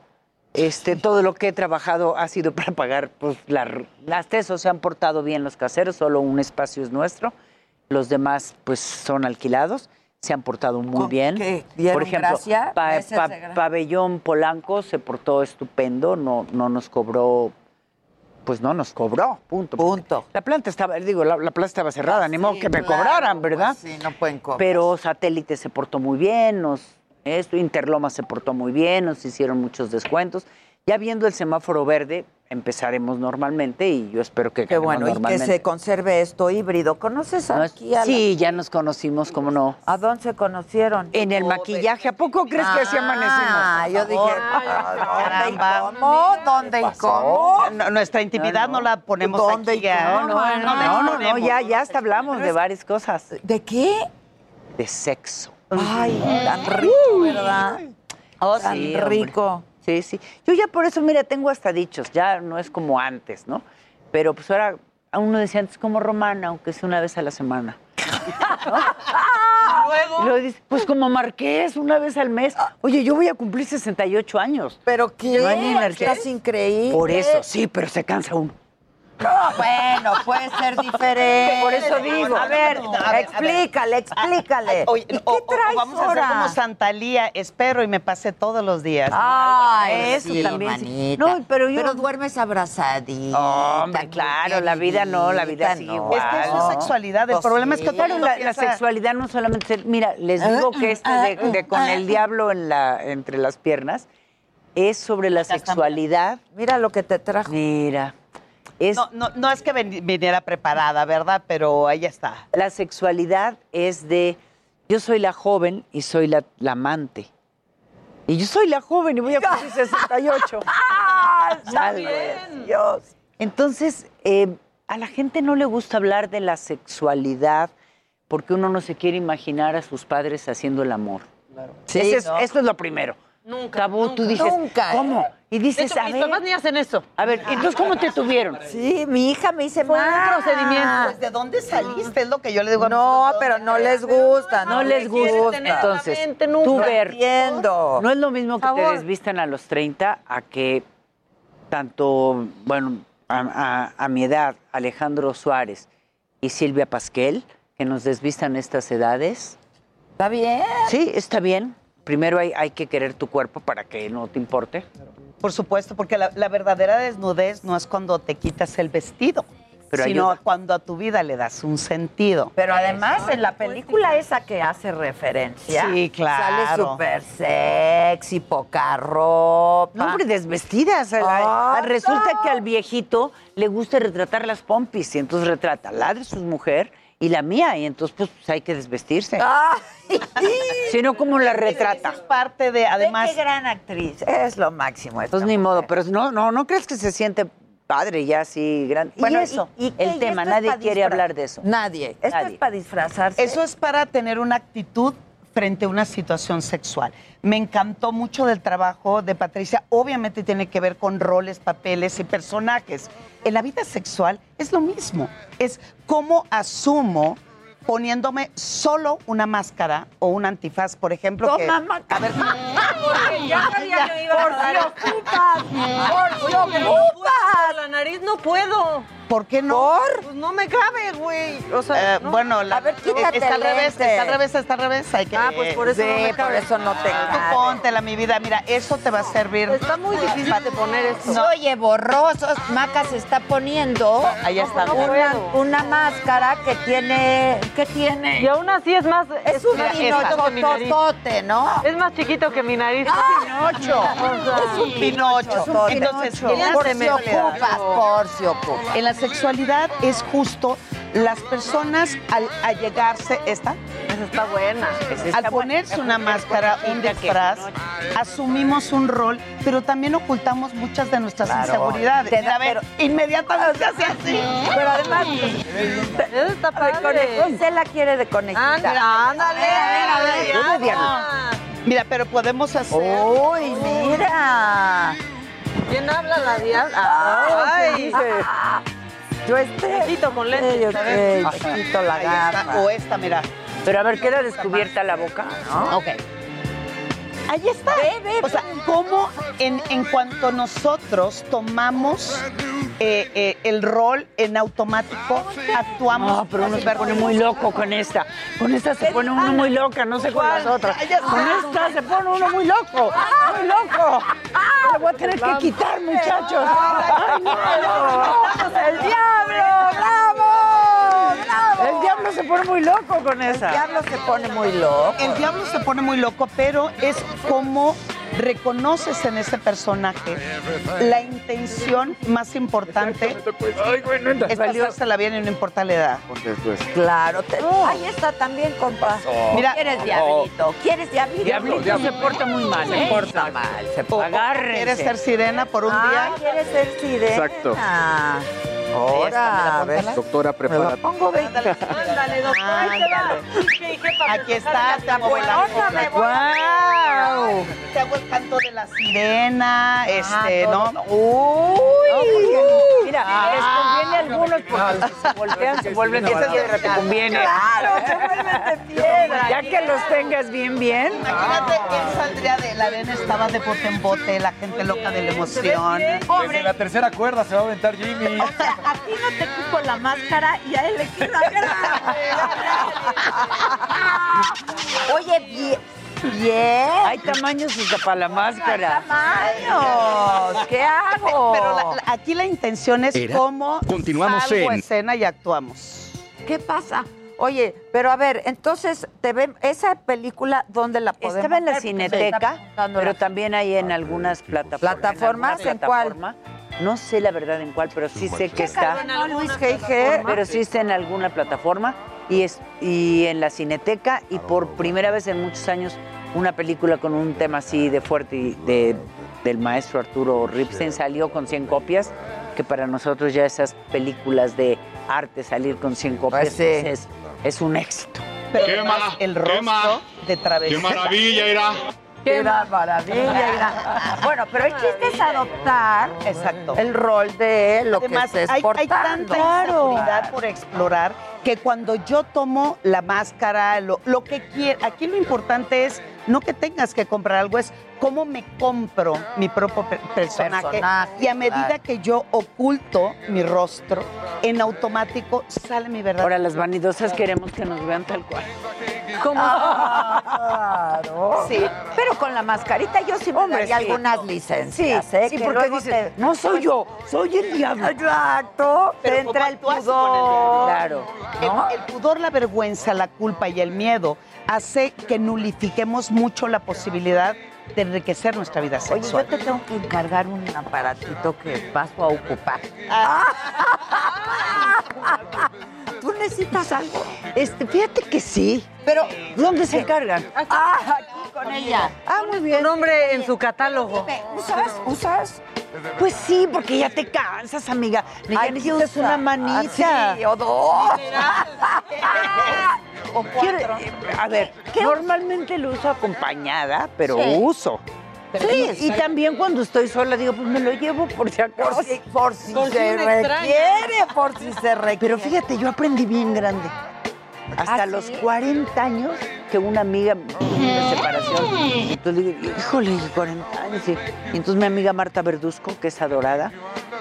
Speaker 26: Este, todo lo que he trabajado ha sido para pagar, pues, la- las tesos se han portado bien los caseros, solo un espacio es nuestro, los demás, pues, son alquilados, se han portado muy
Speaker 2: ¿Con
Speaker 26: bien. Por ejemplo. Pabellón Polanco se portó estupendo, no, no nos cobró, pues no nos cobró, punto. Punto. La planta estaba, digo, la, la plaza estaba cerrada, ni modo que me
Speaker 2: claro,
Speaker 26: cobraran, ¿verdad?
Speaker 2: pues sí, no pueden cobrar.
Speaker 26: Pero Satélite se portó muy bien, nos, esto, Interloma se portó muy bien, nos hicieron muchos descuentos. Ya viendo el semáforo verde, empezaremos normalmente y yo espero que
Speaker 2: Qué bueno, y que se conserve esto híbrido. ¿Conoces
Speaker 26: No es-
Speaker 2: aquí a la-
Speaker 26: Sí, ya nos conocimos, ¿cómo no?
Speaker 2: ¿A dónde se conocieron?
Speaker 26: En el maquillaje, ¿a poco crees que así amanecimos?
Speaker 2: Ah, yo dije, ¿dónde y cómo? ¿Dónde y cómo?
Speaker 24: No, nuestra intimidad no, la ponemos
Speaker 2: ¿Dónde
Speaker 24: aquí.
Speaker 2: y
Speaker 24: ¿ah?
Speaker 2: cómo?
Speaker 24: No,
Speaker 2: No,
Speaker 24: no,
Speaker 26: No, no, no,
Speaker 24: ponemos.
Speaker 26: ya, ya hasta hablamos de varias cosas.
Speaker 2: ¿De qué?
Speaker 26: De sexo.
Speaker 2: Ay, tan rico, ¿verdad?
Speaker 26: Oh,
Speaker 2: Tan
Speaker 26: sí, hombre. Sí, sí. Yo ya por eso, mira, tengo hasta dichos, ya no es como antes, ¿no? Pero pues ahora, a uno decía antes como romana, aunque sea una vez a la semana.
Speaker 9: Luego.
Speaker 26: Y luego dice, pues como marqués, una vez al mes. Oye, yo voy a cumplir 68 años.
Speaker 2: ¿Pero qué?
Speaker 26: No hay ni.
Speaker 2: Estás increíble.
Speaker 26: Por eso, sí, pero se cansa uno.
Speaker 2: Bueno, puede ser diferente.
Speaker 26: Por eso digo.
Speaker 2: A ver,
Speaker 24: No, a ver,
Speaker 2: explícale, explícale.
Speaker 24: Oye,
Speaker 2: ¿Y
Speaker 24: o-
Speaker 2: qué
Speaker 24: o- o
Speaker 2: traes
Speaker 24: vamos a hacer
Speaker 2: ahora?
Speaker 24: como Santalía, espero y me pasé todos los días.
Speaker 2: Ay,
Speaker 26: Eso
Speaker 2: sí,
Speaker 26: también,
Speaker 2: manita.
Speaker 26: No, pero yo-
Speaker 2: duermes abrazadita.
Speaker 26: Hombre, claro, la vida no, la vida sí
Speaker 2: no.
Speaker 24: Es que eso es sexualidad. El
Speaker 2: Pues
Speaker 24: problema es que todo
Speaker 26: la, la sexualidad no solamente mira, les digo que esto de, de con el diablo en la, entre las piernas es sobre la sexualidad.
Speaker 2: Mira lo que te trajo.
Speaker 26: Mira, es
Speaker 24: No, no, no es que ven- viniera preparada, ¿verdad? Pero ahí está.
Speaker 26: la sexualidad es de yo soy la joven y soy la, la amante. Y yo soy la joven y voy a cumplir 68. Salve Dios. Entonces, eh, a la gente no le gusta hablar de la sexualidad porque uno no se quiere imaginar a sus padres haciendo el amor.
Speaker 2: Sí,
Speaker 26: Ese es-
Speaker 2: ¿no?
Speaker 26: Esto es lo primero.
Speaker 9: Nunca.
Speaker 26: Tabú, tú
Speaker 9: nunca.
Speaker 26: dices,
Speaker 2: Nunca, ¿eh?
Speaker 26: ¿cómo? Y
Speaker 9: De
Speaker 26: dices,
Speaker 9: hecho,
Speaker 26: a
Speaker 9: mis
Speaker 26: ver,
Speaker 9: papás ni hacen eso.
Speaker 26: a ver, entonces, ¿cómo te tuvieron?
Speaker 2: Sí, mi hija me dice
Speaker 9: Fue un procedimiento.
Speaker 24: Pues, ¿de dónde saliste? Es lo que yo le digo a
Speaker 2: No, pero
Speaker 24: ¿dónde
Speaker 2: no les gusta,
Speaker 26: No les
Speaker 9: quieres
Speaker 26: gusta. Entonces,
Speaker 9: mente nunca.
Speaker 26: tú ver,
Speaker 2: Entiendo.
Speaker 26: no es lo mismo que te desvistan a los 30 a que tanto, bueno, a, a- a mi edad, Alejandro Suárez y Silvia Pasquel, que nos desvistan estas edades.
Speaker 2: ¿Está bien?
Speaker 26: Sí, está bien. Primero hay, hay que querer tu cuerpo para que no te importe.
Speaker 24: Por supuesto, porque la, la verdadera desnudez no es cuando te quitas el vestido,
Speaker 26: Pero
Speaker 24: sino
Speaker 26: ayuda.
Speaker 24: cuando a tu vida le das un sentido.
Speaker 2: Pero además en la película esa que hace referencia,
Speaker 24: Sí, claro.
Speaker 2: sale súper sexy, poca ropa.
Speaker 26: No, hombre, desvestidas. Resulta
Speaker 2: no.
Speaker 26: que al viejito le gusta retratar las pompis y entonces retrata la de su mujer y la mía y entonces pues, hay que desvestirse. Si no, ¿cómo la retrata?
Speaker 24: es parte de, además,
Speaker 2: qué gran actriz. Es lo máximo. esta
Speaker 26: Pues ni modo, pero no, no, no crees que se siente padre ya así grande.
Speaker 2: Bueno,
Speaker 26: y eso,
Speaker 2: ¿y-
Speaker 26: el
Speaker 2: ¿Y
Speaker 26: tema,
Speaker 2: esto
Speaker 26: nadie quiere hablar de eso.
Speaker 2: Nadie. Esto
Speaker 26: Nadie.
Speaker 2: es para disfrazarse.
Speaker 24: Eso es para tener una actitud frente a una situación sexual. Me encantó mucho del trabajo de Patricia. Obviamente tiene que ver con roles, papeles y personajes. En la vida sexual es lo mismo. Es cómo asumo poniéndome solo una máscara o un antifaz, por ejemplo. que,
Speaker 2: Toma,
Speaker 24: a ver,
Speaker 9: ya sabía que iba a
Speaker 2: Por si ocupas, por si ocupas.
Speaker 9: la nariz no puedo.
Speaker 24: ¿Por qué no?
Speaker 9: Pues no me cabe, güey. O sea,
Speaker 24: Eh,
Speaker 9: no.
Speaker 24: Bueno, la-
Speaker 2: A ver, quítate
Speaker 24: está al revés, está al revés, está al revés. Hay que,
Speaker 9: Ah, pues por eso
Speaker 2: Sí,
Speaker 9: no me
Speaker 2: por
Speaker 9: cabe.
Speaker 2: eso no te
Speaker 24: Tú
Speaker 2: cabe.
Speaker 24: póntela, mi vida. Mira, eso te va a servir.
Speaker 9: Está muy difícil de poner esto.
Speaker 2: Se oye borroso. Maca se está poniendo
Speaker 24: Ahí está.
Speaker 9: no
Speaker 2: una, una máscara que tiene... ¿Qué tiene?
Speaker 9: Y aún así es más.
Speaker 2: es un
Speaker 24: mira, esta.
Speaker 2: pinototote, ¿no?
Speaker 9: Es más chiquito que mi nariz.
Speaker 24: Pinocho.
Speaker 2: Es un
Speaker 24: Pinocho.
Speaker 2: pinocho.
Speaker 24: Entonces,
Speaker 2: Por si ocupas, por si ocupas.
Speaker 24: En sexualidad es justo las personas al allegarse, esta,
Speaker 9: Esa está buena.
Speaker 24: al ponerse una máscara, un disfraz, asumimos un rol, pero también ocultamos muchas de nuestras
Speaker 2: Claro.
Speaker 24: inseguridades.
Speaker 2: Te da-
Speaker 24: A ver,
Speaker 2: pero-
Speaker 24: inmediatamente se hace así.
Speaker 2: Pero además,
Speaker 9: Esa está padre.
Speaker 2: se la quiere de conectar.
Speaker 9: Ándale, ándale.
Speaker 2: A ver, a ver.
Speaker 24: Mira, pero podemos hacer.
Speaker 2: Uy, mira.
Speaker 9: ¿Quién habla la Diana? Ay.
Speaker 2: Yo este.
Speaker 9: Quito con lentes,
Speaker 2: Yo quito la gafa.
Speaker 24: O esta, mira.
Speaker 26: Pero a ver, queda descubierta la boca, ¿no?
Speaker 24: Ok. Ahí está. O sea, cómo en, en cuanto nosotros tomamos eh, eh, el rol en automático, actuamos.
Speaker 26: No, pero uno se pone muy loco con esta. Con esta se pone uno muy loca, no sé con las otras. Con esta se pone uno muy loco, muy loco. Lo voy a tener que quitar, muchachos. Ay, no.
Speaker 2: ¡El diablo! ¡Bravo! ¡Bravo!
Speaker 26: El diablo se pone muy loco con
Speaker 2: El
Speaker 26: esa.
Speaker 2: diablo se pone muy loco.
Speaker 24: El diablo se pone muy loco, pero es como reconoces en ese personaje la intención más importante es pasársela bien y no importa la edad.
Speaker 2: Claro, te- ahí está también, compa.
Speaker 24: Mira-
Speaker 2: ¿Quieres diablito? ¿Quieres diablito?
Speaker 26: Diablito se porta muy mal,
Speaker 2: Se
Speaker 26: ¿eh?
Speaker 2: porta mal. Se
Speaker 24: O- o
Speaker 26: Agárrense.
Speaker 24: ¿Quieres ser sirena por un
Speaker 2: Ah,
Speaker 24: día?
Speaker 2: ¿quieres ser sirena?
Speaker 21: Exacto.
Speaker 2: Ahora, a ver.
Speaker 21: Doctora, prepárate.
Speaker 2: Pongo 20.
Speaker 9: Ándale, doctora, ahí te va. Dije, jefa,
Speaker 24: Aquí está, te hago el ¡Wow! Te hago el canto de la sirena, este,
Speaker 26: todo.
Speaker 24: ¿no? ¡Uy!
Speaker 26: Mira, les conviene a algunos porque se voltean, se vuelven de piedra, te conviene.
Speaker 24: Claro, se vuelven de piedra.
Speaker 26: Ya que los tengas bien, bien.
Speaker 24: Imagínate, él saldría de la arena, estaba de bote en bote, la gente loca de la emoción.
Speaker 19: Desde la tercera cuerda se va a aventar Jimmy.
Speaker 2: A ti no te quito la máscara y a él le quito la Oye, bien. Bien.
Speaker 26: Hay tamaños hasta para la máscara.
Speaker 2: tamaños. ¿Qué hago?
Speaker 24: Pero la- la- aquí la intención es
Speaker 1: Era-
Speaker 24: cómo
Speaker 1: Continuamos
Speaker 24: salgo a
Speaker 1: en-
Speaker 24: escena y actuamos.
Speaker 2: ¿Qué pasa? Oye, pero a ver, entonces, te ven, esa película, ¿dónde la podemos
Speaker 26: Estaba en la Cineteca,
Speaker 2: apuntando
Speaker 26: pero
Speaker 2: la-
Speaker 26: también hay en algunas plataformas.
Speaker 2: ¿Plataformas?
Speaker 26: alguna
Speaker 2: ¿En cuál?
Speaker 26: No sé la verdad en cuál, pero sí sé que está.
Speaker 2: No, Luis G.G.
Speaker 26: Pero sí está en alguna plataforma y, es, y en la Cineteca y por primera vez en muchos años una película con un tema así de fuerte y de, del maestro Arturo Ripstein salió con 100 copias, que para nosotros ya esas películas de arte salir con 100 copias
Speaker 2: Pues
Speaker 26: pues es, es un éxito.
Speaker 24: Pero
Speaker 17: Qué
Speaker 24: además,
Speaker 17: ma-
Speaker 24: el
Speaker 17: qué
Speaker 24: rostro
Speaker 17: ma-
Speaker 24: de travesía.
Speaker 17: ¡Qué maravilla, irá!
Speaker 2: ¡Qué maravilla! Bueno, pero el chiste es adoptar
Speaker 24: Exacto.
Speaker 2: el rol de lo
Speaker 24: Además,
Speaker 2: que estés
Speaker 24: hay, hay tanta inseguridad por explorar que cuando yo tomo la máscara, lo, lo que quiero, aquí lo importante es no que tengas que comprar algo, es cómo me compro mi propio pe- personaje.
Speaker 2: Personaje,
Speaker 24: y a medida
Speaker 2: claro.
Speaker 24: que yo oculto mi rostro, en automático sale mi verdad.
Speaker 26: Ahora las vanidosas queremos que nos vean tal cual.
Speaker 2: ¿Cómo? claro.
Speaker 24: Sí.
Speaker 2: Pero con la mascarita yo sí me
Speaker 26: Hombre,
Speaker 2: daría
Speaker 26: sí.
Speaker 2: algunas
Speaker 26: Sí,
Speaker 2: licencias, ¿eh?
Speaker 26: sí,
Speaker 2: Que
Speaker 26: porque dices,
Speaker 2: te-
Speaker 26: no soy yo, soy el diablo.
Speaker 2: Exacto.
Speaker 24: Pero
Speaker 2: te entra
Speaker 24: ¿cómo
Speaker 2: el
Speaker 24: con el diablo?
Speaker 2: pudor.
Speaker 26: Claro.
Speaker 2: ¿no?
Speaker 24: El, el pudor, la vergüenza, la culpa y el miedo hace que nulifiquemos mucho la posibilidad de enriquecer nuestra vida
Speaker 2: Oye, yo
Speaker 24: sexual.
Speaker 2: te tengo que encargar un aparatito que paso a ocupar. ¿Tú necesitas algo?
Speaker 26: Este, fíjate que sí.
Speaker 2: Pero,
Speaker 26: ¿Dónde se cargan?
Speaker 2: ah, aquí con ella.
Speaker 26: Ah, muy bien.
Speaker 9: Un nombre en su catálogo.
Speaker 2: ¿Usas? ¿Usas?
Speaker 26: Pues sí, porque ya te cansas, amiga.
Speaker 2: Que
Speaker 26: necesitas una manita.
Speaker 2: Sí, o dos.
Speaker 26: O cuatro. a ver, normalmente lo uso acompañada, pero
Speaker 2: Sí.
Speaker 26: uso. Sí, y también cuando estoy sola digo, pues me lo llevo por si acaso.
Speaker 2: Por si, por si
Speaker 9: Por si
Speaker 2: se
Speaker 9: una extraña.
Speaker 2: requiere, por si se requiere.
Speaker 26: Pero fíjate, yo aprendí bien grande. Hasta
Speaker 2: ¿Ah,
Speaker 26: los
Speaker 2: sí?
Speaker 26: 40 años que una amiga tuvo una separación. Entonces digo, híjole, 40 años. Y, entonces mi amiga Marta Verduzco, que es adorada,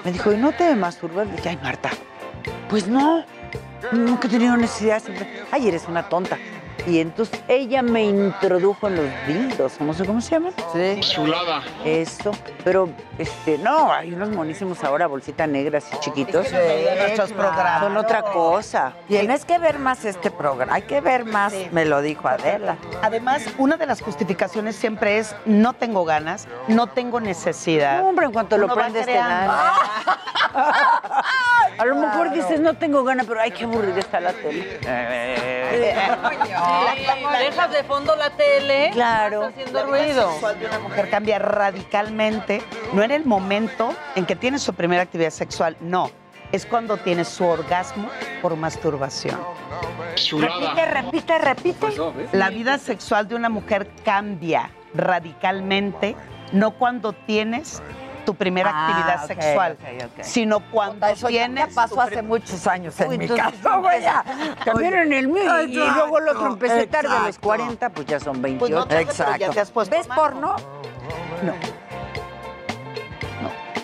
Speaker 26: me dijo, ¿y no te masturbas? Le dije, ay, Marta, pues no, nunca he tenido necesidad. Ay, eres una tonta. Y entonces ella me introdujo en los dildos, no sé cómo se llaman.
Speaker 2: Sí.
Speaker 17: Chulada.
Speaker 26: Eso, pero este, no, hay unos monísimos ahora, bolsita negra, así chiquitos.
Speaker 24: nuestros programas.
Speaker 26: Son otra cosa.
Speaker 2: Tienes que ver más este programa. Hay que ver más, me lo dijo Adela.
Speaker 24: Además, una de las justificaciones siempre es no tengo ganas, no tengo necesidad.
Speaker 26: No, hombre, en cuanto lo
Speaker 24: Uno
Speaker 26: prendes te dan. A lo mejor dices, no tengo ganas, pero ay, qué aburrida está la tele.
Speaker 9: Dejas de fondo la tele.
Speaker 26: Claro.
Speaker 9: Está haciendo
Speaker 24: La vida
Speaker 9: ruido.
Speaker 24: sexual de una mujer cambia radicalmente, no en el momento en que tiene su primera actividad sexual, no. Es cuando tiene su orgasmo por masturbación.
Speaker 2: Repite, repite, repite.
Speaker 24: La vida sexual de una mujer cambia radicalmente, no cuando tienes tu primera
Speaker 2: Ah,
Speaker 24: actividad sexual,
Speaker 2: ok, ok.
Speaker 24: sino cuando
Speaker 2: Eso ya,
Speaker 24: tienes...
Speaker 2: ya pasó hace muchos años en
Speaker 26: Uy,
Speaker 2: mi caso.
Speaker 26: También en el mío. Y, y luego otro
Speaker 2: Exacto,
Speaker 26: empecé tarde, a los
Speaker 2: exacto.
Speaker 26: 40, pues ya son
Speaker 24: Pues
Speaker 26: 28.
Speaker 24: no, tarde, pero ya
Speaker 2: Exacto.
Speaker 24: te has puesto
Speaker 2: ¿Ves porno?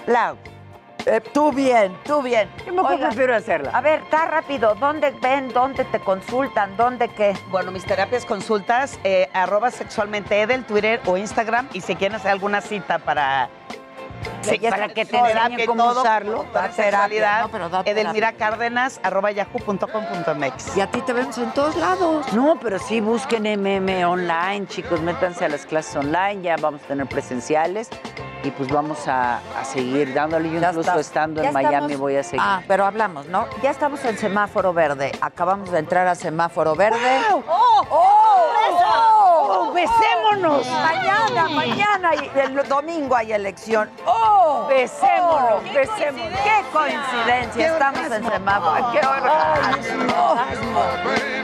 Speaker 26: La hago.
Speaker 2: Eh, tú bien, tú bien.
Speaker 26: Yo mejor
Speaker 2: Oigan,
Speaker 26: prefiero hacerla.
Speaker 2: A ver, está rápido. ¿Dónde ven? ¿Dónde te consultan? ¿Dónde qué?
Speaker 24: Bueno, mis terapias consultas, eh, arroba sexualmente Edel, Twitter o Instagram. Y si quieren hacer alguna cita para...
Speaker 2: Sí,
Speaker 24: para
Speaker 26: que te
Speaker 24: y
Speaker 26: cómo usarlo.
Speaker 24: sexualidad,
Speaker 2: no,
Speaker 24: Edelmira Cárdenas, arroba yahoo.com.mx.
Speaker 2: Y a ti te vemos en todos lados.
Speaker 26: No, pero sí busquen MM online, chicos, métanse a las clases online, ya vamos a tener presenciales y pues vamos a, a seguir dándole. Yo
Speaker 2: Ya
Speaker 26: incluso
Speaker 2: está.
Speaker 26: estando en Miami
Speaker 2: estamos-
Speaker 26: voy a seguir.
Speaker 2: Ah, pero hablamos, ¿no? Ya estamos en semáforo verde. Acabamos de entrar a semáforo verde.
Speaker 26: ¡Oh!
Speaker 2: ¡Oh! ¡Oh!
Speaker 26: ¡Oh, besémonos!
Speaker 2: Mañana, mañana, y el domingo hay elección. ¡Oh!
Speaker 26: Besémonos,
Speaker 2: ¡Oh!
Speaker 26: besémonos.
Speaker 2: ¡Qué coincidencia! Estamos en semáforo. ¡Qué orgasmo!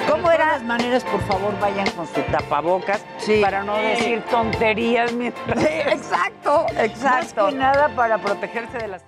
Speaker 2: ¿Cómo
Speaker 26: De
Speaker 2: era?
Speaker 26: todas maneras, por favor, vayan con su tapabocas para no decir tonterías mientras.
Speaker 2: Sí, exacto, exacto.
Speaker 26: Más que nada para protegerse de las.